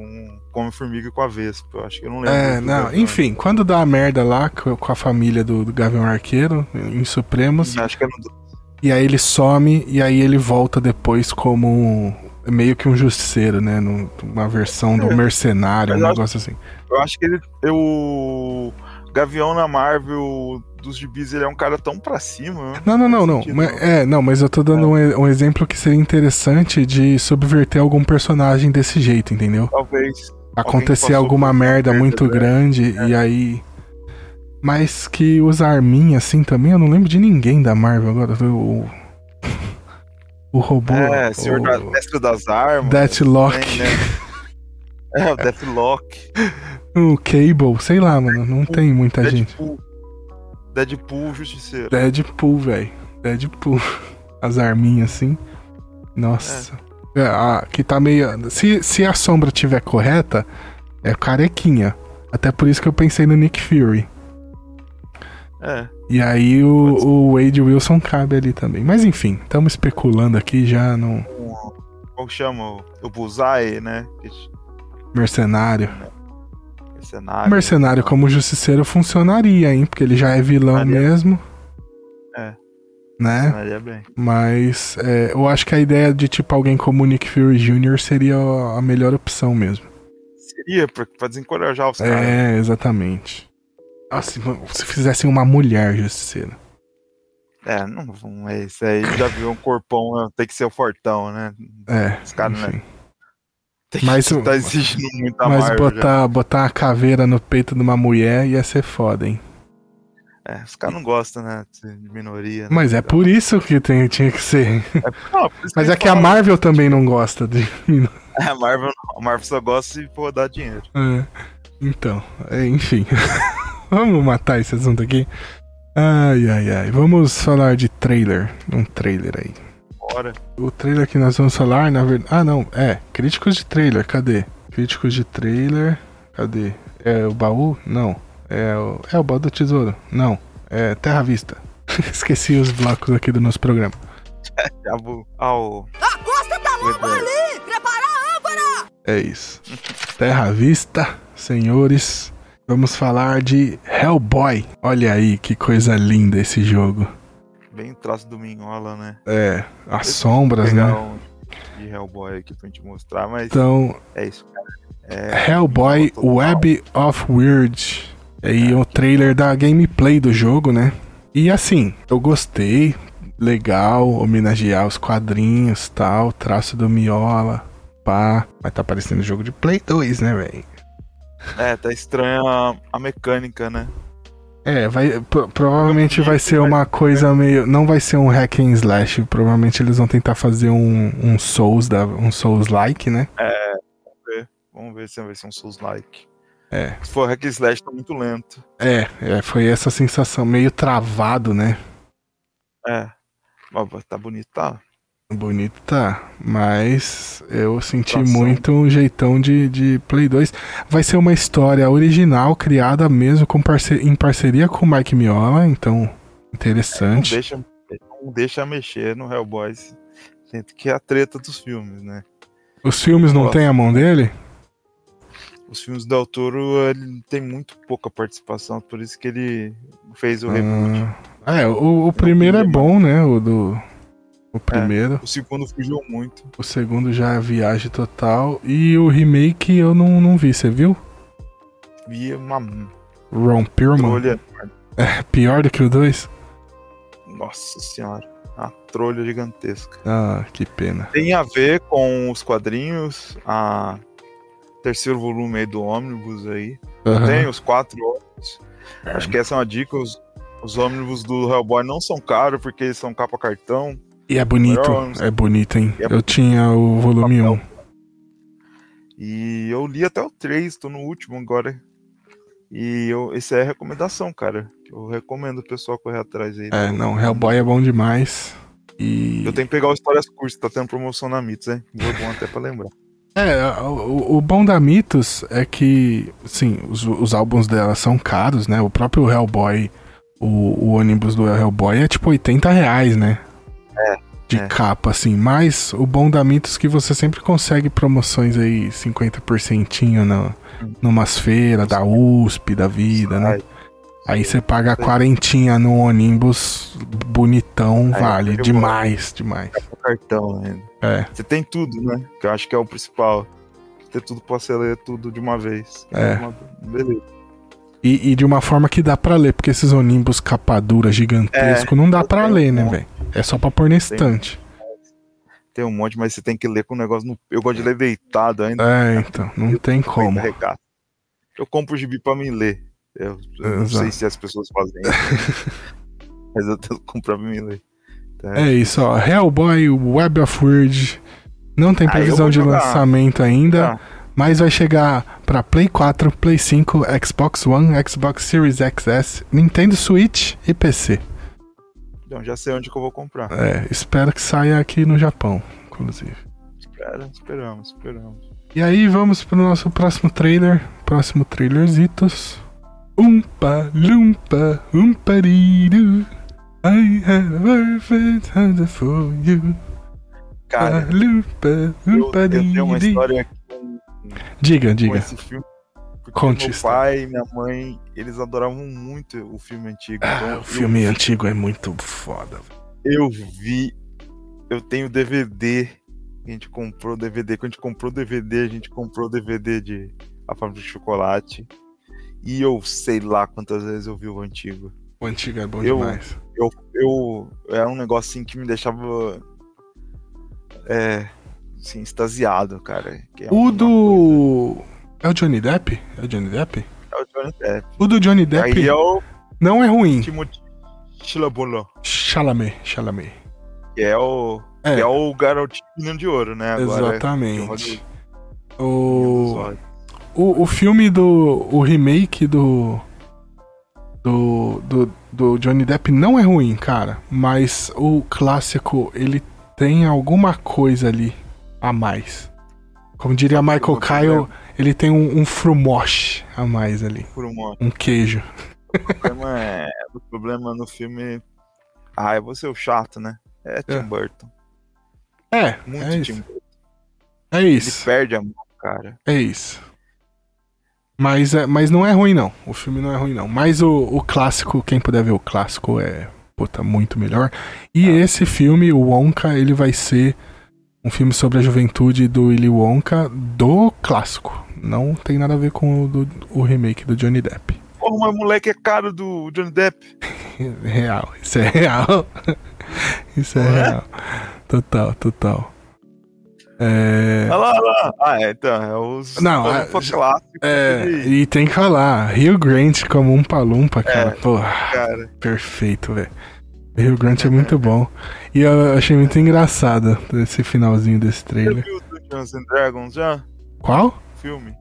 Com, com formiga e com a vespa. Eu acho que eu não lembro. É, não, enfim, quando dá a merda lá co- com a família do, do Gavião Arqueiro, em Supremos, Acho que é no, e aí ele some, e aí ele volta depois como meio que um justiceiro, né? Uma versão do É, mercenário, um negócio assim. Eu acho que ele. Eu, o Gavião na Marvel dos gibis, ele é um cara tão pra cima. né? Não, não, não, não. Mas, não. é, não, mas eu tô dando um, e- um exemplo que seria interessante de subverter algum personagem desse jeito, entendeu? Talvez. Acontecer alguma merda merda muito grande e aí. Mas que usa arminha assim também, eu não lembro de ninguém da Marvel agora. O, o robô. É, Senhor o da Mestre das Armas. Deathlock, né? É, o Deathlock. o Cable, sei lá, mano. Não tem muita gente. Deadpool. Justiceiro. Deadpool, velho. Deadpool. As arminhas assim. Nossa. É, a, que tá meio. Se, se a sombra tiver correta, é carequinha. Até por isso que eu pensei no Nick Fury. É. E aí o, o Wade Wilson cabe ali também. Mas enfim, estamos especulando aqui já no Um, qual que chama? O- Bullseye, né? Mercenário. cenário. O Mercenário como justiceiro funcionaria, hein? Porque ele já é vilão mesmo. É. Né? Funcionaria bem. Mas é, eu acho que a ideia de tipo alguém como Nick Fury Jr. seria a melhor opção mesmo. Seria pra, desencorajar os caras. É, exatamente. Nossa, se- se fizessem uma mulher justiceira. É, não, não é isso aí. Já viu um corpão, né? tem que ser o fortão, né? É, Os caras, né? Tem Mas tá exigindo muito a Mas Marvel já. botar, botar uma caveira no peito de uma mulher ia ser foda, hein? É, os caras não gostam, né? De de minoria. né? Mas é por isso que tem, tinha que ser. Não, por isso Mas é que a Marvel também não gosta de. É, a Marvel, não. a Marvel só gosta se for dar dinheiro. É. Então, é, enfim. Vamos matar esse assunto aqui. Ai, ai, ai. Vamos falar de trailer. Um trailer aí. Bora. O trailer que nós vamos falar, na verdade. Ah, não. É. Críticos de trailer. Cadê? Críticos de trailer. Cadê? É o baú? Não. É o, é o baú do tesouro? Não. É Terra Vista. Esqueci os blocos aqui do nosso programa. Já vou ao. A costa tá Verdade. ali! Prepara a âncora! É isso. Terra Vista, senhores. Vamos falar de Hellboy. Olha aí que coisa linda esse jogo. Bem traço do Minhola, né? É, as Vou sombras, né? um de Hellboy aqui pra gente mostrar, mas Então, é isso, cara. É, Hellboy. Web of Weird. Aí o trailer da gameplay do jogo, né? E assim, eu gostei. Legal, homenagear os quadrinhos tal, traço do Miola, pá. Mas tá parecendo jogo de Play 2, né, velho? É, tá estranha a, a mecânica, né? É, vai, pro- provavelmente vai ser uma coisa meio. Não vai ser um hack and slash. Provavelmente eles vão tentar fazer um, um Souls, da, um Souls-like, né? Vamos ver se vai ser um Souls-like. É. Se for hack and slash, tá muito lento. É, é, foi essa sensação, meio travado, né? É. Mas tá bonito, tá? Bonito tá, mas eu senti Tração. muito um jeitão de, de Play 2. Vai ser uma história original, criada mesmo com parce em parceria com o Mike Miola, então Não interessante. deixa, não deixa mexer no Hellboy. Sendo que é a treta dos filmes, né? Os filmes não tem a mão dele? Os filmes do Del Toro, ele tem muito pouca participação, por isso que ele fez o reboot. Ah, é, o, o primeiro é bom, né? O do. O primeiro. O segundo fugiu muito. O segundo já é viagem total. E o remake eu não, não vi, você viu? E uma Ron Perlman. trolha. É pior do que o 2? Nossa senhora. Uma trolha gigantesca. Ah, que pena. Tem a ver com os quadrinhos, a terceiro volume aí do ônibus aí. Aham. Tem os quatro ônibus. Acho que essa é uma dica. Os, os ônibus do Hellboy não são caros porque eles são capa cartão. E é bonito, é bonito, hein? É Eu tinha o volume Papel. 1. E eu li até o 3, tô no último agora. E eu, esse é a recomendação, cara. Eu recomendo o pessoal correr atrás aí. É, não, Hellboy é bom demais. E. Eu tenho que pegar o Histórias Curtas, tá tendo promoção na Mitos, hein? Foi bom até pra lembrar. É, o, o bom da Mitos é que, sim, os, os álbuns dela são caros, né? O próprio Hellboy, o, o ônibus do Hellboy é tipo 80 reais, né? De é. capa, assim. Mas o bom da Mitos é que você sempre consegue promoções aí, 50% na, numas feiras da USP, da vida, né? Aí você paga a quarentinha no ônibus bonitão, Aí, vale demais, demais. o cartão ainda. É, Você tem tudo, né? Que eu acho que é o principal. Ter tudo pra você ler tudo de uma vez. É. Beleza. E, e de uma forma que dá pra ler, porque esses ônibus capa dura gigantesco não dá eu tenho ler, um né, velho? É só pra pôr na estante. Tem um monte, mas você tem que ler com o negócio no. Eu gosto de ler deitado ainda. É, então, não tem como. Eu compro o gibi pra mim ler. Eu, eu não sei se as pessoas fazem isso. mas eu tento comprar pra mim ler. Tá? É isso, ó. Hellboy Web of Word. Não tem Ah, eu previsão de lançamento ainda, Tá. Mas vai chegar pra Play 4, Play 5, Xbox One, Xbox Series XS, Nintendo Switch e PC. Então já sei onde que eu vou comprar. É, espero que saia aqui no Japão, inclusive. Espera, esperamos, esperamos. E aí vamos pro nosso próximo trailer. Próximo trailerzitos. Umpa, lumpa, umpariru. I have a perfect answer for you. Cara, lumpa, eu, eu tenho uma história com, Diga, diga. esse filme. Porque meu pai e minha mãe, eles adoravam muito o filme antigo. Ah, então o filme antigo é muito foda. Eu vi. Eu tenho DVD. A gente comprou DVD. Quando a gente comprou DVD, a gente comprou DVD de A Fábrica de Chocolate. E eu sei lá quantas vezes eu vi o antigo. O antigo é bom Eu- demais. Eu, eu era um negócio assim que me deixava. É. Assim, extasiado, cara. é O do. É o Johnny Depp? É o Johnny Depp? É o Johnny Depp. O do Johnny Depp Aí é o não é ruim. Timothy Chalamet, Chalamet, Chalamet. que é o. É. Que é o garotinho de ouro, né? Agora, Exatamente. que O, o, o filme do. O remake do. Do, do. do Johnny Depp não é ruim, cara. Mas o clássico, ele tem alguma coisa ali a mais. Como diria Michael Kyle, ele tem um, um frumoche a mais ali. Por um queijo. O problema, é, o problema no filme. Ah, eu vou ser o chato, né? É Tim É. Burton. É, Muito é Tim isso. Burton. É Ele isso. perde a mão, cara. É isso. Mas, é, mas não é ruim, não. O filme não é ruim, não. Mas o, o clássico, quem puder ver o clássico, é puta, muito melhor. E Ah. esse filme, o Wonka, ele vai ser um filme sobre a juventude do Willy Wonka do clássico. Não tem nada a ver com o, do, o remake do Johnny Depp. Porra, mas moleque é caro do Johnny Depp. Real. Isso é real. Isso é é? real. Total, total. É. Olha lá, olha lá. Ah, é, então, é os. Não, é, é- clássico. É, aquele e tem que falar, Rio Grant como um palumpa, cara. É. Porra. cara. Perfeito, velho. Rio Grant é muito bom. E eu achei muito engraçado esse finalzinho desse Você trailer. viu o Dungeons and Dragons já? Qual? Filme?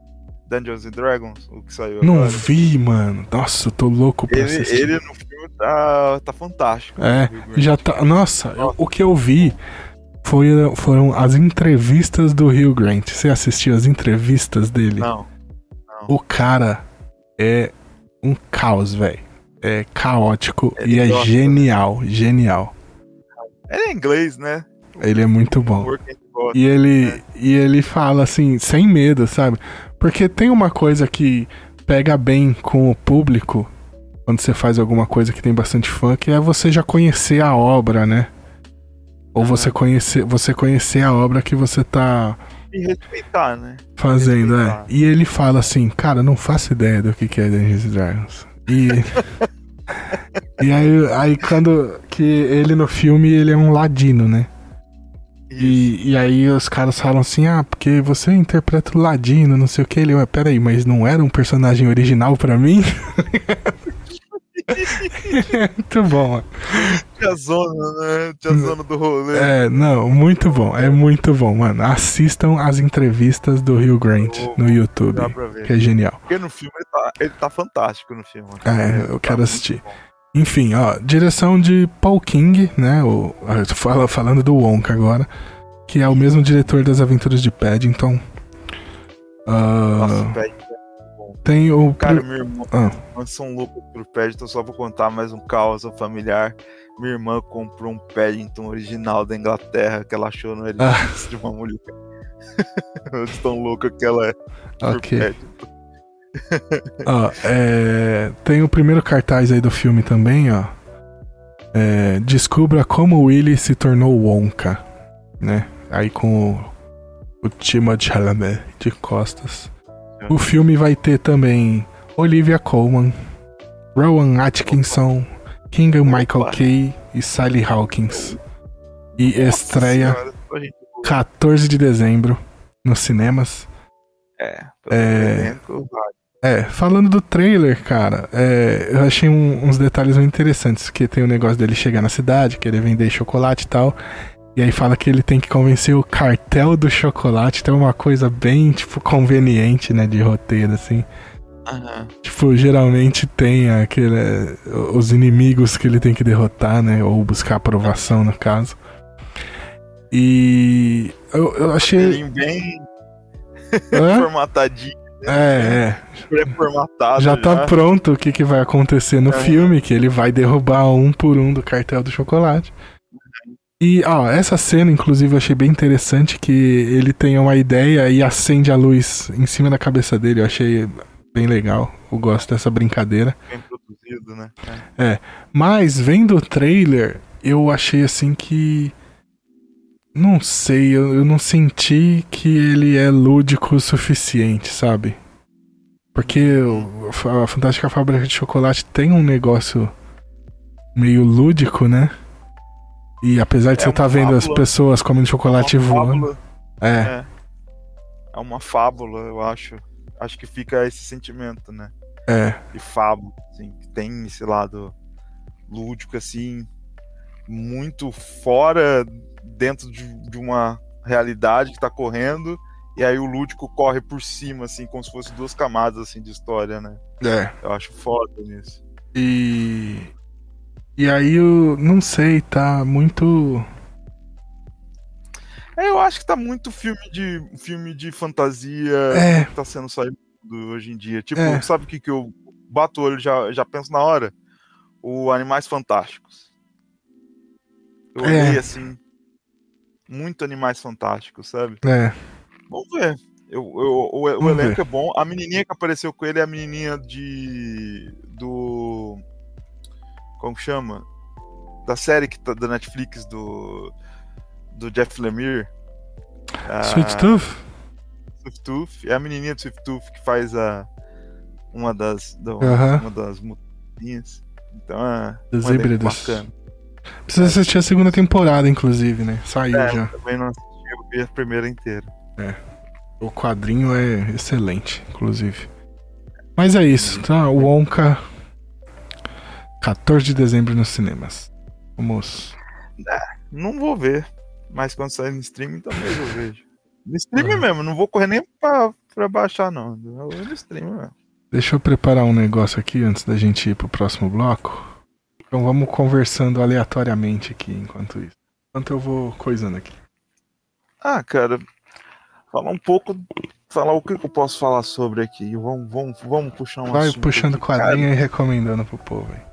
Dungeons and Dragons, o que saiu Não agora. vi, mano. Nossa, eu tô louco pra Ele, assistir. ele no filme tá, tá fantástico. É, Grant. já tá. Nossa, eu- o que eu vi foi, foram as entrevistas do Hugh Grant. Você assistiu as entrevistas dele? Não. O cara é um caos, velho. É caótico Ele e é gosta. genial, genial. Ele é inglês, né? Ele é muito bom. E ele, e ele fala assim, sem medo, sabe? Porque tem uma coisa que pega bem com o público quando você faz alguma coisa que tem bastante fã, que é você já conhecer a obra, né? Ou Aham. você conhecer, você conhecer a obra que você tá E respeitar, né? fazendo, é. Respeitar. E ele fala assim, cara, não faço ideia do que é Dungeons Dragons. E E aí, aí quando que ele no filme ele é um ladino, né? E, e aí os caras falam assim, ah, porque você interpreta o Ladino, não sei o que. Ele, ué, peraí, mas não era um personagem original pra mim? muito bom. ó. Tinha zona, né? Tinha zona do rolê. É, não, muito bom, é muito bom, mano. Assistam as entrevistas do Hugh Grant no YouTube, Dá pra ver. que é genial. Porque no filme ele tá, ele tá fantástico no filme. É, eu Tá quero muito assistir. Enfim, ó, direção de Paul King, né? O, fala, falando do Wonka agora, que é o mesmo diretor das Aventuras de Paddington. Ah, Nossa, Paddington. Tem o. Cara, meu irmão, Ah. nós são loucos pro Paddington, só pra contar mais um caos familiar. Minha irmã comprou um Paddington original da Inglaterra que ela achou no Ah. De uma mulher. Tão louca que ela é Ok. É, tem o primeiro cartaz aí do filme também, ó. É, Descubra como Willy se tornou Wonka, né? Aí com o, o Timothée Chalamet de costas. O filme vai ter também Olivia Colman, Rowan Atkinson, King Michael. Kay e Sally Hawkins. E estreia Senhora, só gente boa. 14 de dezembro nos cinemas. É, É. É, falando do trailer, cara, é, eu achei um- uns detalhes muito interessantes, que tem o negócio dele chegar na cidade, querer vender chocolate e tal, e aí fala que ele tem que convencer o cartel do chocolate, então é uma coisa bem, tipo, conveniente, né, de roteiro, assim. Aham. Tipo, geralmente tem aquele, os inimigos que ele tem que derrotar, né, ou buscar aprovação, no caso. E eu, eu achei... Bem formatadinho, É, é. pré-formatado. já tá pronto o que, que vai acontecer no É. filme, que ele vai derrubar um por um do cartel do chocolate. E, ó, essa cena, inclusive, eu achei bem interessante que ele tem uma ideia e acende a luz em cima da cabeça dele. Eu achei bem legal. Eu gosto dessa brincadeira. bem produzido, né? Mas, vendo o trailer, eu achei assim que. Não sei, eu, eu não senti que ele é lúdico o suficiente, sabe? Porque a Fantástica Fábrica de Chocolate tem um negócio meio lúdico, né? E apesar de É você estar vendo as pessoas comendo chocolate Uma voando. É, É. É uma fábula, eu acho. Acho que fica esse sentimento, né? é. De fábula, assim, que tem esse lado lúdico, assim, muito fora dentro de, de uma realidade que tá correndo, e aí o lúdico corre por cima, assim, como se fosse duas camadas, assim, de história, né? É. Eu acho foda nisso. E. E aí eu não sei, tá muito. É, eu acho que tá muito filme de filme de fantasia É. que tá sendo saído hoje em dia. Tipo, É. sabe o que, que eu bato o olho já, já penso na hora? O Animais Fantásticos. Eu É. olhei assim. Muito Animais Fantásticos, sabe? É. Vamos ver. Eu, eu- o, o elenco é bom. A menininha que apareceu com ele é a menininha de. Do. Como chama? Da série que tá da Netflix do. Do Jeff Lemire. Ah, Sweet Tooth? Swift Tooth. É a menininha do Swift Tooth que faz a. Uma das. Uma das mutadinhas. Então é. Dos um elenco híbridos. Bacana. Precisa assistir a segunda temporada, inclusive, né? Saiu É, já. eu também não assisti, eu vi a primeira inteira. O quadrinho é excelente, inclusive. Mas é isso, tá? O Wonka. 14 de dezembro nos cinemas. Vamos. Não vou ver. Mas quando sair no streaming, talvez eu vejo. No streaming Uhum. mesmo, não vou correr nem pra pra baixar, não. Eu no stream, velho. Deixa eu preparar um negócio aqui antes da gente ir pro próximo bloco. Então vamos conversando aleatoriamente aqui enquanto isso. Enquanto eu vou coisando aqui. Ah, cara, falar um pouco. Falar o que eu posso falar sobre aqui. Vamos, vamos, vamos puxar um Vai puxando aqui, quadrinho e recomendando pro povo aí.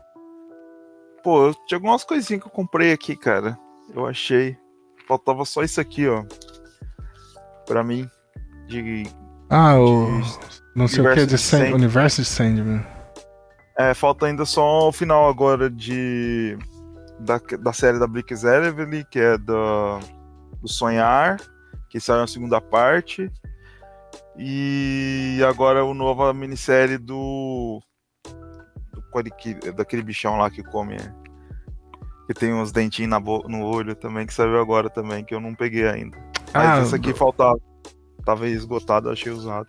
Pô, tinha algumas coisinhas que eu comprei aqui, cara. Eu achei. Faltava só isso aqui, ó. Pra mim. De. Ah, o. Não sei o que, de de Sand... Universo de Sandman. É, falta ainda só o final agora de. Da, da série da Blix Evely, que é do, do Sonhar, que saiu na segunda parte. E agora o nova minissérie do. Daquele bichão lá que come. Que tem uns dentinhos na bo- no olho também, que saiu agora também, que eu não peguei ainda. Mas Ah, esse aqui faltava. Tava esgotado, achei usado.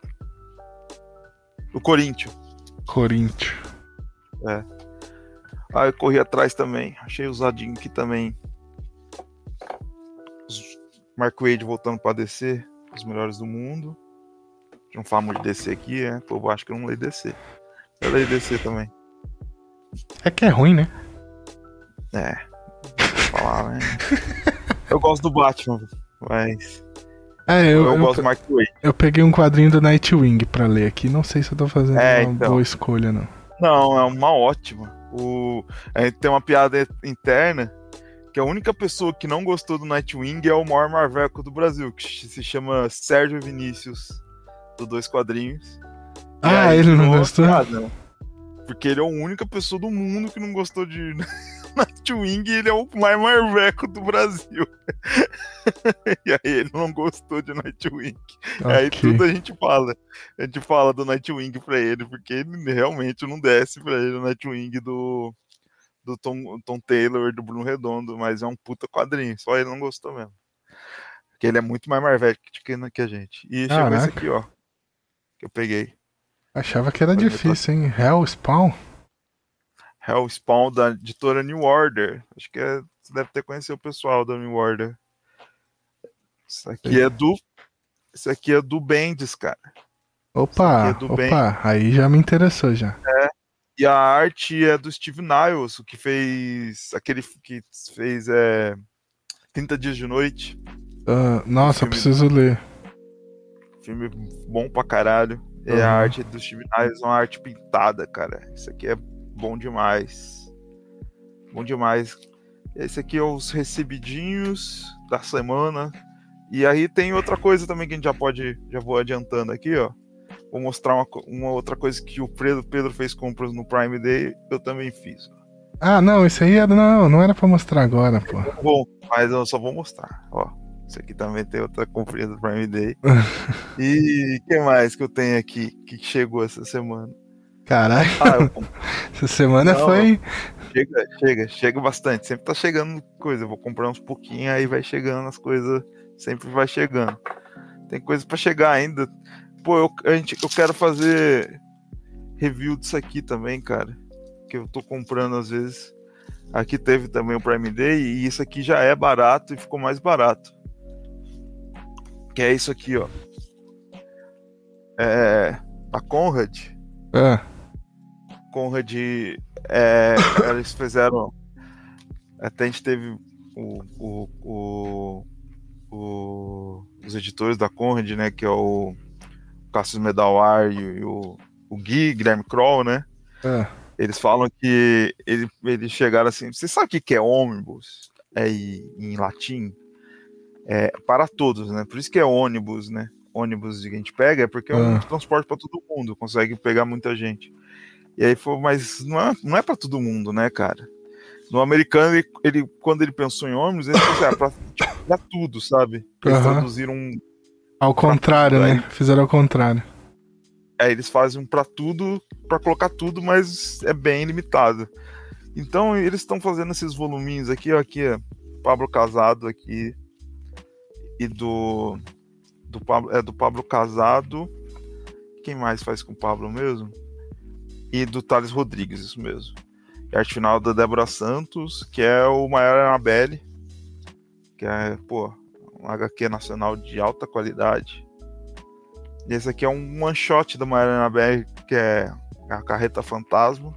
O Corinthians. Corinthians. Ah, eu corri atrás também. Achei usadinho aqui também. Mark Wade voltando pra DC. Os melhores do mundo. Não fala muito de DC aqui, né? Pô, acho que eu não leio DC. Eu leio DC também. É que é ruim, né? É. Falar, né? eu gosto do Batman, mas. É, Eu, eu, eu, gosto do Mark Wade. eu peguei um quadrinho do Nightwing pra ler aqui. Não sei se eu tô fazendo É, uma então. boa escolha, não. Não, é uma ótima. O... A gente tem uma piada interna que a única pessoa que não gostou do Nightwing é o maior marveco do Brasil, que se chama Sérgio Vinícius, do Dois Quadrinhos. Ah, ele não gostou? piada, né? Porque ele é a única pessoa do mundo que não gostou de Nightwing e ele é o mais marveco do Brasil. e aí ele não gostou de Nightwing. Aí Ok. tudo a gente fala. A gente fala do Nightwing pra ele, porque ele realmente não desce pra ele o Nightwing do, do Tom, Tom Taylor, do Bruno Redondo, mas é um puta quadrinho. Só ele não gostou mesmo. Porque ele é muito mais Marvel que, que a gente. E chegou esse aqui, ó. Que eu peguei. Achava que era Pode difícil, hein? Hell Spawn? Hellspawn da editora New Order. Acho que é, você deve ter conhecido o pessoal da New Order. Isso aqui é do. Isso aqui é do Bendis, cara. Opa, é opa, aí já me interessou já. E a arte é do Steve Niles, o que fez. aquele que fez é, 30 Dias de Noite. Ah, nossa, eu Filme- preciso ler. Filme bom pra caralho. É a arte do Steve Niles, uma arte pintada, cara. Isso aqui é bom demais. Bom demais. Esse aqui é os recebidinhos da semana. E aí tem outra coisa também que a gente já pode. Já vou adiantando aqui, ó. Vou mostrar uma, uma outra coisa que o Pedro, Pedro fez compras no Prime Day, eu também fiz. Ah, não, esse aí. Não, não era pra mostrar agora, pô. Bom, mas eu só vou mostrar. Ó, isso aqui também tem outra compra do Prime Day. e o que mais que eu tenho aqui que chegou essa semana? Caralho, Ah, eu essa semana Não, foi. chega, chega, chega bastante. Sempre tá chegando coisa. Eu vou comprar uns pouquinho, aí vai chegando as coisas. Sempre vai chegando. Tem coisa pra chegar ainda. Pô, eu, a gente, eu quero fazer review disso aqui também, cara. Que eu tô comprando às vezes. Aqui teve também o Prime Day e isso aqui já é barato e ficou mais barato. Que é isso aqui, ó. É. A Conrad. Ah, Conrad, é, eles fizeram. Até a gente teve o, o, o- o- os editores da Conrad, né? Que é o Cassius Medawar e, o, o Gui, Guilherme Kroll, né? ah. Eles falam que ele, eles chegaram assim. Você sabe o que é ônibus? É em latim? É para todos, né? Por isso que é ônibus, né? Ônibus que a gente pega é porque é um Ah. transporte para todo mundo, consegue pegar muita gente. E aí foi, mas não é, não é para todo mundo, né, cara? No americano, ele, ele- quando ele pensou em ônibus, ele pensou, ah, pra, tipo, pra tudo, sabe? Eles Aham. traduziram um, Ao contrário, né? Fizeram ao contrário. É, eles fazem um pra tudo, pra colocar tudo, mas é bem limitado. Então eles estão fazendo esses voluminhos aqui, ó, aqui, ó, Pablo Casado aqui e do do Pablo, é do Pablo Casado. Quem mais faz com o Pablo mesmo? E do Thales Rodrigues, isso mesmo. E a arte final da Débora Santos, que é o Maior Anabelle, que é, pô, um HQ nacional de alta qualidade. E esse aqui é um one shot da Mariana BR, que é a Carreta Fantasma.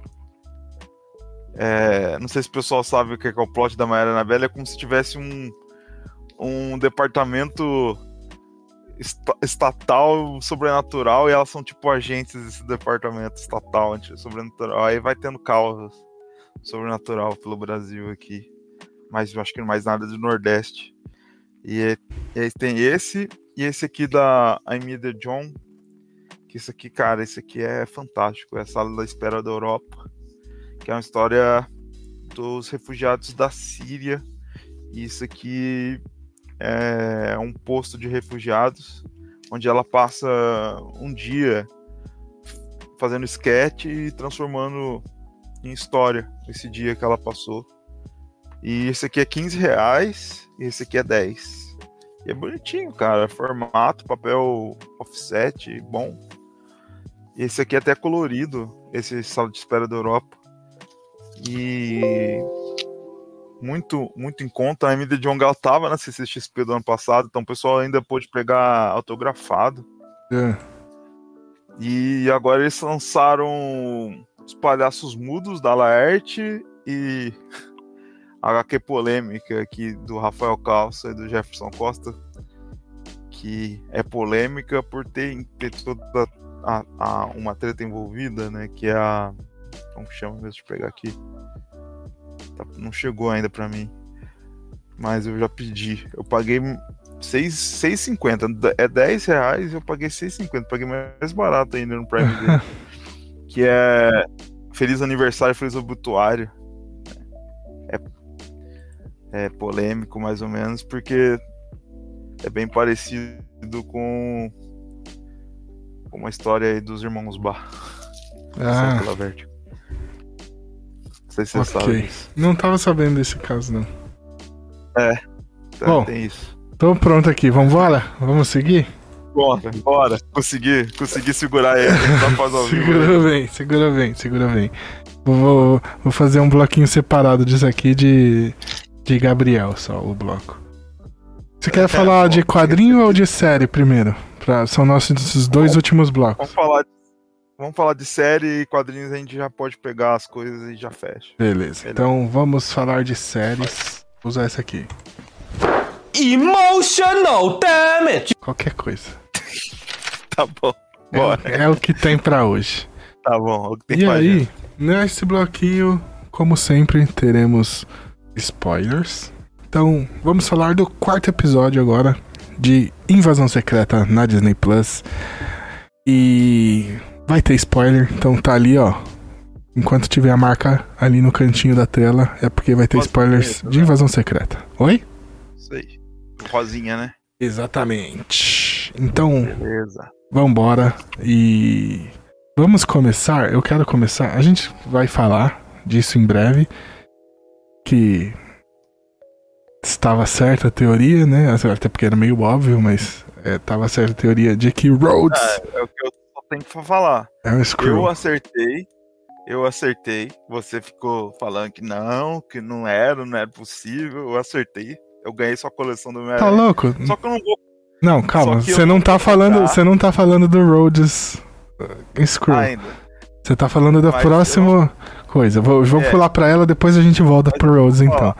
É, não sei se o pessoal sabe o que é, é o plot da Mariana Bela, é como se tivesse um, um departamento esta- estatal sobrenatural e elas são tipo agentes desse departamento estatal sobrenatural. Aí vai tendo caos sobrenatural pelo Brasil aqui. Mas eu acho que mais nada do Nordeste. E, é- e aí tem esse e esse aqui da The John. Que isso aqui, cara, esse aqui é fantástico. É a Sala da Espera da Europa. Que é uma história dos refugiados da Síria. E isso aqui é um posto de refugiados, onde ela passa um dia fazendo sketch e transformando em história esse dia que ela passou. E esse aqui é 15 reais e esse aqui é 10. E é bonitinho, cara. Formato, papel offset, bom. Esse aqui é até colorido, esse sala de espera da Europa. E muito, muito em conta. A MD John Gal tava na CCXP do ano passado, então o pessoal ainda pôde pegar autografado. É. E agora eles lançaram os palhaços mudos da Laerte e a HQ polêmica aqui do Rafael Calça e do Jefferson Costa, que é polêmica por ter, ter toda a, a- uma treta envolvida, né? Que é a. Como chama? Deixa eu pegar aqui. Não chegou ainda pra mim. Mas eu já pedi. Eu paguei 6 6,50. É 10 reais eu paguei 6,50. Paguei mais barato ainda no Prime que é Feliz Aniversário, Feliz Obituário. É, é polêmico, mais ou menos, porque é bem parecido com com uma história aí dos irmãos Bar. Ah, pela Vertigo. Não sei se você Ok. sabe disso. não tava sabendo desse caso, não. Tá, Bom. tem isso. Tô pronto aqui, vambora? Vamos seguir? Bora, bora. Consegui, consegui segurar ele. Segura bem, segura bem, segura bem. Vou, vou- fazer um bloquinho separado disso aqui de, de Gabriel, só o bloco. Você quer falar de quadrinho ou de série primeiro? Pra- são nossos dois últimos blocos. Vamos falar, vamos falar de série e quadrinhos, a gente já pode pegar as coisas e já fecha. Beleza, então vamos falar de séries. Vou usar essa aqui. Emotional damage. Qualquer coisa. Tá bom. Bora. É, é o que tem pra hoje. Tá bom. o que tem E pra aí, gente? nesse bloquinho, como sempre, teremos spoilers. Então, vamos falar do quarto episódio agora de Invasão Secreta na Disney Plus. E vai ter spoiler, então tá ali, ó. Enquanto tiver a marca ali no cantinho da tela, é porque vai ter spoilers ver, de Invasão Secreta. Oi? Isso aí. Rosinha, né? Exatamente. Então, Beleza. Vambora e vamos começar. Eu quero começar. A gente vai falar disso em breve. Que estava certa a teoria, né? Até porque era meio óbvio, mas é, estava certa a teoria de que Rhodes É o que eu tenho que falar. é um Eu Screw. acertei. Eu acertei. Você ficou falando que não, que não era, não era possível. Eu acertei. Eu ganhei sua coleção do Tá Homem-Aranha. louco? Só que eu não vou. Não, calma. eu Você não tá falando. Você não tá falando do Rhodes uh, Screw. ainda. Você tá falando da Mas próxima coisa. Vou, vou É. pular pra ela, depois a gente volta Mas pro eu Rhodes então.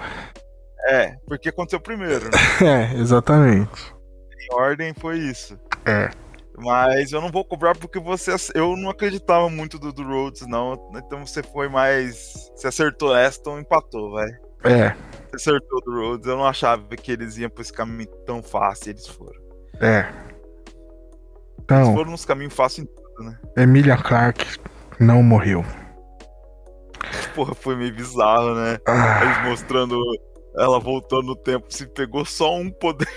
É, porque aconteceu primeiro, né? É, exatamente. Em ordem foi isso. É. Mas eu não vou cobrar porque você. Eu não acreditava muito do, do Rhodes, não. Então você foi mais. Você acertou essa, então empatou, vai. É, Você acertou do Rhodes. Eu não achava que eles iam por esse caminho tão fácil. Eles foram. é. Eles Então, foram nos caminhos fáceis em tudo, né? Emilia Clarke não morreu. Porra, foi meio bizarro, né? Ah, Eles mostrando ela voltando no tempo. Se pegou só um poder.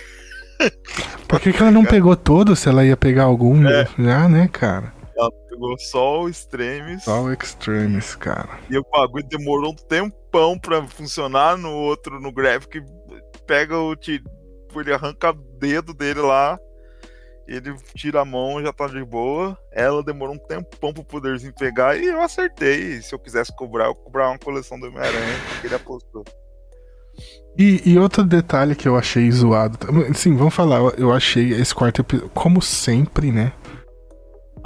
por que, que ela não pegou todo se ela ia pegar algum É. já, né, cara? Ela pegou só o Extremes. Só o Extremes, cara. E o bagulho demorou um tempão pra funcionar no outro, no Graphic. Pega o. ti- Ele arranca o dedo dele lá. Ele tira a mão, já tá de boa. Ela demorou um tempão pro poderzinho pegar. E eu acertei. Se eu quisesse cobrar, eu cobrava uma coleção do Homem-Aranha. Que ele apostou. E, e outro detalhe que eu achei zoado. Sim, vamos falar. eu- achei esse quarto episódio, como sempre, né?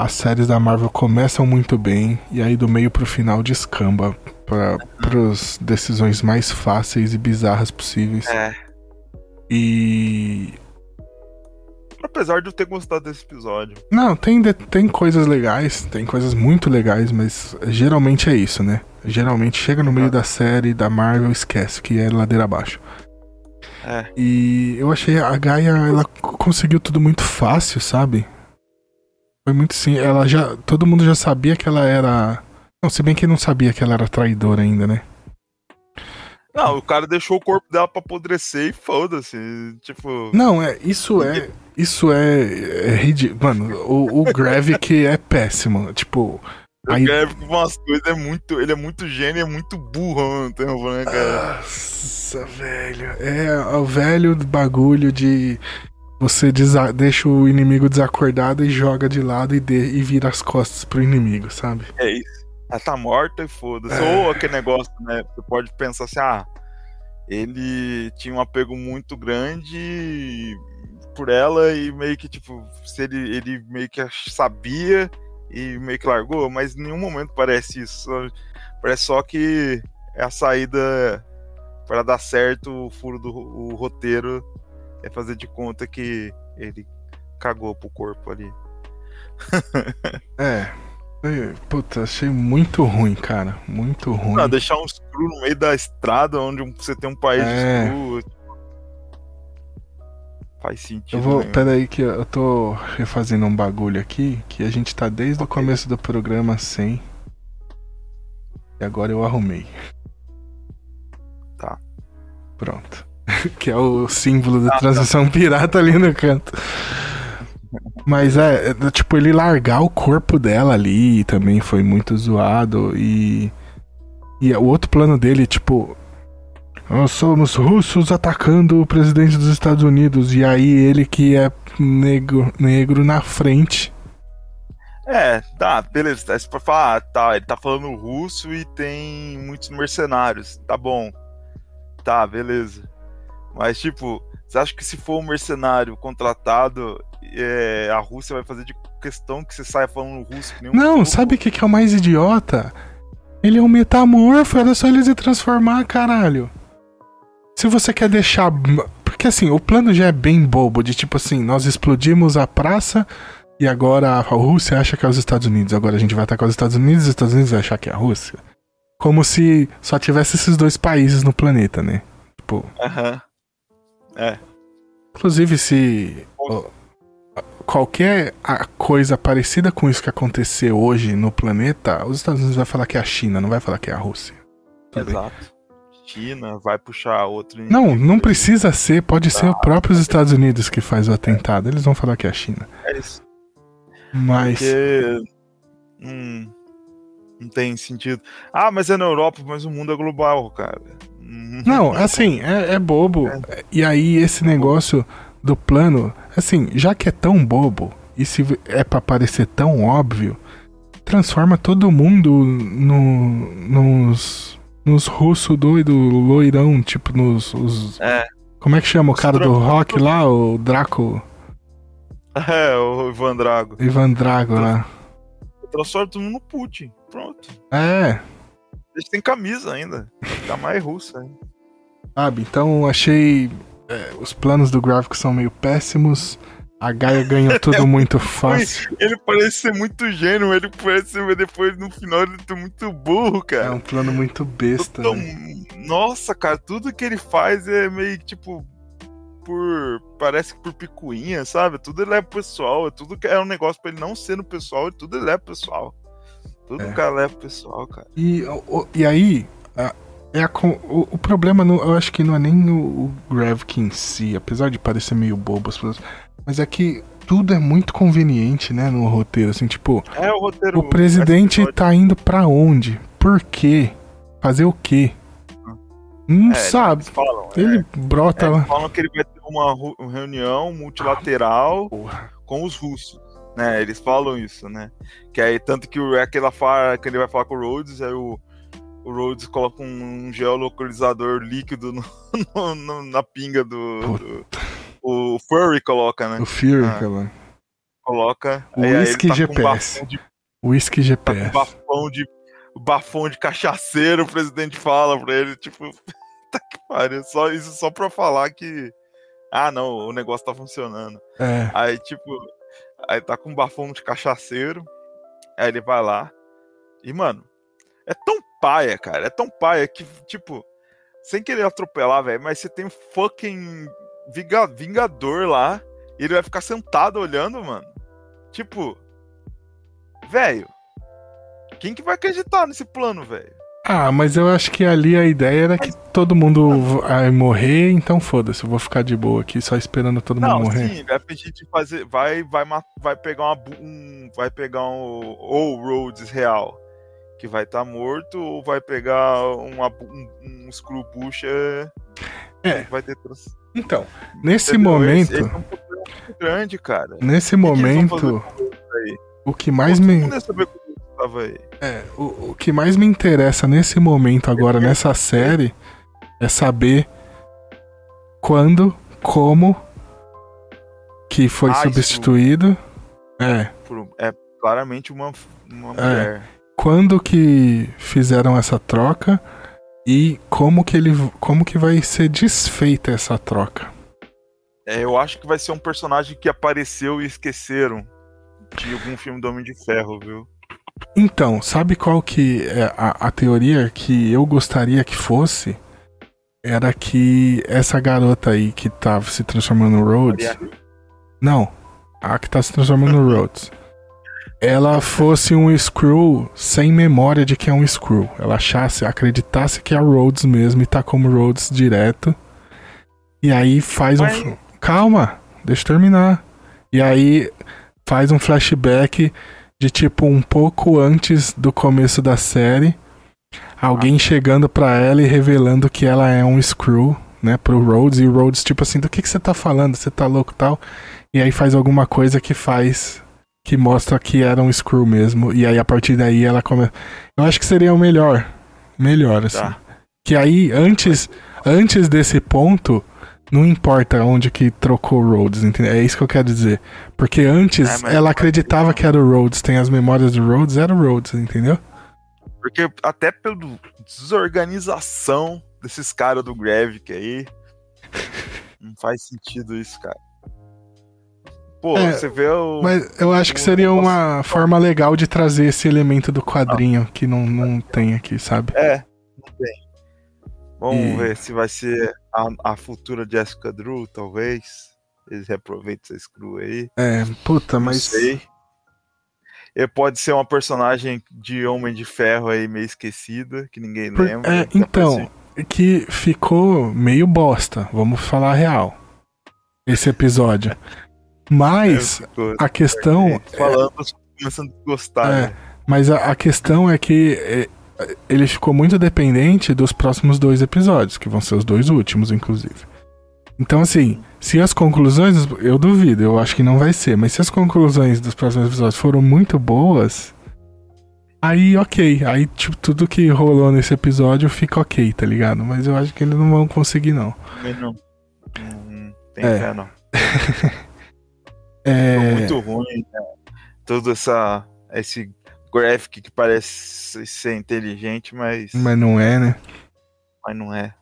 as séries da Marvel começam muito bem e aí do meio pro final descamba para pras decisões mais fáceis e bizarras possíveis. É. E Apesar de eu ter gostado desse episódio. não, tem de- tem coisas legais, tem coisas muito legais, mas geralmente é isso, né? Geralmente chega no meio Uhum. da série da Marvel esquece que é ladeira abaixo. É. E eu achei a Gaia, ela conseguiu tudo muito fácil, sabe? Foi muito sim, ela já, todo mundo já sabia que ela era, não, se bem que não sabia que ela era traidora ainda, né? Não, o cara deixou o corpo dela pra apodrecer e foda-se. Tipo. Não, é, isso é, isso é, é ridículo, mano. O, o Gravik é péssimo, tipo, O aí- com umas coisas é muito. Ele é muito gênio e é muito burro ao mesmo tempo, né, cara? Nossa, velho. É o velho bagulho de você deixa o inimigo desacordado e joga de lado e, de- e vira as costas pro inimigo, sabe? É isso. Ela tá morta e foda-se. É. Ou aquele negócio, né? Você pode pensar assim, ah, ele tinha um apego muito grande por ela e meio que, tipo, se ele, ele meio que sabia e meio que largou, mas em nenhum momento parece isso. Parece só que é a saída para dar certo o furo do o roteiro é fazer de conta que ele cagou pro corpo ali. É. É, Puta, achei muito ruim, cara. Muito ruim. Não, deixar um screw no meio da estrada onde você tem um país É. de screw. Faz sentido. Eu vou. né? Pera aí que eu tô refazendo um bagulho aqui que a gente tá desde o Ok. começo do programa sem. E agora eu arrumei. Tá. Pronto. que é o símbolo da Ah, tá. transição pirata ali no canto. Mas é, é, tipo, ele largar o corpo dela ali também foi muito zoado e. E o outro plano dele, tipo. Nós somos russos atacando o presidente dos Estados Unidos. E aí ele que é negro, negro na frente. É, tá, beleza. Tá, você pode falar, ah, tá, ele tá falando russo e tem muitos mercenários. Tá bom. Tá, beleza. Mas, tipo, você acha que se for um mercenário contratado, é, a Rússia vai fazer de questão que você saia falando russo? que nem um Não, louco? sabe o que, que é o mais idiota? Ele é um metamorfo, era só ele se transformar, caralho. Se você quer deixar. Porque assim, o plano já é bem bobo, de tipo assim, nós explodimos a praça e agora a Rússia acha que é os Estados Unidos. Agora a gente vai atacar os Estados Unidos e os Estados Unidos vai achar que é a Rússia. Como se só tivesse esses dois países no planeta, né? Tipo. Aham. Inclusive, se qualquer coisa parecida com isso que acontecer hoje no planeta, os Estados Unidos vai falar que é a China, não vai falar que é a Rússia. Bem. Vai puxar outro. Não, não precisa ser, pode ser Ah. o próprio Estados Unidos que faz o atentado. Eles vão falar que é a China. É isso. Mas. Porque. Hum, não tem sentido. Ah, mas é na Europa, mas o mundo é global, cara. Hum, Não, assim, é, é bobo. E aí, esse negócio do plano, assim, já que é tão bobo, e se é pra parecer tão óbvio, transforma todo mundo no, nos, nos russos doido, loirão, tipo nos. os- É. Como é que chama o cara do rock lá? O Draco. É, o Ivan Drago. Ivan Drago lá. Transforma todo mundo no Putin. Pronto. É, Eles têm camisa ainda. Tá mais russa. hein? sabe? Então achei. é, os planos do gráfico são meio péssimos. A Gaia ganhou tudo muito fácil. Ele parece ser muito gênio, ele parece ser, mas depois no final ele tá muito burro, É cara. um plano muito besta. Então, né? nossa, cara, tudo que ele faz é meio tipo. Por. Parece que por picuinha, sabe? Tudo ele é pessoal. Tudo que é um negócio pra ele não ser no pessoal, tudo ele é pessoal. Tudo É. o cara leva pessoal, cara. E, o- e aí, a- é a o, o problema, não- eu acho que não é nem o, o Gravik em si, apesar de parecer meio bobo as coisas, mas é que tudo é muito conveniente, né, no roteiro, assim, tipo, É o roteiro. o presidente esse episódio. tá indo pra onde? Por quê? Fazer o quê? Não É, sabe. Falam, é. Ele brota É, lá. falam que ele vai ter uma, reunião multilateral Porra. com os russos. Né, eles falam isso, né? Que aí, tanto que o é aquela fala que ele vai falar com o Rhodes, aí o, o Rhodes coloca um geolocalizador líquido no- no- no- na pinga do, do- O Furry coloca, né? O Fury, Ah. coloca. aí ele Whisky tá um GPS. Whisky Tá com GPS. bafão de, bafão de cachaceiro, o presidente fala pra ele, tipo, tá que pariu, só, isso só pra falar que, ah, não, o negócio tá funcionando. É. Aí, tipo, aí tá com bafão de cachaceiro, aí ele vai lá, e, mano, é tão paia, cara, é tão paia que, tipo, sem querer atropelar, velho, mas você tem um fucking vingador lá, e ele vai ficar sentado olhando, mano. Tipo, velho, quem que vai acreditar nesse plano, velho? Ah, mas eu acho que ali a ideia era que todo mundo vai morrer, então foda-se, eu vou ficar de boa aqui só esperando todo mundo Não, morrer. sim, vai pedir de fazer, vai, vai, vai pegar uma, um, vai pegar um, ou Rhodes real, que vai estar morto, ou vai pegar uma, um, um Screwbusher, É. vai ter trans... Então, nesse Entendeu? momento, Esse, esse é um problema muito grande, cara. nesse momento, o que mais me. É, o, o que mais me interessa nesse momento agora, nessa série, é saber quando, como que foi Ah, isso- substituído. É, É claramente uma, uma É. mulher. quando que fizeram essa troca e como que ele como que vai ser desfeita essa troca. É, eu acho que vai ser um personagem que apareceu e esqueceram de algum filme do Homem de Ferro, viu? Então, sabe qual que é a, a teoria que eu gostaria que fosse? Era que essa garota aí que tava se transformando no Rhodes. Não, a que tá se transformando no Rhodes. Ela fosse um Screw sem memória de que é um Screw. Ela achasse, acreditasse que é o Rhodes mesmo e tá como Rhodes direto. E aí faz um. Mas- fl- Calma, deixa eu terminar. E aí faz um flashback de tipo um pouco antes do começo da série. Alguém chegando pra ela e revelando que ela é um Screw, né, pro Rhodes. E o Rhodes, tipo assim, do que, que você tá falando? Você tá louco e tal? E aí faz alguma coisa que faz. Que mostra que era um Screw mesmo. E aí a partir daí ela começa. Eu acho que seria o melhor. Melhor, assim. Tá. Que aí, antes, antes desse ponto, não importa onde que trocou o Rhodes, entendeu? É isso que eu quero dizer. Porque antes É, ela acreditava que era o Rhodes, tem as memórias do Rhodes, era o Rhodes, entendeu? Porque até pela desorganização desses caras do Gravik aí, não faz sentido isso, cara. Pô, É, você vê o. Mas eu acho que seria uma forma legal de trazer esse elemento do quadrinho que não, não tem aqui, sabe? É, não tem. Vamos E- ver se vai ser a, a futura Jessica Drew, talvez. Eles reaproveitam essa screw aí. É, puta, Não mas. sei. Ele pode ser uma personagem de Homem de Ferro aí meio esquecida, que ninguém Por- lembra. é, então, que ficou meio bosta, vamos falar a real. Esse episódio. Mas É, a questão. falando, eu tô começando a gostar. É. né? Mas a, a questão é que é, ele ficou muito dependente dos próximos dois episódios, que vão ser os dois últimos, inclusive. Então, assim, se as conclusões. Eu duvido, eu acho que não vai ser, mas se as conclusões dos próximos episódios foram muito boas. Aí, ok. Aí, tipo, tudo que rolou nesse episódio fica ok, tá ligado? Mas eu acho que eles não vão conseguir, não. Não. Não tem É. fé, não. É. Muito ruim, né? Todo essa, esse graphic que parece ser inteligente, mas, Mas não é, né? mas não é.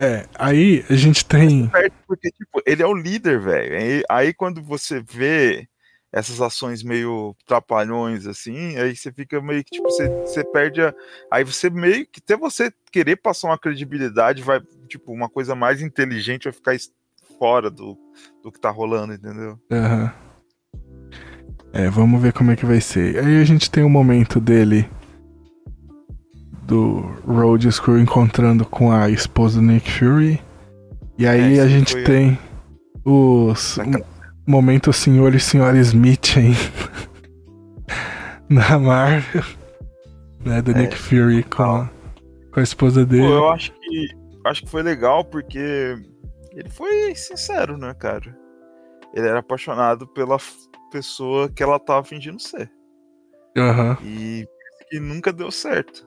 É. Aí a gente tem. Perto Porque, tipo, ele é o líder, velho. Aí, quando você vê essas ações meio trapalhões, assim, aí você fica meio que, tipo, você, você perde a. Aí você meio que, até você querer passar uma credibilidade, vai, tipo, uma coisa mais inteligente vai ficar fora do, do que tá rolando, entendeu? Aham. É, vamos ver como é que vai ser. Aí a gente tem um momento dele do Road Screw encontrando com a esposa do Nick Fury. E aí É, a gente tem os Saca- um momento senhor e senhora Smith hein? na Marvel, né, do É, Nick Fury com a, com a esposa Pô, dele. eu acho que acho que foi legal porque ele foi sincero, né, cara? Ele era apaixonado pela pessoa que ela tava fingindo ser. Aham. E que nunca deu certo.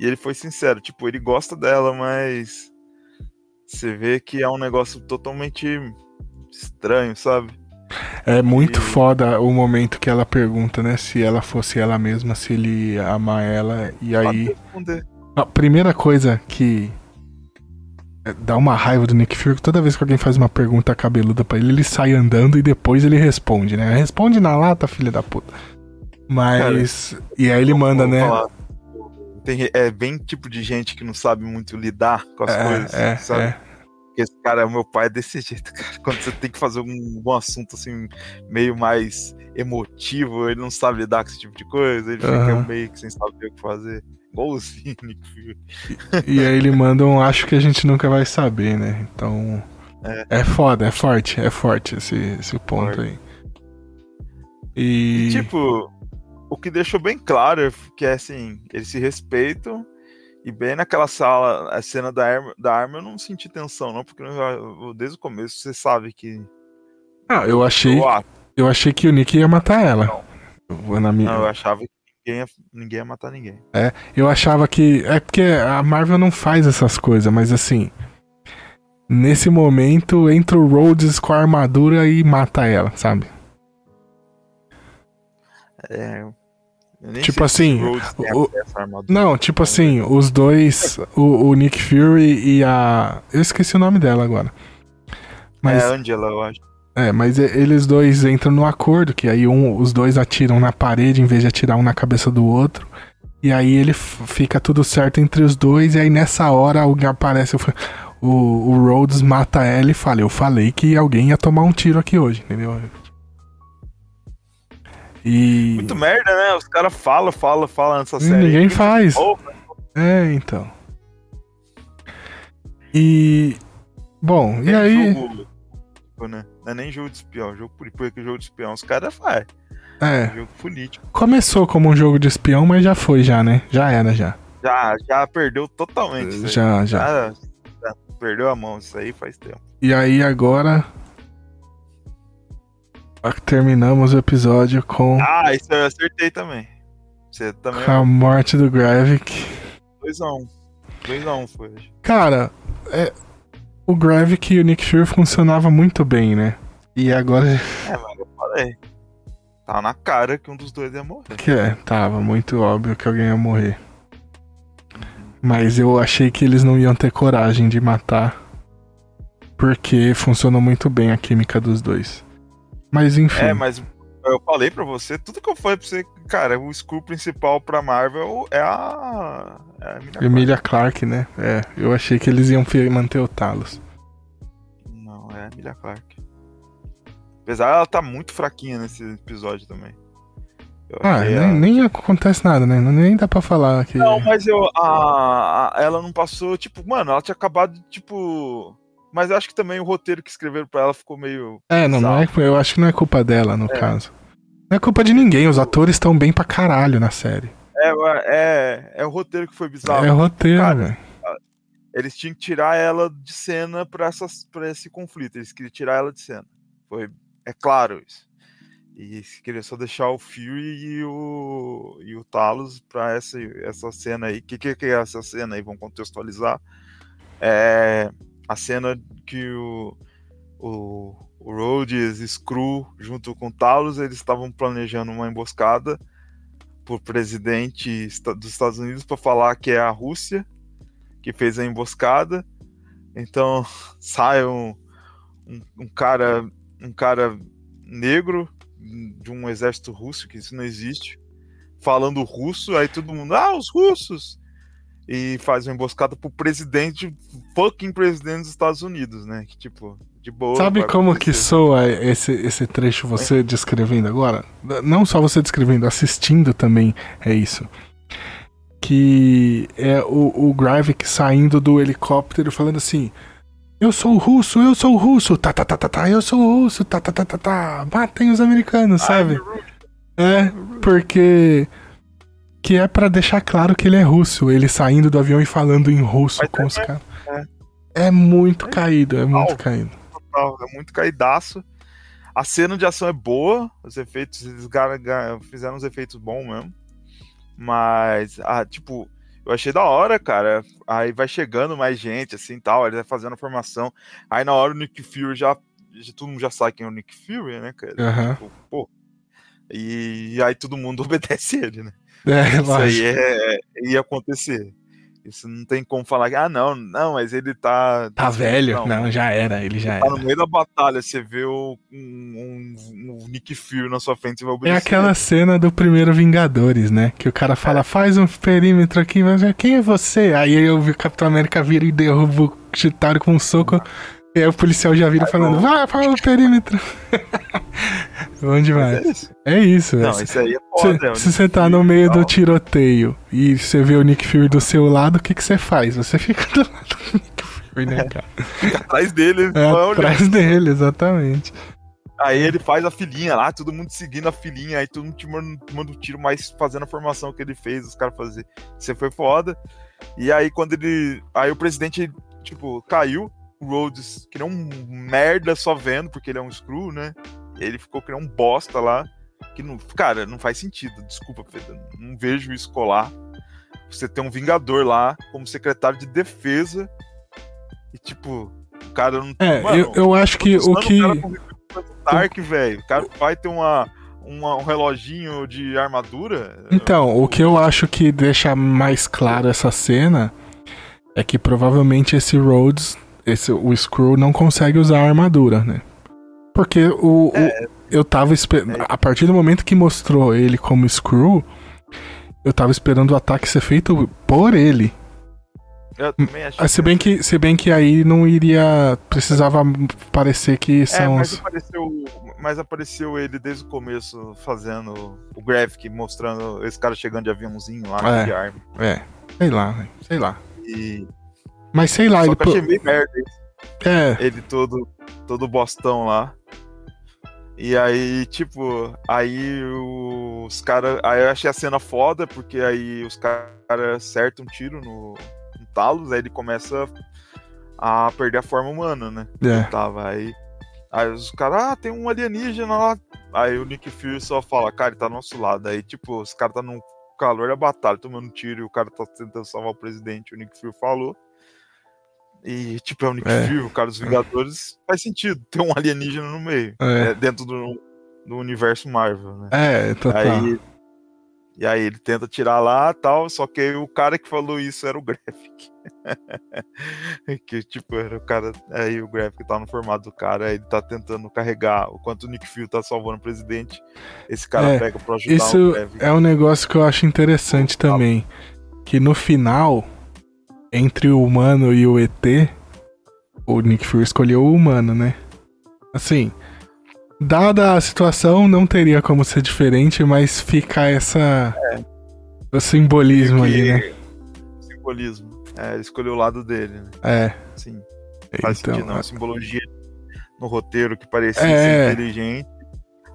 E ele foi sincero, tipo, ele gosta dela, mas você vê que é um negócio totalmente estranho, sabe? É muito E- foda o momento que ela pergunta, né? Se ela fosse ela mesma, se ele amar ela. E aí. responder. A primeira coisa que dá uma raiva do Nick Fury, toda vez que alguém faz uma pergunta cabeluda pra ele, ele sai andando e depois ele responde, né? Responde na lata, filha da puta. Mas. e aí ele manda, né? falar. Tem, é bem tipo de gente que não sabe muito lidar com as coisas, É, é, sabe? é. Porque esse cara, meu pai é desse jeito, cara. Quando você tem que fazer um, um assunto assim, meio mais emotivo, ele não sabe lidar com esse tipo de coisa, ele Aham. fica meio que sem saber o que fazer. Igualzinho. E aí ele manda um acho que a gente nunca vai saber, né? Então. É, foda, é forte, é forte esse, esse ponto Forte. aí. E. E, tipo, o que deixou bem claro é que é assim, eles se respeitam. E bem naquela sala, a cena da arma, da arma eu não senti tensão, não, porque desde o começo você sabe que. Ah, eu achei. Eu, achei que o Nick ia matar ela. Eu- Na minha, não, eu achava que ninguém ia, ninguém ia matar ninguém. Eu achava que. É porque a Marvel não faz essas coisas, mas assim. Nesse momento, entra o Rhodes com a armadura e mata ela, sabe? É, Tipo assim, o. Não, tipo assim, os dois. O, o Nick Fury e a. Eu esqueci o nome dela agora. Mas, É a Angela, eu acho. É, mas eles dois entram no acordo, que aí um, os dois atiram na parede em vez de atirar um na cabeça do outro. E aí ele fica tudo certo entre os dois, e aí nessa hora alguém aparece. o- O, Rhodes mata ela e fala: Eu falei que alguém ia tomar um tiro aqui hoje, entendeu? E. Muito merda, né? Os caras falam, falam, falam nessa e série. ninguém faz. Oh, É, então. E. Bom, e aí. Jogo, tipo, né? Não é nem jogo de espião, jogo político, porque jogo de espião os caras fazem. É, Jogo político. começou como um jogo de espião, mas já foi, já, né? Já era, já. Já, já perdeu totalmente. isso aí. Já, já. Já, já perdeu a mão, isso aí faz tempo. E aí agora. Terminamos o episódio com Ah, isso eu acertei também. Você também. a morte do Gravik. 2x1. 2x1 foi hoje. Cara, é, o Gravik e o Nick Fury funcionava muito bem, né? E agora É, mas eu falei. Tá na cara que um dos dois ia morrer. que é, tava muito óbvio que alguém ia morrer. Mas eu achei que eles não iam ter coragem de matar. Porque funcionou muito bem a química dos dois. Mas enfim. É, mas eu falei pra você, tudo que eu falei pra você, cara, o school principal pra Marvel é a. É a Emilia Emilia Clarke, né? É, eu achei que eles iam manter o Talos. Não, é a Emilia Clarke. Apesar ela tá muito fraquinha nesse episódio também. Eu Ah, nem, a- nem acontece nada, né? Nem dá pra falar que. Não, mas eu. A, a- ela não passou, tipo, mano, ela tinha acabado, tipo. Mas eu acho que também o roteiro que escreveram pra ela ficou meio. É, não, não é, eu acho que não é culpa dela, no caso. Não é culpa de ninguém, os atores estão bem pra caralho na série. É, é, é o roteiro que foi bizarro. é roteiro, cara. velho. Eles tinham que tirar ela de cena pra, essas, pra esse conflito. Eles queriam tirar ela de cena. Foi, é claro isso. E queria só deixar o Fury e o, e o Talos pra essa, essa cena aí. O que, que, que é essa cena aí? Vamos contextualizar. É a cena que o, o, o Rhodes Screw, junto com Talos, eles estavam planejando uma emboscada pro presidente dos Estados Unidos para falar que é a Rússia que fez a emboscada. Então sai um, um, um cara um cara negro de um exército russo, que isso não existe, falando russo, aí todo mundo, ah, os russos! E faz uma emboscada pro presidente, fucking presidente dos Estados Unidos, né? Que tipo, de boa. Sabe como que soa esse, esse trecho você descrevendo agora? Não só você descrevendo, assistindo também é isso. Que é o, o Gravik saindo do helicóptero falando assim: Eu sou o russo, eu sou o russo, tá, tá, tá, tá, tá, eu sou o russo, tá, tá, tá, tá, tá, matem os americanos, sabe? É, porque. Que é pra deixar claro que ele é russo, ele saindo do avião e falando em russo Mas com é, os é, caras. É muito caído, é muito Total. caído. total, é muito caidaço. A cena de ação é boa, os efeitos, eles fizeram uns efeitos bons mesmo. Mas, ah, tipo, eu achei da hora, cara. Aí vai chegando mais gente, assim, tal, ele vai fazendo a formação. Aí na hora o Nick Fury já, já- todo mundo já sabe quem é o Nick Fury, né, cara? Aham. Tipo, pô. E, aí todo mundo obedece ele, né? É, Isso aí lógico. é, ia acontecer. Isso não tem como falar que, ah, não, não, mas ele tá. Tá velho? Não, já era, ele já Tá no era. meio da batalha, você vê o, um, um- um Nick Fury na sua frente, você vai É obedecer. aquela cena do primeiro Vingadores, né? Que o cara fala, faz um perímetro aqui, mas é, quem é você? Aí eu vi o Capitão América vira e derruba o Chitauri com um soco. E aí o policial já vira falando, vai, faz o perímetro. Bom Mas demais. é isso. É isso, Não, isso aí é Se, foda. é se Nick você tá no meio do tiroteio e você vê o Nick Fury do seu lado, o que, que você faz? Você fica do lado do Nick Fury, né, cara? Fica atrás dele, ele É atrás dele, exatamente. Aí ele faz a filinha lá, todo mundo seguindo a filinha, aí todo mundo te manda, manda um tiro, mas fazendo a formação que ele fez, os caras fazer. Você foi foda. E aí quando ele. Aí o presidente, tipo, caiu, o Rhodes, que nem um merda só vendo, porque ele é um screw, né? Ele ficou nem um bosta lá. Que não. Cara, não faz sentido. Desculpa, Pedro. Não vejo isso colar. Você tem um Vingador lá como secretário de defesa. E tipo, o cara não. É, Mano, eu, eu acho que o que. Stark, velho. O cara vai ter uma, uma- um reloginho de armadura. Então, o que eu acho que deixa mais claro essa cena é que provavelmente esse Rhodes, esse, o Screw, não consegue usar a armadura, né? Porque o, o- eu tava esperando. A partir do momento que mostrou ele como Screw, eu tava esperando o ataque ser feito por ele. Eu também acho Ah, Se bem que, se bem que aí não iria. Precisava parecer que É, são mas os. apareceu, mas apareceu ele desde o começo fazendo o graphic, mostrando esse cara chegando de aviãozinho lá, É. de arma. É, sei lá, né? sei lá. E... Mas sei lá, Só ele. que eu achei meio merda isso. É, ele todo, todo bostão lá. E aí, tipo, aí os caras. Aí eu achei a cena foda, porque aí os caras acertam um tiro no, no Talos, aí ele começa a perder a forma humana, né? é. Tava aí. Aí os caras, ah, tem um alienígena lá. Aí o Nick Fury só fala, cara, ele tá do nosso lado. Aí, tipo, os caras tá no calor da batalha, tomando tiro, e o cara tá tentando salvar o presidente. O Nick Fury falou. E, tipo, é o Nick É. Fury, o cara dos Vingadores. Faz sentido ter um alienígena no meio. É. né, dentro do, do universo Marvel, né? É, total. Aí, e aí ele tenta tirar lá tal, só que aí o cara que falou isso era o Graphic. que tipo, era o cara. Aí o Graphic tá no formato do cara, aí ele tá tentando carregar o quanto o Nick Fury tá salvando o presidente. Esse cara É, pega pra ajudar o Isso Graphic. é um negócio que eu acho interessante também. Que no final, entre o humano e o ET, o Nick Fury escolheu o humano, né? Assim, dada a situação, não teria como ser diferente, mas fica essa. O simbolismo Que- ali, né? Simbolismo. É, ele escolheu o lado dele, né? É. Sim. Faz Então, sentido, não. A simbologia no roteiro que parecia É. ser inteligente.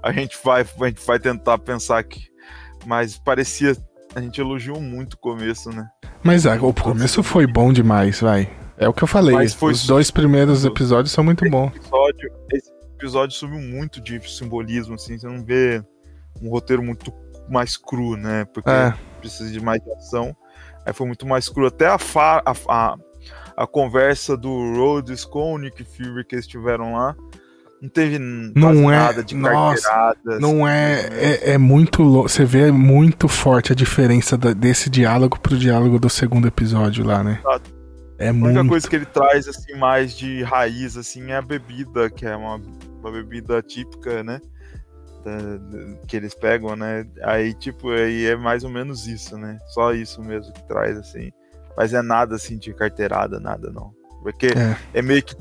A gente vai, a gente vai tentar pensar que. Mas parecia. A gente elogiou muito o começo, né? Mas ah, o começo foi bom demais, vai. É o que eu falei. Os dois primeiros episódios são muito bons. episódio, esse episódio subiu muito de simbolismo, assim, você não vê um roteiro muito mais cru, né? Porque É. precisa de mais ação. Aí foi muito mais cru. Até a, fa a, a, a conversa do Rhodes com o Nick Fury que eles tiveram lá. Não teve Não é- nada de nossa, carteirada. Não é, é. É muito louco. Você vê muito forte a diferença da- desse diálogo pro diálogo do segundo episódio lá, né? Exato. É A única muito. coisa que ele traz, assim, mais de raiz, assim, é a bebida, que é uma, uma bebida típica, né? que eles pegam, né? Aí, tipo, aí é mais ou menos isso, né? Só isso mesmo que traz, assim. Mas é nada, assim, de carteirada, nada, não. Porque É. é, meio que,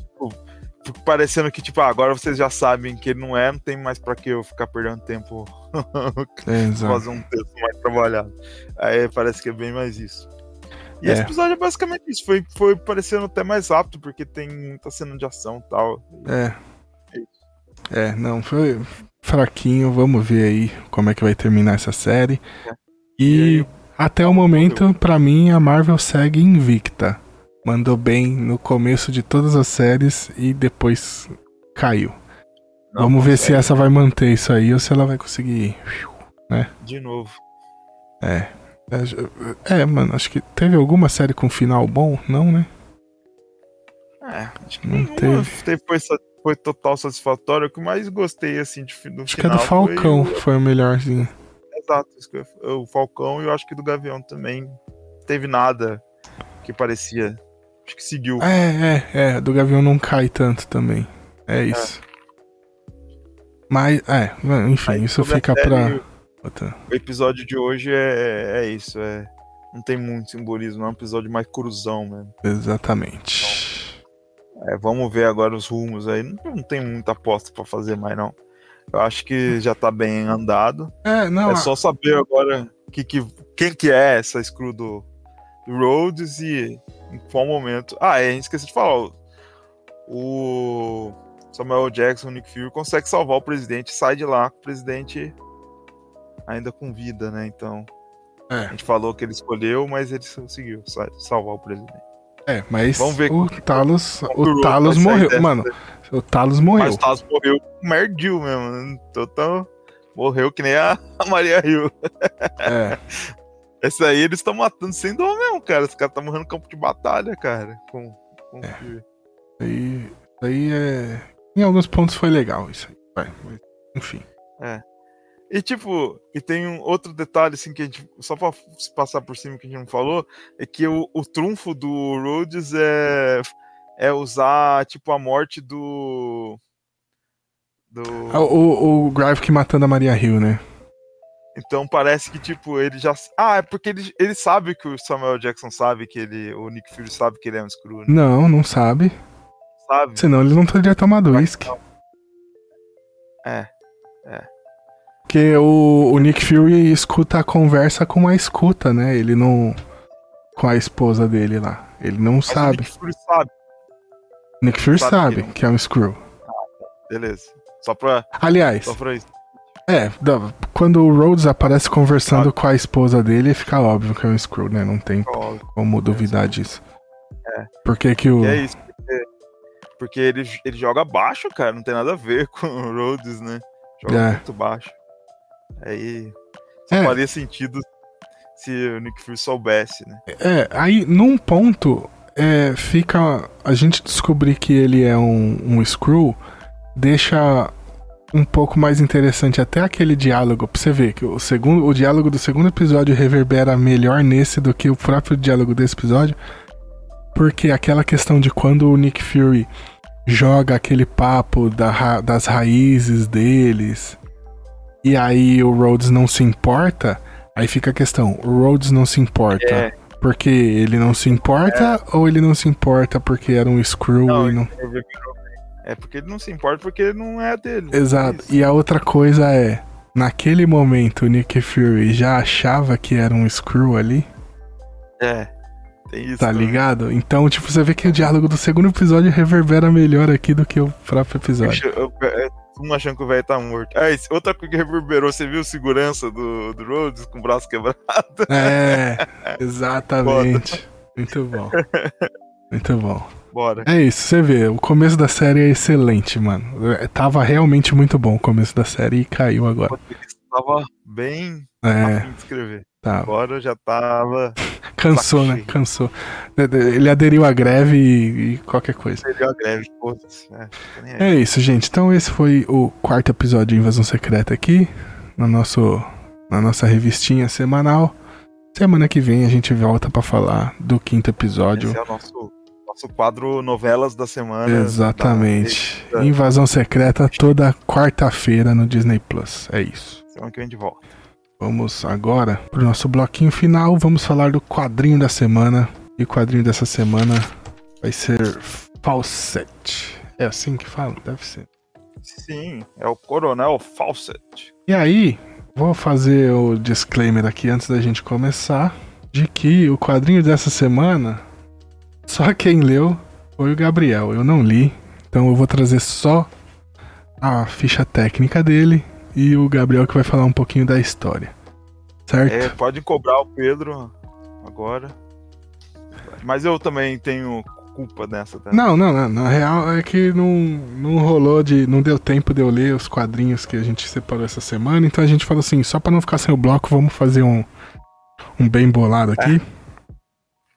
fica parecendo que, tipo, ah, agora vocês já sabem que ele não é, não tem mais pra que eu ficar perdendo tempo É, fazer um texto mais trabalhado. Aí parece que é bem mais isso. E É. esse episódio é basicamente isso. Foi, foi parecendo até mais rápido, porque tem muita cena de ação e tal. É. É, não, foi fraquinho. Vamos ver aí como é que vai terminar essa série. E E aí, até o momento, pra mim, a Marvel segue invicta. Mandou bem no começo de todas as séries e depois caiu. não Vamos ver se consegue essa vai manter isso aí ou se ela vai conseguir. De novo. É. É, é, mano, acho que teve alguma série com final bom? Não, né? É, acho que Não teve. teve- foi, foi total satisfatório. O que mais gostei, assim, de, no Acho que é final do Falcão, Foi foi o melhorzinho. exato, que o Falcão e eu acho que do Gavião também. Teve nada que parecia. Acho que seguiu. É, é, é. Do Gavião não cai tanto também. É isso. Mas, é, enfim, Aí, isso a fica série, pra. O episódio de hoje é, é isso. É, não tem muito simbolismo, é um episódio mais cruzão mesmo. Exatamente. É, vamos ver agora os rumos aí. Não, não tem muita aposta pra fazer mais, não. Eu acho que já tá bem andado. É, não. É só saber agora que, que, quem que é essa screw do, do Rhodes e em qual momento. Ah, é, a gente esqueceu de falar. o- Samuel Jackson, o Nick Fury, consegue salvar o presidente, sai de lá com o presidente ainda com vida, né? Então, É. a gente falou que ele escolheu, mas ele conseguiu sa- salvar o presidente. É, mas Vamos ver o Talos, o Talos morreu. dessa, Mano, o Talos morreu. Mas o Taz morreu merdil mesmo. Né? Total, morreu que nem a, Maria Hill. É. Esse aí eles estão matando sem dó mesmo, cara. Esse cara tá morrendo no campo de batalha, cara. Com, com É. o. Aí, isso aí é. Em alguns pontos foi legal isso aí. Vai, mas, enfim. E tipo, e tem um outro detalhe assim que a gente. Só pra passar por cima que a gente não falou, é que o, o trunfo do Rhodes é, é usar, tipo, a morte do. Do. Ah, O, o Gravik matando a Maria Hill, né? Então parece que, tipo, ele já. Ah, é porque ele, ele sabe que o Samuel Jackson sabe que ele. O Nick Fury sabe que ele é um Screw, né? Não, não sabe. Sabe? Senão ele não teria tomado uísque. É. Porque o, o Nick Fury escuta a conversa com a escuta, né? Ele não. Com a esposa dele lá. Ele não Mas o sabe. Nick Fury sabe. Nick Fury sabe sabe que que é um Screw. Beleza. Só pra. Aliás, Só pra isso. É, quando o Rhodes aparece conversando com a esposa dele, fica óbvio que é um Screw, né? Não tem Ó, como duvidar disso. É. Por que que o. E é isso, porque, porque ele, ele joga baixo, cara, não tem nada a ver com o Rhodes, né? Joga É. muito baixo. Aí É. faria sentido se o Nick Fury soubesse, né? É, aí num ponto é, fica. A gente descobrir que ele é um, um Screw deixa um pouco mais interessante até aquele diálogo. Pra você ver que o, segundo, o diálogo do segundo episódio reverbera melhor nesse do que o próprio diálogo desse episódio. Porque aquela questão de quando o Nick Fury joga aquele papo da das raízes deles. E aí o Rhodes não se importa. Aí fica a questão, o Rhodes não se importa É. porque ele não se importa ou ele não se importa porque era um screw Não, e não... É porque ele não se importa porque não é dele. Exato. Isso. E a outra coisa é, naquele momento o Nick Fury já achava que era um screw ali, É. Tem isso. tá também. ligado? Então, tipo, você vê que o diálogo do segundo episódio reverbera melhor aqui do que o próprio episódio. Eu- eu- é, Todo mundo achando que o velho tá morto. Ah, esse- outra coisa que reverberou, você viu segurança do, do Rhodes com o braço quebrado? É, exatamente. Muito bom. Muito bom. Bora. É isso, você vê, o começo da série é excelente, mano. É, Tava realmente muito bom o começo da série e caiu agora. Tava bem É, de escrever. tá. Agora já tava. Cansou, né? Cansou. Ele aderiu à greve e, e qualquer coisa. Perdeu a greve, foda-se. É, aí. É isso, gente. Então esse foi o quarto episódio de Invasão Secreta aqui, no nosso, na nossa revistinha semanal. Semana que vem a gente volta pra falar do quinto episódio. Esse é o nosso, nosso quadro Novelas da Semana. Exatamente. da- Invasão Secreta toda quarta-feira no Disney Plus. É isso. Semana que vem de volta. Vamos agora pro nosso bloquinho final. Vamos falar do quadrinho da semana. E o quadrinho dessa semana vai ser Fawcett. É assim que fala? Deve ser. Sim, é o Coronel Fawcett. E aí, vou fazer o disclaimer aqui antes da gente começar. De que o quadrinho dessa semana, só quem leu foi o Gabriel. Eu não li. Então eu vou trazer só a ficha técnica dele e o Gabriel que vai falar um pouquinho da história. Certo? É, pode cobrar o Pedro agora. Mas eu também tenho culpa nessa, tá? Não, não, não. Na real é que não, não rolou de. Não deu tempo de eu ler os quadrinhos que a gente separou essa semana. Então a gente falou assim: só pra não ficar sem o bloco, vamos fazer um, um bem bolado aqui.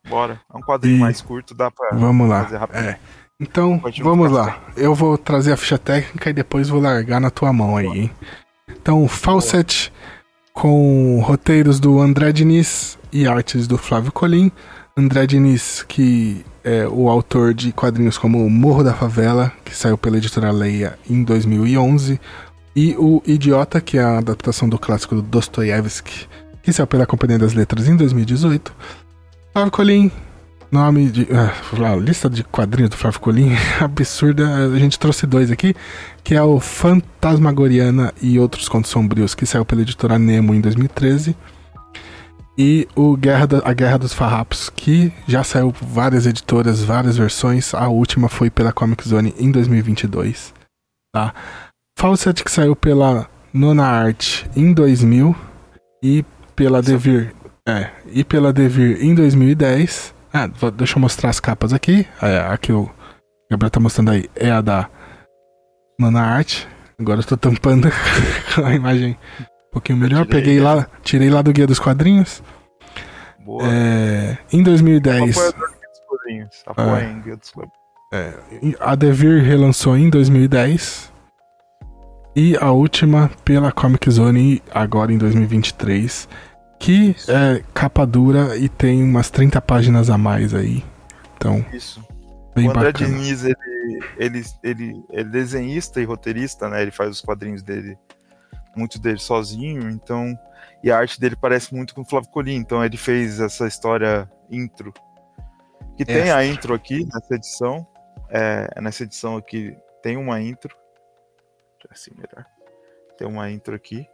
Bora. É um quadrinho E- mais curto, dá pra Vamos lá. fazer rápido. É. Então, vamos lá. Eu vou trazer a ficha técnica e depois vou largar na tua mão aí, hein? Então, Fawcett com roteiros do André Diniz e artes do Flávio Colim. André Diniz, que é o autor de quadrinhos como Morro da Favela, que saiu pela editora Leia em 2011, e o Idiota, que é a adaptação do clássico do Dostoiévski, que saiu pela Companhia das Letras em 2018. Flávio Colim, nome de. ah, a lista de quadrinhos do Flávio Colim é absurda. A gente trouxe dois aqui, que é o Fantasmagoriana e Outros Contos Sombrios, que saiu pela editora Nemo em 2013. E o Guerra da- A Guerra dos Farrapos, que já saiu por várias editoras, várias versões. A última foi pela Comic Zone em 2022. Tá? Fawcett, que saiu pela Nona Art em 2000 e pela Devir. É, e pela Devir em 2010. Ah, deixa eu mostrar as capas aqui. É, a que o Gabriel tá mostrando aí é a da Nona Art. Agora eu tô tampando com a imagem um pouquinho melhor. tirei, Peguei né? lá, tirei lá do Guia dos Quadrinhos. Boa. É, em 2010, Apoiador Guia dos Quadrinhos. Apoiem Guia dos Quadrinhos. a Devir relançou em 2010. E a última pela Comic Zone agora em 2023. Que é capa dura e tem umas 30 páginas a mais aí. Então, Isso. bem o André bacana. Diniz, ele, ele, ele, ele é desenhista e roteirista, né? Ele faz os quadrinhos dele, muito dele sozinho, então. E a arte dele parece muito com o Flávio Colim, então ele fez essa história intro. Que tem a intro aqui nessa edição. É, nessa edição aqui tem uma intro. Assim melhor. Tem uma intro aqui.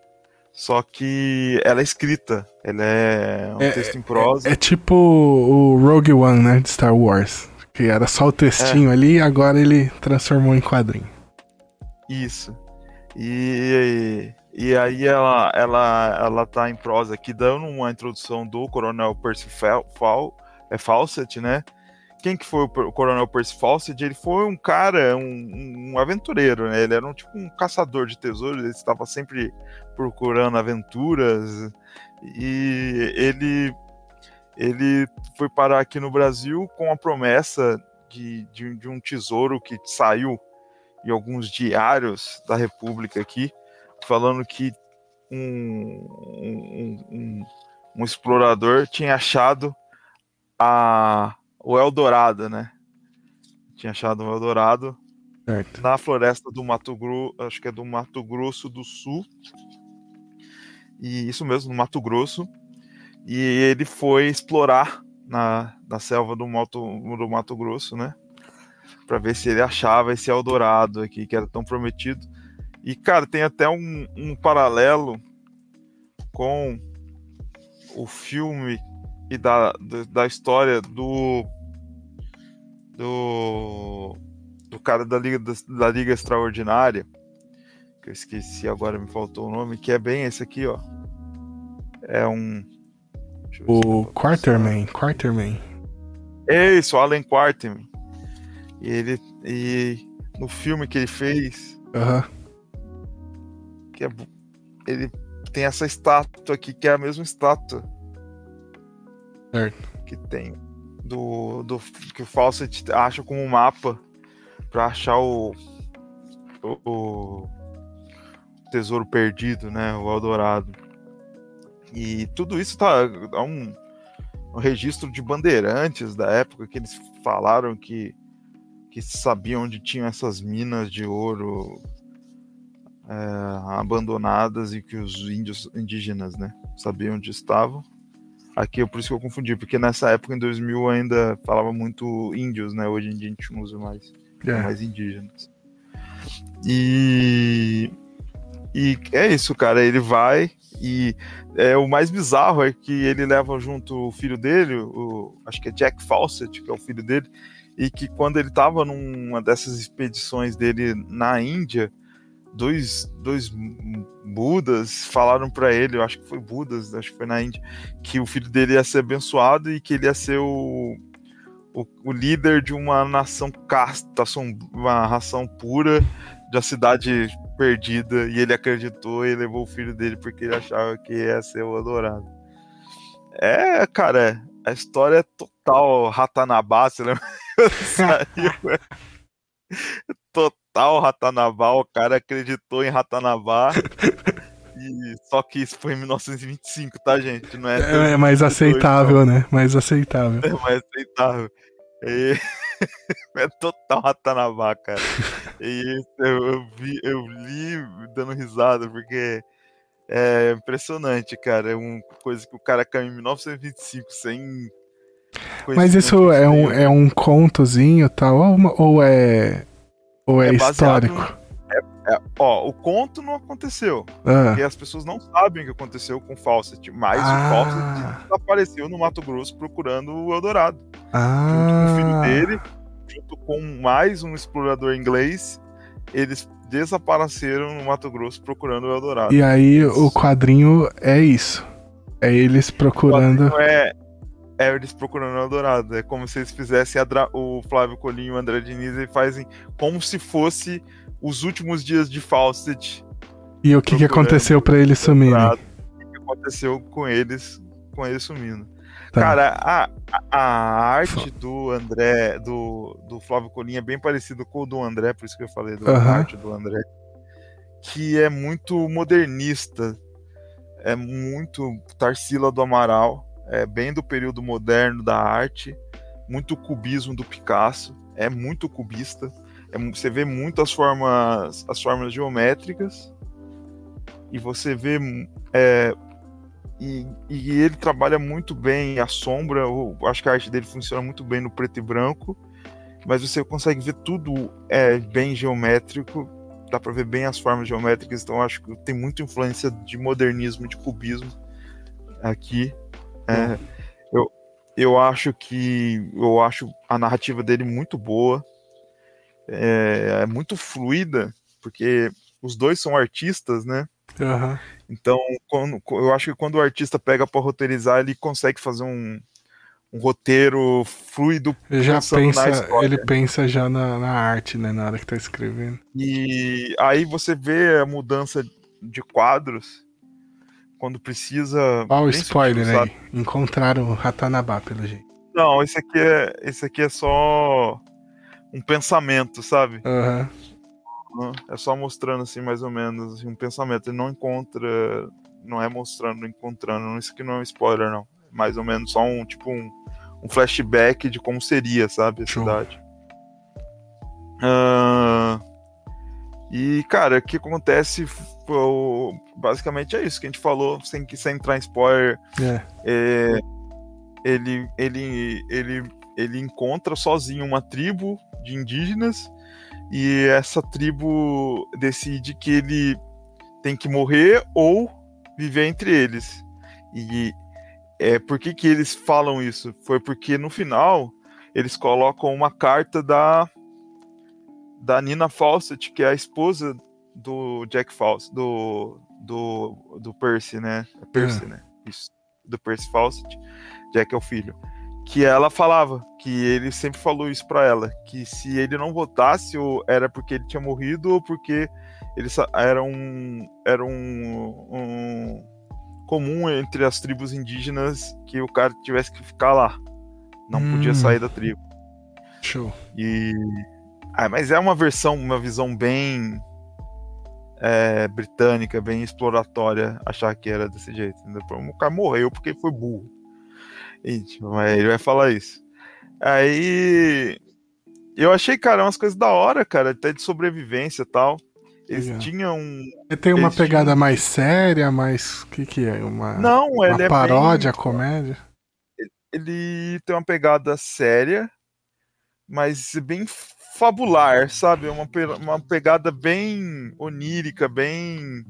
Só que ela é escrita. Ela é um É- texto em prosa. É tipo o Rogue One, né? De Star Wars. Que era só o textinho ali e agora ele transformou em quadrinho. Isso. E, e aí ela, ela, ela tá em prosa aqui dando uma introdução do Coronel Percy Fal, Fal- é Fawcett, né? Quem que foi o Coronel Percy Fawcett? Ele foi um cara, um, um aventureiro, né? Ele era um tipo um caçador de tesouros, ele estava sempre procurando aventuras e ele ele foi parar aqui no Brasil com a promessa de, de, de um tesouro que saiu em alguns diários da República aqui, falando que um, um, um, um explorador tinha achado a, o Eldorado, né? Tinha achado o Eldorado Certo. na floresta do Mato Grosso, acho que é do Mato Grosso do Sul. E isso mesmo, no Mato Grosso. E ele foi explorar na, na selva do Mato, do Mato Grosso, né? Pra ver se ele achava esse Eldorado aqui, que era tão prometido. E, cara, tem até um, um paralelo com o filme e da, da, história do. Do. Do cara da Liga, da Liga Extraordinária. Que eu esqueci agora, me faltou o nome, que é bem esse aqui, ó. É um. O Quarterman, Quarterman. é isso, Alan Quarterman. E ele. E no filme que ele fez, Aham. que é, ele tem essa estátua aqui, que é a mesma estátua Certo. que tem do, do que o Fawcett acha como mapa para achar o, o, o tesouro perdido, né, o Eldorado. E tudo isso tá é um, um registro de bandeirantes da época que eles falaram que que sabiam onde tinham essas minas de ouro é, abandonadas e que os índios indígenas, né, sabiam onde estavam. Aqui é por isso que eu confundi, porque nessa época, em 2000, ainda falava muito índios, né? Hoje em dia a gente não usa mais, É. mais indígenas. E, e é isso, cara. Ele vai e é, o mais bizarro é que ele leva junto o filho dele, o, acho que é Jack Fawcett, que é o filho dele, e que quando ele tava numa dessas expedições dele na Índia, dois, dois Budas falaram para ele, eu acho que foi Budas, acho que foi na Índia, que o filho dele ia ser abençoado e que ele ia ser o, o, o líder de uma nação casta, uma ração pura, de uma cidade perdida, e ele acreditou e levou o filho dele porque ele achava que ia ser o adorado. É, cara, a história é total Ratanabá, você lembra? Saiu. Total Ratanabá, o cara acreditou em Ratanabá. e, só que isso foi em 1925, tá, gente? Não é, É, é mais 2022, aceitável, né? Mais aceitável. É mais aceitável. E- é total Ratanabá, cara. E isso eu, eu vi, eu li dando risada, porque é impressionante, cara. É uma coisa que o cara caiu em 1925 sem. Mas isso é um, é um contozinho tal, ou, uma- ou é. Ou é, É histórico? É, ó, o conto não aconteceu. Ah, Porque as pessoas não sabem o que aconteceu com o Fawcett. Mas Ah. o Fawcett desapareceu no Mato Grosso procurando o Eldorado. junto com o ah, filho dele, junto com mais um explorador inglês, eles desapareceram no Mato Grosso procurando o Eldorado. E aí o quadrinho é isso. É eles procurando. É, é eles procurando o Eldorado. É como se eles fizessem o Flávio Colinho e o André Diniz e fazem como se fosse os últimos dias de Fawcett. E o que, que aconteceu pra eles sumirem? Eldorado. O que aconteceu com eles, com eles sumindo. Tá. Cara, a, a- arte do André, do, do Flávio Colinha é bem parecido com o do André, por isso que eu falei do Aham. a arte do André, que é muito modernista, é muito Tarsila do Amaral, é bem do período moderno da arte, muito cubismo do Picasso, é muito cubista, é você vê muitas formas, as formas geométricas, e você vê é, e, e ele trabalha muito bem a sombra. Eu acho que a arte dele funciona muito bem no preto e branco, mas você consegue ver tudo é bem geométrico. Dá para ver bem as formas geométricas. Então acho que tem muita influência de modernismo, de cubismo aqui. É, eu, eu acho que eu acho a narrativa dele muito boa, é, é muito fluida, porque os dois são artistas, né? Aham. Então, quando- eu acho que quando o artista pega para roteirizar, ele consegue fazer um, um roteiro fluido. Ele já pensa, ele pensa já na, na arte, né? Na hora que tá escrevendo. E aí você vê a mudança de quadros quando precisa. Ó, o spoiler aí. Encontraram o Ratanabá, pelo jeito. Não, esse aqui é, esse aqui é só um pensamento, sabe? Aham. É só mostrando assim, mais ou menos, assim, um pensamento. Ele não encontra. Não é mostrando, encontrando. Isso aqui não é um spoiler, não. Mais ou menos só um tipo um, um flashback de como seria, sabe, a Show. cidade. Ah, e, cara, o que acontece foi, basicamente é isso que a gente falou, sem, sem entrar em spoiler. É. É, ele, ele, ele, ele encontra sozinho uma tribo de indígenas e essa tribo decide que ele tem que morrer ou viver entre eles. E é, por que, que eles falam isso? Foi porque no final eles colocam uma carta da, da Nina Fawcett, que é a esposa do Jack Fawcett, do, do, do Percy, né? É Percy, né? Isso, do Percy Fawcett. Jack é o filho. Que ela falava, que ele sempre falou isso pra ela, que se ele não votasse, ou era porque ele tinha morrido ou porque ele era um era um, um comum entre as tribos indígenas que o cara tivesse que ficar lá, não podia Hum. sair da tribo. Show. E ah, mas é uma versão, uma visão bem é, britânica, bem exploratória, achar que era desse jeito. O cara morreu porque foi burro. Mas ele vai falar isso. Aí eu achei, cara, umas coisas da hora, cara, até de sobrevivência e tal. Eles tinham. um, Ele tem uma pegada tinham- mais séria, mais. O que, que é? Uma, Não, uma ele é paródia, bem, comédia? ele tem uma pegada séria, mas bem fabular, sabe? Uma, pe- uma pegada bem onírica, bem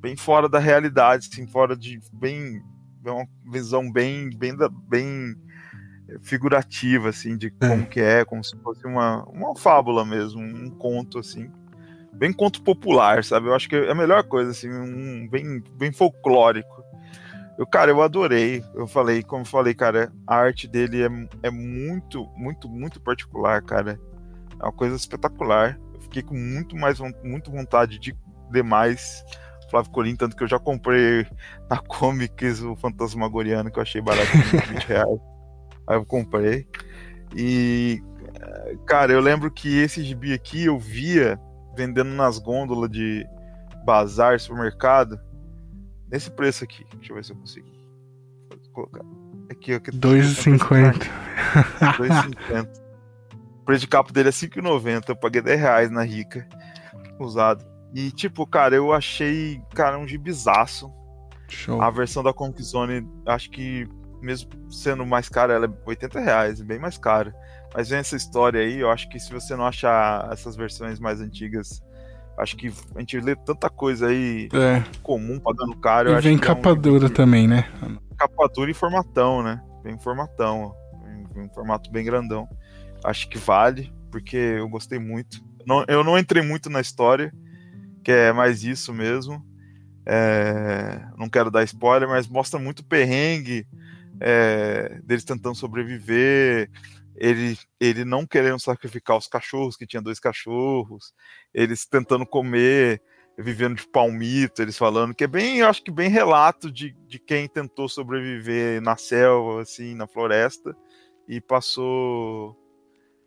bem fora da realidade, assim, fora de bem é uma visão bem bem bem figurativa assim de É. como que é, como se fosse uma uma fábula mesmo, um conto assim. Bem conto popular, sabe? Eu acho que é a melhor coisa assim, um bem bem folclórico. Eu, cara, eu adorei. Eu falei, como eu falei, cara, a arte dele é, é muito, muito, muito particular, cara. É uma coisa espetacular. Eu fiquei com muito mais muito vontade de ler mais Flávio Colim, tanto que eu já comprei na Comics o Fantasmagoriano, que eu achei baratinho, 20 reais. Aí eu comprei. E Cara, eu lembro que esse gibi aqui eu via vendendo nas gôndolas de bazar, supermercado, nesse preço aqui. Deixa eu ver se eu consigo colocar. Aqui, aqui 2,50. 2,50. O preço de capa dele é 5,90. Eu paguei 10 reais na Rica, usado. E, tipo, cara, eu achei, cara, um gibizaço. Show. A versão da Comic Zone, acho que, mesmo sendo mais cara, ela é 80 reais, bem mais cara. Mas vem essa história aí, eu acho que se você não achar essas versões mais antigas, acho que a gente lê tanta coisa aí É. comum pagando caro. eu E vem que é um capa dura também, né? capa dura e formatão, né? Vem formatão, vem um formato bem grandão. Acho que vale, porque eu gostei muito. Não- eu não entrei muito na história, que é mais isso mesmo. É, não quero dar spoiler, mas mostra muito perrengue é, deles tentando sobreviver. Ele, ele não querendo sacrificar os cachorros, que tinha dois cachorros, eles tentando comer, vivendo de palmito, eles falando, que é bem, eu acho que bem relato de, de quem tentou sobreviver na selva, assim, na floresta, e passou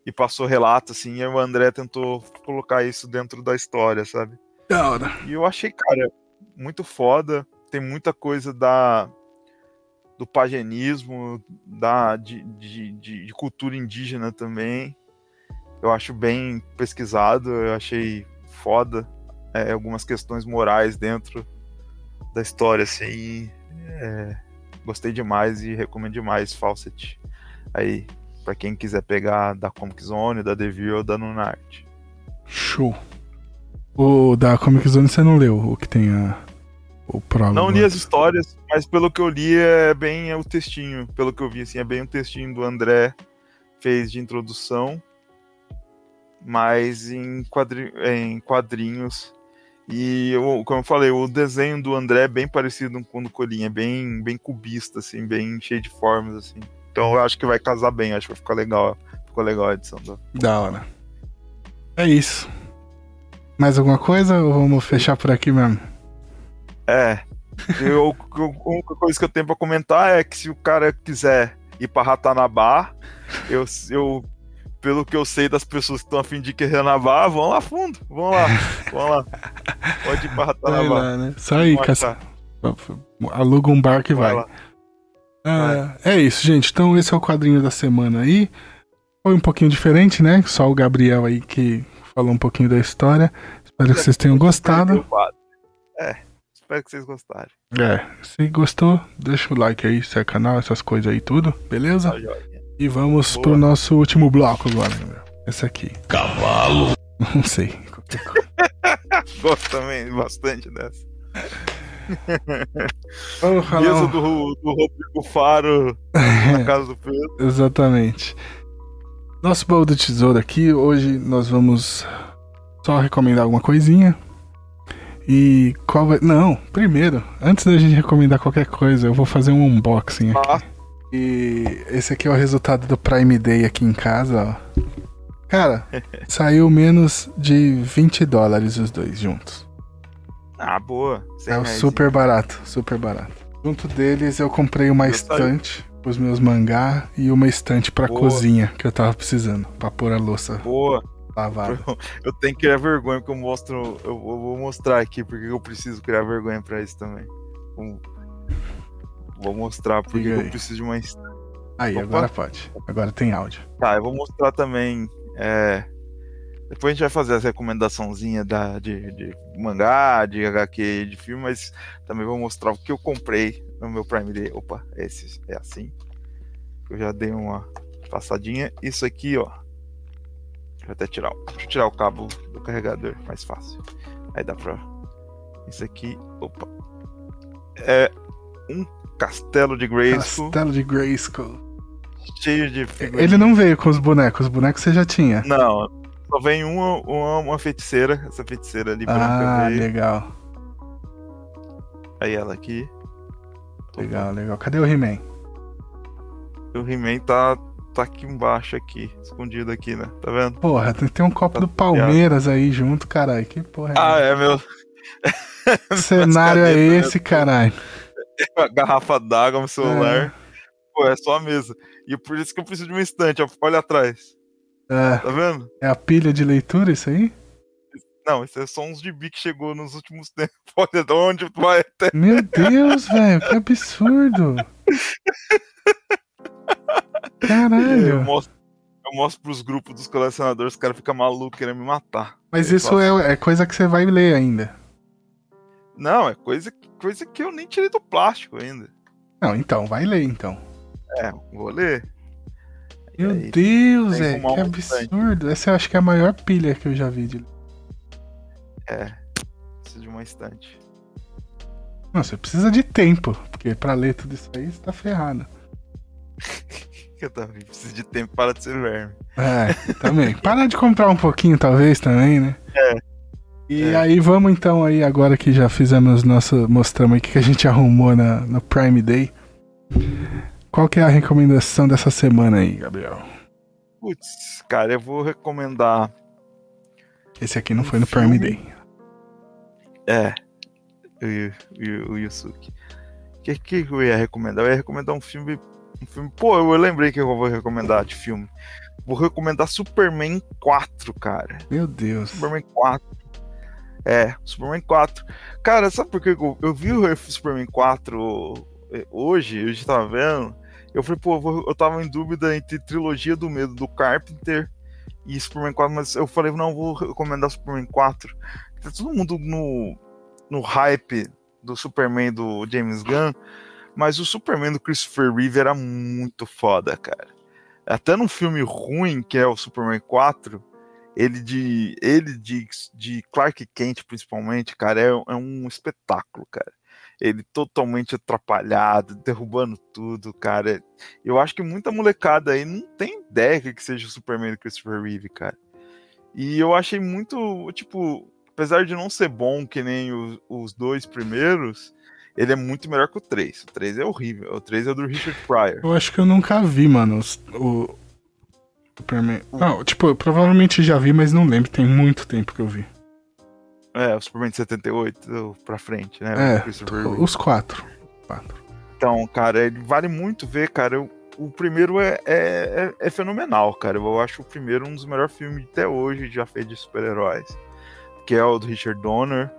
e passou relato, assim, e o André tentou colocar isso dentro da história, sabe? Da hora. E eu achei, cara, muito foda. Tem muita coisa da do paganismo, da de, de, de, de cultura indígena também. Eu acho bem pesquisado, eu achei foda é, algumas questões morais dentro da história, assim. é, gostei demais e recomendo demais Fawcett. Aí, pra quem quiser pegar da Comic Zone, da Devil ou da Nunart. Show. O da Comic Zone você não leu, o que tem a, o prólogo. Não li as histórias, mas pelo que eu li é bem o textinho. Pelo que eu vi, assim, é bem o textinho do André fez de introdução, mas em, quadri em quadrinhos. E eu, como eu falei, o desenho do André é bem parecido com o do Colinha, é bem, bem cubista, assim, bem cheio de formas, assim. Então eu acho que vai casar bem, acho que vai ficar legal. Ficou legal a edição do. Da hora. É isso. Mais alguma coisa ou vamos fechar por aqui mesmo? É. Eu, a única coisa que eu tenho pra comentar é que se o cara quiser ir pra Ratanabá, eu, eu pelo que eu sei das pessoas que estão a fim de ir Ratanabá, vão lá fundo. Vão lá. Vão lá. Pode ir pra Vai Ratanabá. lá, né? Só aí, caça... aluga um barco e vai. Vai. Ah, é isso, gente. Então esse é o quadrinho da semana aí. Foi um pouquinho diferente, né? Só o Gabriel aí que falou um pouquinho da história. Espero que vocês tenham gostado. É. Espero que vocês gostarem. É, se gostou, deixa o like aí, se é canal, essas coisas aí tudo, beleza? Tá. E vamos Boa. pro nosso último bloco agora, Gabriel. Esse aqui. Cavalo. Não sei. Gosto também bastante dessa. Vamos falar. Do, do Rodrigo Faro na casa do Pedro. Exatamente. Nosso baú do tesouro aqui, hoje nós vamos só recomendar alguma coisinha. E qual vai. Não, primeiro, antes da gente recomendar qualquer coisa, eu vou fazer um unboxing aqui. Ah, E esse aqui é o resultado do Prime Day aqui em casa, ó. Cara, saiu menos de 20 dólares os dois juntos. ah, boa. É super barato, super barato. Junto deles eu comprei uma Eu estante pros meus mangá e uma estante pra Boa. cozinha que eu tava precisando, pra pôr a louça Boa. lavada. Eu tenho que criar vergonha, porque eu mostro. Eu, eu vou mostrar aqui porque eu preciso criar vergonha pra isso também. Vou, vou mostrar porque eu preciso de uma. inst- Aí, Opa. agora pode. Agora tem áudio. Tá, eu vou mostrar também. é, Depois a gente vai fazer essa recomendaçãozinha da, de, de mangá, de HQ, de filme, mas também vou mostrar o que eu comprei no meu Prime Day. Opa, esse é assim. Eu já dei uma passadinha. Isso aqui, ó. Deixa eu até tirar. o- Deixa eu tirar o cabo do carregador, mais fácil. Aí dá pra. Isso aqui. Opa. É um castelo de Grayskull Castelo de Grayskull. cheio de figurinhas. Ele não veio com os bonecos, os bonecos você já tinha. Não, só vem uma, uma, uma feiticeira, essa feiticeira ali branca Ah, veio. legal. Aí ela aqui. Legal, legal. Cadê o He-Man? O He-Man tá, tá aqui embaixo, aqui, escondido aqui, né? Tá vendo? Porra, tem, um copo do Palmeiras aí junto, caralho. Que porra é Ah, é meu. Que cenário é esse, caralho? A garrafa d'água no celular. Pô, é só a mesa. E por isso que eu preciso de uma estante, ó. Olha atrás. Ah, Tá vendo? é a pilha de leitura isso aí? Não, isso é só uns gibi que chegou nos últimos tempos. Olha de onde vai até. Meu Deus, velho, que absurdo. Eu Caralho. mostro, eu mostro pros grupos dos colecionadores, os caras ficam malucos querendo me matar. Mas Eu isso faço- é, é coisa que você vai ler ainda. Não, é coisa, que- coisa que eu nem tirei do plástico ainda. Não, então, vai ler então. É, vou ler. Meu aí, Deus, velho, que absurdo. Essa eu acho que é a maior pilha que eu já vi. De... É, preciso de uma estante. Não, você precisa de tempo, porque pra ler tudo isso aí você tá ferrado. Eu também preciso de tempo para de ser verme. É, também. Para de comprar um pouquinho, talvez, também, né? É. E É. aí, vamos então aí, agora que já fizemos nosso. Mostramos aí o que a gente arrumou na, no Prime Day. Qual que é a recomendação dessa semana aí, Gabriel? Putz, cara, eu vou recomendar. Esse aqui não foi no Prime filme. Day. É. O, Yu- o, o Yusuke. O que, que eu ia recomendar? Eu ia recomendar um filme. Um filme. Pô, eu lembrei que eu vou recomendar de filme. Vou recomendar Superman 4, cara. Meu Deus. Superman 4. É, Superman 4. Cara, sabe por que eu, eu vi o Superman 4 eh, hoje? Hoje tava vendo. Eu falei, pô, eu, vou- eu tava em dúvida entre Trilogia do Medo do Carpenter e Superman 4, mas eu falei, não, vou recomendar Superman 4. Tá todo mundo no, no hype do Superman do James Gunn, mas o Superman do Christopher Reeve era muito foda, cara. Até num filme ruim, que é o Superman 4, ele de ele de, de Clark Kent principalmente, cara, é, é um espetáculo, cara. Ele totalmente atrapalhado, derrubando tudo, cara. Eu acho que muita molecada aí não tem ideia que que seja o Superman do Christopher Reeve, cara. E eu achei muito, tipo, apesar de não ser bom que nem os, os dois primeiros, ele é muito melhor que o 3. O 3 é horrível. O 3 é do Richard Pryor. Eu acho que eu nunca vi, mano, o. Superman. Não, tipo, eu provavelmente já vi, mas não lembro. Tem muito tempo que eu vi. É, o Superman de 78 pra frente, né? É, o Christopher Reeve. os quatro. Quatro. Então, cara, ele vale muito ver, cara. Eu- o primeiro é, é, é- é fenomenal, cara. Eu acho o primeiro um dos melhores filmes até hoje já feito de super-heróis. Que é o do Richard Donner.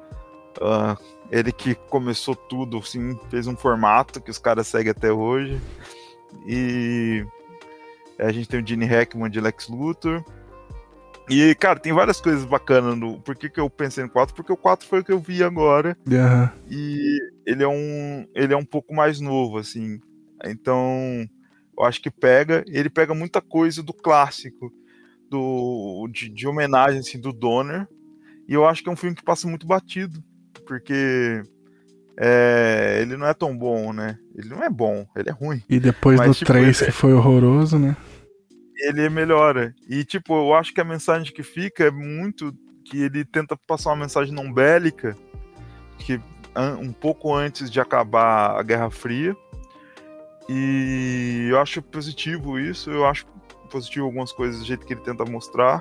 Ah, ele que começou tudo, assim, fez um formato que os caras seguem até hoje. E a gente tem o Gene Hackman de Lex Luthor. E, cara, tem várias coisas bacanas no. Por que, que eu pensei no 4? Porque o 4 foi o que eu vi agora Aham. e ele é um ele é um pouco mais novo assim então eu acho que pega ele pega muita coisa do clássico do de, de homenagem assim do Donner e eu acho que é um filme que passa muito batido porque é, ele não é tão bom né ele não é bom ele é ruim E depois Mas, do tipo, 3, ele- que foi horroroso, né? Ele melhora. E, tipo, eu acho que a mensagem que fica é muito que ele tenta passar uma mensagem não bélica, que um pouco antes de acabar a Guerra Fria. E eu acho positivo isso, eu acho positivo algumas coisas do jeito que ele tenta mostrar.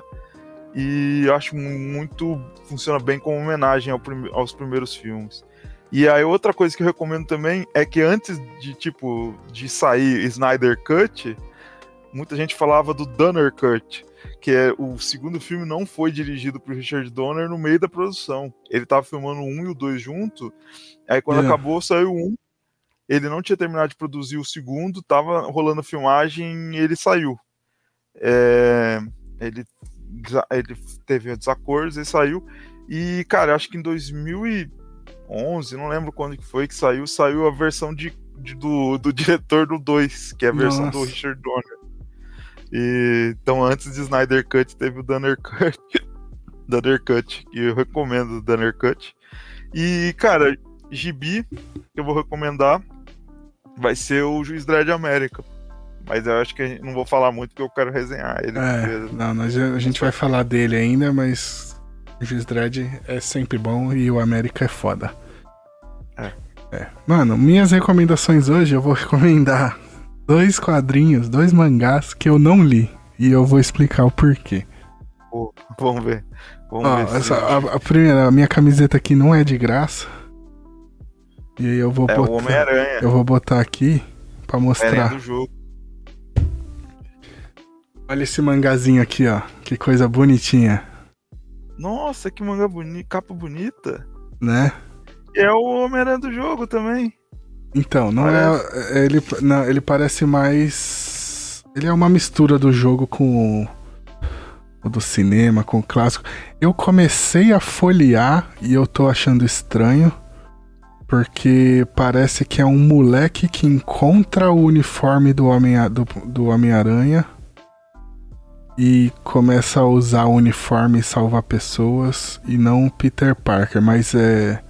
E eu acho mu- muito. funciona bem como homenagem ao aos primeiros filmes. E aí outra coisa que eu recomendo também é que antes de tipo de sair Snyder Cut, muita gente falava do Donner Cut, que é o segundo filme não foi dirigido por Richard Donner no meio da produção. Ele tava filmando um e o dois junto, aí quando É. acabou saiu um. Ele não tinha terminado de produzir o segundo, tava rolando a filmagem e ele saiu. É, ele, ele teve desacordos e saiu. E, cara, acho que em 2011, não lembro quando que foi que saiu, saiu a versão de, de- do, do diretor do 2, que é a versão do Nossa. Richard Donner. E, então, antes de Snyder Cut, teve o Donner Cut. Donner Cut, que eu recomendo o Donner Cut. E, cara, gibi que eu vou recomendar vai ser o Juiz Dredd América. Mas eu acho que não vou falar muito porque eu quero resenhar ele. É, não, nós, a gente vai falar dele ainda, mas o Juiz Dredd é sempre bom e o América é foda. É. É. Mano, minhas recomendações hoje eu vou recomendar dois quadrinhos, dois mangás que eu não li. E eu vou explicar o porquê. Pô, vamos ver. Vamos Ó, ver essa, a, a primeira, a minha camiseta aqui não é de graça. E aí eu vou É o botar. Homem-Aranha. Eu vou botar aqui pra mostrar. do jogo. Olha esse mangazinho aqui, ó. Que coisa bonitinha, Nossa, que manga bonita, capa bonita. né? E é o Homem-Aranha do jogo também. Então, não é. é- Ele, não, ele parece mais. Ele é uma mistura do jogo com o, do cinema, com o clássico. Eu comecei a folhear e eu tô achando estranho. Porque parece que é um moleque que encontra o uniforme do Homem- do, do Homem-Aranha e começa a usar o uniforme e salvar pessoas. E não o Peter Parker, mas é.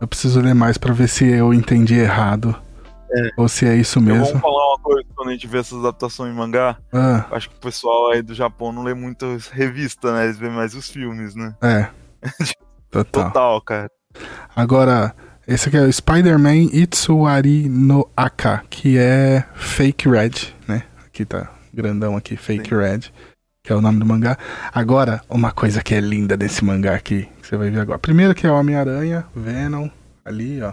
Eu preciso ler mais pra ver se eu entendi errado. Ou se é isso Eu mesmo. vou falar uma coisa quando a gente vê essas adaptações em mangá. Ah, Acho que o pessoal aí do Japão não lê muito revista, né? Eles vêem mais os filmes, né? é. Total. Total, cara. Agora, esse aqui é o Spider-Man Itsuari no Aka, que é Fake Red, né? Aqui tá grandão aqui, Fake Sim. Red, que é o nome do mangá. Agora, uma coisa que é linda desse mangá aqui, você vai ver agora. Primeiro que é o Homem-Aranha, Venom, ali, ó.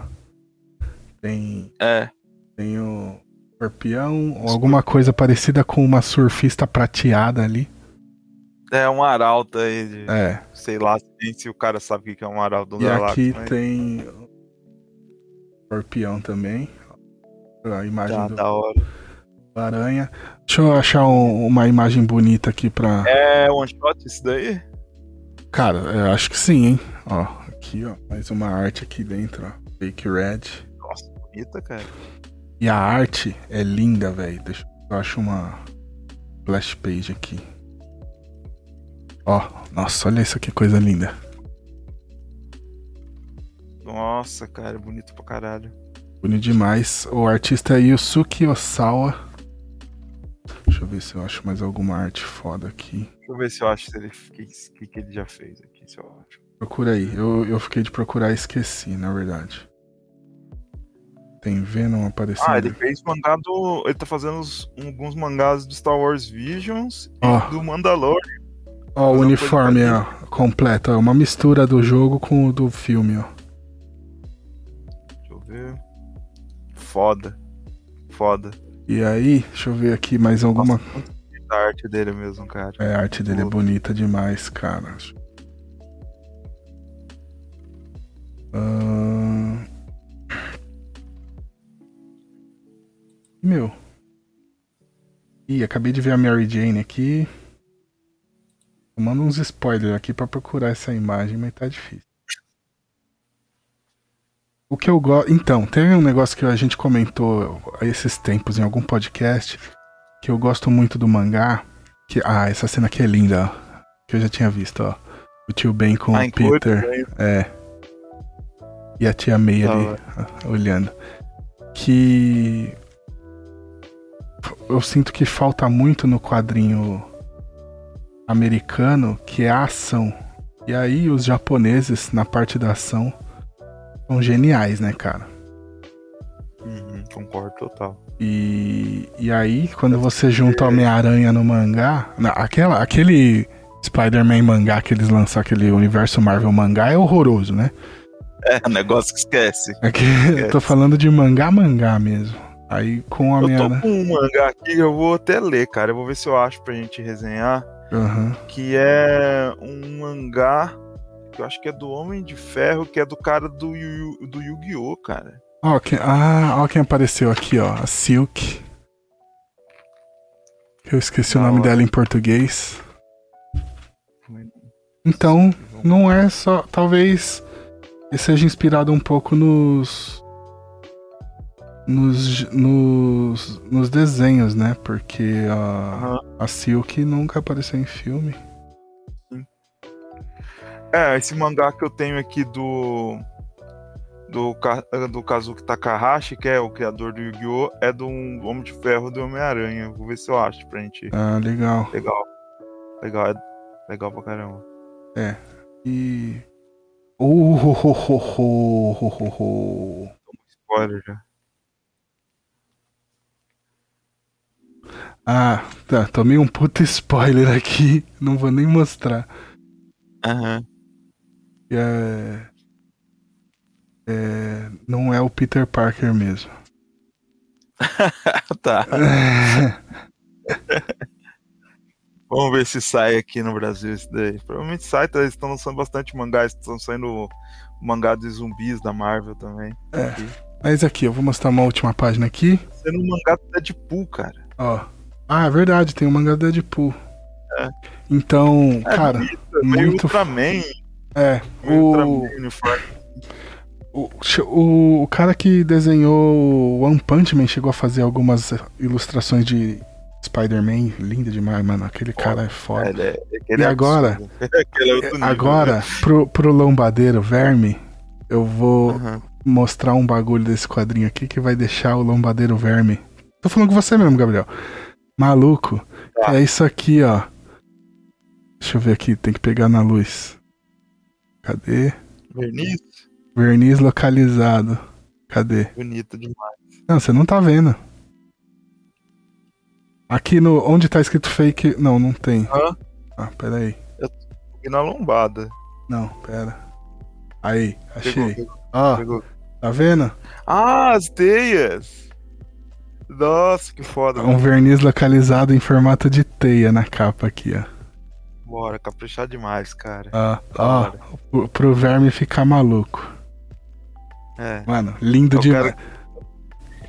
Tem, É. tem o Escorpião, ou alguma coisa parecida com uma surfista prateada ali. É um arauto aí de. É. Sei lá se, o cara sabe o que é um arauto do E aqui mas tem o Escorpião também. A imagem tá do da hora. aranha. Deixa eu achar um- uma imagem bonita aqui pra. É one shot isso daí? Cara, eu acho que sim, hein? Ó, aqui, ó. Mais uma arte aqui dentro, ó. Fake Red. Nossa, bonita, cara. E a arte é linda, velho. Deixa eu acho uma flash page aqui. Ó, nossa, olha isso que coisa linda. Nossa, cara, bonito pra caralho. Bonito demais. O artista é Yusuke Osawa. Deixa eu ver se eu acho mais alguma arte foda aqui. Deixa eu ver se eu acho se ele. O que, que, ele já fez aqui, se eu acho. Procura aí. Eu, eu fiquei de procurar e esqueci, na verdade. Tem Venom aparecendo. Ah, ele fez mangá do. Ele tá fazendo os- alguns mangás do Star Wars Visions Ó. e do Mandalorian. Ó, o Mas não uniforme, ó, completo. É uma mistura do jogo com o do filme, ó. Deixa eu ver. Foda. Foda. E aí, deixa eu ver aqui mais alguma. Nossa, a arte dele mesmo, cara. É, a arte dele é Tudo. bonita demais, cara. Ahn. Meu. Ih, acabei de ver a Mary Jane aqui. Tomando uns spoilers aqui pra procurar essa imagem, mas tá difícil. O que eu gosto. Então, teve um negócio que a gente comentou há esses tempos em algum podcast que eu gosto muito do mangá. Que, ah, essa cena aqui é linda, ó. Que eu já tinha visto, ó. O tio Ben com Ah, o Peter. É. E a tia May ali, ó, olhando. Que. Eu sinto que falta muito no quadrinho americano, que é a ação. E aí os japoneses, na parte da ação, são geniais, né, cara? Uhum, concordo total. E, e aí, quando você junta o Homem-Aranha no mangá, na- aquela, aquele Spider-Man mangá que eles lançaram, aquele universo Marvel mangá, é horroroso, né? É, negócio que esquece. É que eu tô falando de mangá mangá mesmo. Aí com o Eu tô com um mangá aqui, eu vou até ler, cara. Eu vou ver se eu acho pra gente resenhar. Aham. Que é um mangá que eu acho que é do Homem de Ferro, que é do cara do, Yu, do Yu-Gi-Oh, cara. Ó, quem, ah, ó quem apareceu aqui, ó. A Silk. Eu esqueci o nome hora. dela em português. Então, não é só. Talvez seja inspirado um pouco nos. Nos, nos, nos desenhos, né? Porque a, Aham. a Silk nunca apareceu em filme. É, esse mangá que eu tenho aqui do. Do, do Kazuki Takahashi, que é o criador do Yu-Gi-Oh!, é do Homem de Ferro do Homem-Aranha. Vou ver se eu acho pra gente. Ah, legal. Legal. Legal, é legal pra caramba. E. Uh, ho, ho, ho, ho, ho, ho, ho. Spoiler já. Ah, tá. Tomei um puta spoiler aqui. Não vou nem mostrar. Aham. É. É. Não é o Peter Parker mesmo. tá. Vamos ver se sai aqui no Brasil isso daí. Provavelmente sai, tá? eles estão lançando bastante mangás. Estão saindo mangá de zumbis da Marvel também. É. Aqui. Mas aqui, eu vou mostrar uma última página aqui. Sendo um mangá do Deadpool, cara. Ó. Ah, é verdade, tem o mangá do Deadpool. É. Então, cara, Meio muito. Ultraman. É, o, o, o, o cara que desenhou One Punch Man chegou a fazer algumas ilustrações de Spider-Man. Linda demais, mano. Aquele cara é foda. Ele é- aquele E é agora? Aquele é nível, Agora, né? pro, pro lombadeiro verme, eu vou mostrar um bagulho desse quadrinho aqui que vai deixar o lombadeiro verme. Tô falando com você mesmo, Gabriel. Maluco. Tá. É isso aqui, ó. Deixa eu ver aqui, tem que pegar na luz. Cadê? Verniz, Verniz localizado. Cadê? bonito demais. Não, você não tá vendo. Aqui no. Onde tá escrito fake. Não, não tem. Hã? Ah, pera aí. E na lombada. Não, pera. Aí, achei. pegou, Ó, pegou. tá vendo? Ah, as teias! Nossa, que foda. Um verniz localizado em formato de teia na capa aqui, ó. Bora, caprichar demais, cara. Ó, Da ó, pro, pro verme ficar maluco. É. Mano, lindo demais. cara-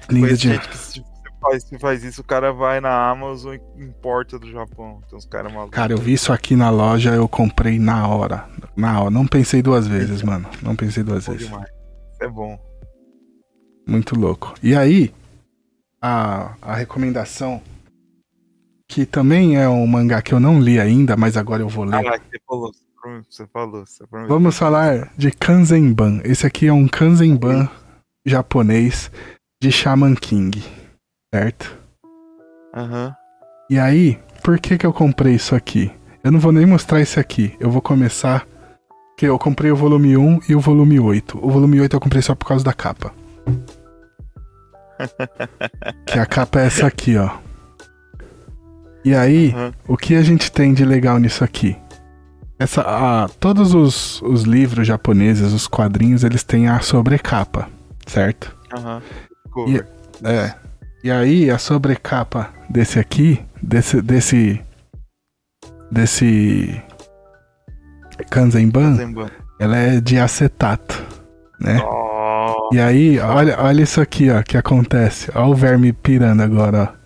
Lindo demais. que se você faz, se faz isso, o cara vai na Amazon e importa do Japão. Tem uns caras malucos. Cara, eu vi isso aqui na loja, eu comprei na hora. Na hora. Não pensei duas vezes, mano. Não pensei duas Bom vezes. demais. É bom. Muito louco. E aí, a, a recomendação, que também é um mangá que eu não li ainda, mas agora eu vou ler. Ah, você falou, você falou, você falou. Vamos falar de Kanzenban. Esse aqui é um Kanzenban japonês de Shaman King, certo? Aham. E aí, por que que eu comprei isso aqui? Eu não vou nem mostrar esse aqui. Eu vou começar que eu comprei o volume 1 e o volume 8. O volume 8 eu comprei só por causa da capa. que a capa é essa aqui, ó. E aí, Aham. o que a gente tem de legal nisso aqui? Essa, a, todos os, os livros japoneses, os quadrinhos, eles têm a sobrecapa, certo? Aham. Cover. É. E aí, a sobrecapa desse aqui, desse. desse. desse. Kanzenban, Zenban. ela é de acetato, né? Oh, E aí, olha, olha isso aqui, ó, que acontece. Olha o verme pirando agora, ó.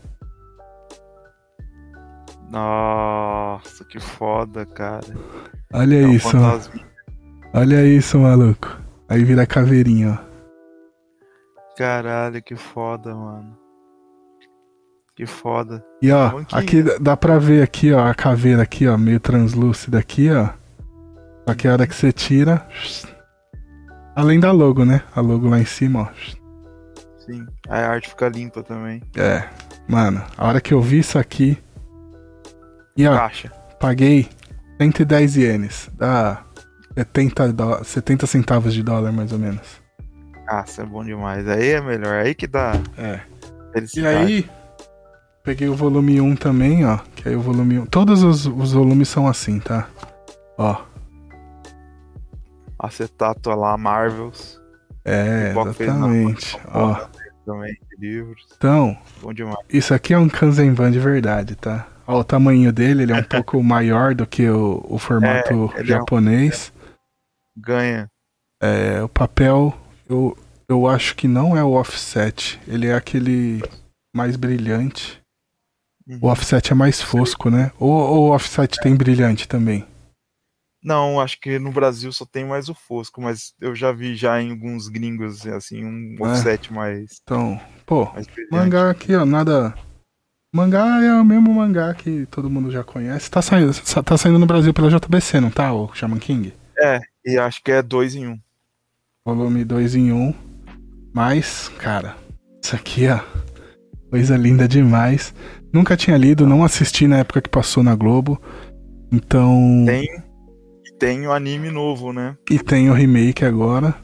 Nossa, que foda, cara. Olha É um isso, mano. fantasminha. Olha isso, maluco. Aí vira caveirinha, ó. Caralho, que foda, mano. Que foda. E ó, aqui dá- dá pra ver aqui, ó, a caveira aqui, ó, meio translúcida aqui, ó. Só que a hora que você tira. Além da logo, né? A logo lá em cima, ó. Sim. A arte fica limpa também. É, mano, a hora que eu vi isso aqui. E ó, Caixa. paguei 110 ienes. Dá 70, dó- 70 centavos de dólar, mais ou menos. Ah, isso é bom demais. Aí é melhor. Aí que dá É. E felicidade. aí, peguei o volume 1 também, ó. Que aí o volume 1. Todos os, os volumes são assim, tá? Ó. Acetato lá, Marvels. É, exatamente. Ó. Também, livros. Então, Bom demais. isso aqui é um Kanzenban de verdade, tá? Ó, o tamanho dele, ele é um pouco maior do que o, o formato É, ele é um- japonês. Ganha. É, o papel, eu, eu acho que não é o offset. Ele é aquele mais brilhante. Uhum. O offset é mais fosco, né? Ou, ou o offset tem brilhante também? Não, acho que no Brasil só tem mais o Fosco, mas eu já vi já em alguns gringos, assim, um É. offset mais, Então, pô, mais mangá aqui, ó, nada. Mangá é o mesmo mangá que todo mundo já conhece. Tá saindo, tá saindo no Brasil pela JBC, não tá? O Shaman King? É, e acho que é dois em um. Volume 2 em 1. Um. Mas, cara, isso aqui, ó. Coisa linda demais. Nunca tinha lido, não assisti na época que passou na Globo. Então. Tem, e tem o anime novo, né? E tem o remake agora.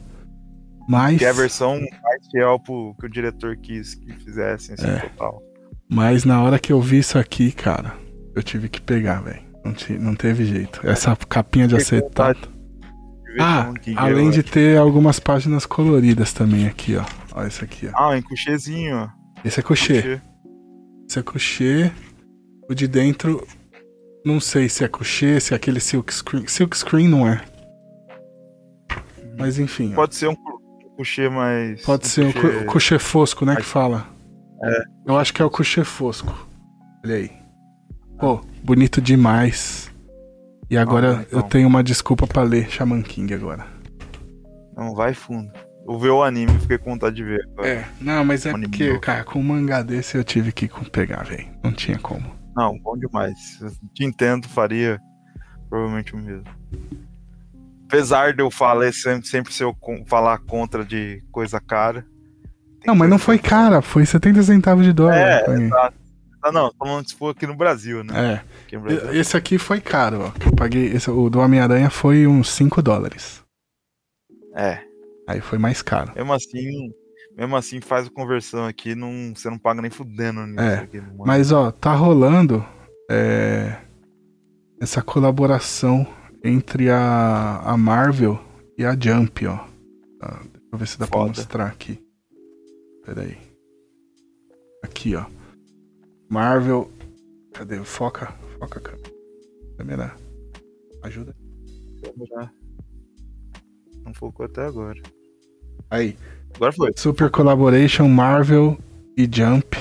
Mas. Que é a versão mais fiel pro, que o diretor quis que fizessem, assim, É. total. Mas na hora que eu vi isso aqui, cara, eu tive que pegar, velho. Não, não teve jeito. Essa capinha de acetato. Ah, além de ter algumas páginas coloridas também aqui, ó. Olha isso aqui, ó. Ah, em ó. Esse é. Couchê. Esse é couchê. O de dentro Não sei se é couchê, se é aquele silk screen. Silk screen não é. Mas enfim. ó. Pode ser um couchê mais. Pode um ser cu- couchê fosco, né? Que fala. É. Eu acho que é o couchê fosco. Olha aí. Pô, bonito demais. E agora bonitão. eu tenho uma desculpa pra ler Shaman King agora. Não, vai fundo. Eu vi o anime, fiquei com vontade de ver. agora. É, não, mas é Anime porque, novo. cara, com um mangá desse eu tive que pegar, velho. Não tinha como. Não, bom demais. Te entendo, faria provavelmente o mesmo. Apesar de eu falar sempre, sempre se eu falar contra de coisa cara. Não, mas não foi cara, foi 70 centavos de dólar. É, exato. Ah, não, falando se for aqui no Brasil, né? É. Aqui Brasil. Esse aqui foi caro, ó. que Eu paguei. Esse, o do Homem-Aranha foi uns 5 dólares. É. Aí foi mais caro. Mesmo assim, mesmo assim faz a conversão aqui, não, você não paga nem fudendo nisso É, aqui. Mas, ó, tá rolando é, essa colaboração entre a, a Marvel e a Jump, ó. Ah, deixa eu ver se dá pra Foda. mostrar aqui. Pera aí. Aqui, ó. Marvel. Cadê? Foca. Foca, câmera. Câmera. Ajuda. Não focou até agora. Aí. Agora foi. Super Collaboration Marvel e Jump.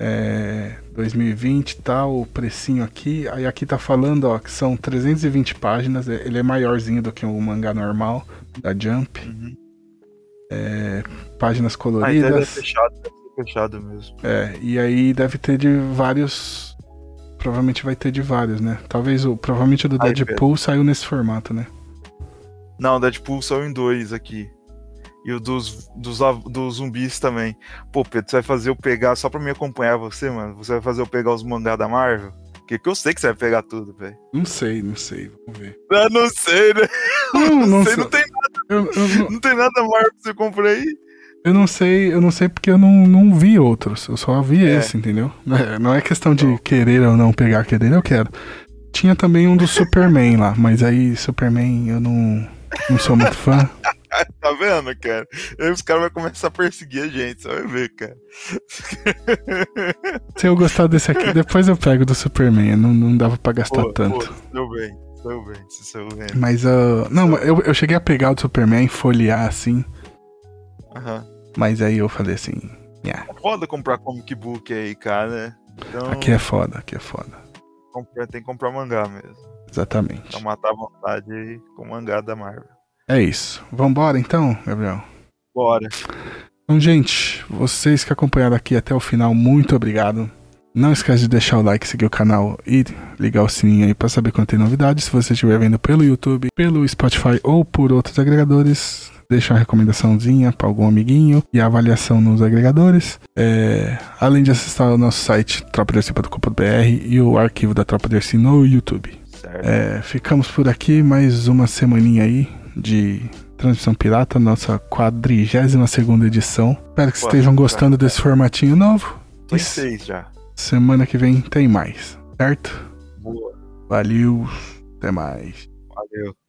É, 2020 tá o precinho aqui. Aí aqui tá falando, ó, que são 320 páginas. é- Ele é maiorzinho do que o mangá normal da Jump. Uhum. Páginas Ah, então deve coloridas. ser fechado, deve ser fechado mesmo. É, e aí deve ter de vários. Provavelmente vai ter de vários, né? Talvez o. Provavelmente o do Ai, Deadpool saiu nesse formato, né? Não, Deadpool saiu em dois aqui. E o dos, dos, dos zumbis também. Pô, Pedro, você vai fazer eu pegar, só pra me acompanhar você, mano, você vai fazer eu pegar os mangá da Marvel? Porque que eu sei que você vai pegar tudo, velho. Não sei, não sei. Vamos ver. Eu não sei, né? Não, não sei, sei. não tem, Eu, eu não- não tem nada Marvel que você compra aí. Eu não sei, eu não sei porque eu não, não vi outros. Eu só vi É. esse, entendeu? É, não é questão de querer ou não pegar, querer eu quero. Tinha também um do Superman lá, mas aí Superman eu não, não sou muito fã. Tá vendo, cara? Aí os caras vão começar a perseguir a gente, você vai ver, cara. Se eu gostar desse aqui, depois eu pego do Superman. Não, não dava pra gastar Pô, tanto. pô, Seu bem, seu bem. Mas ah, não, eu, eu cheguei a pegar o do Superman, folhear assim, Aham. mas aí eu falei assim, "Nha, É foda comprar comic book aí, cara. Então, aqui é foda, aqui é foda. tem que comprar mangá mesmo. Exatamente. Pra matar a vontade aí com o mangá da Marvel. É isso. Vambora então, Gabriel? Bora. Então, gente, vocês que acompanharam aqui até o final, muito obrigado. Não esquece de deixar o like, seguir o canal e ligar o sininho aí para saber quando tem novidades. Se você estiver vendo pelo YouTube, pelo Spotify ou por outros agregadores, deixa uma recomendaçãozinha para algum amiguinho e a avaliação nos agregadores. É, além de acessar o nosso site tropaderci.com.br e o arquivo da Tropa Dercy no YouTube. É, ficamos por aqui mais uma semaninha aí de Transmissão Pirata, nossa 42 segunda edição. Espero que Pô, estejam gostando desse formatinho novo. E seis já. Semana que vem tem mais, certo? Boa. Valeu, até mais. Valeu.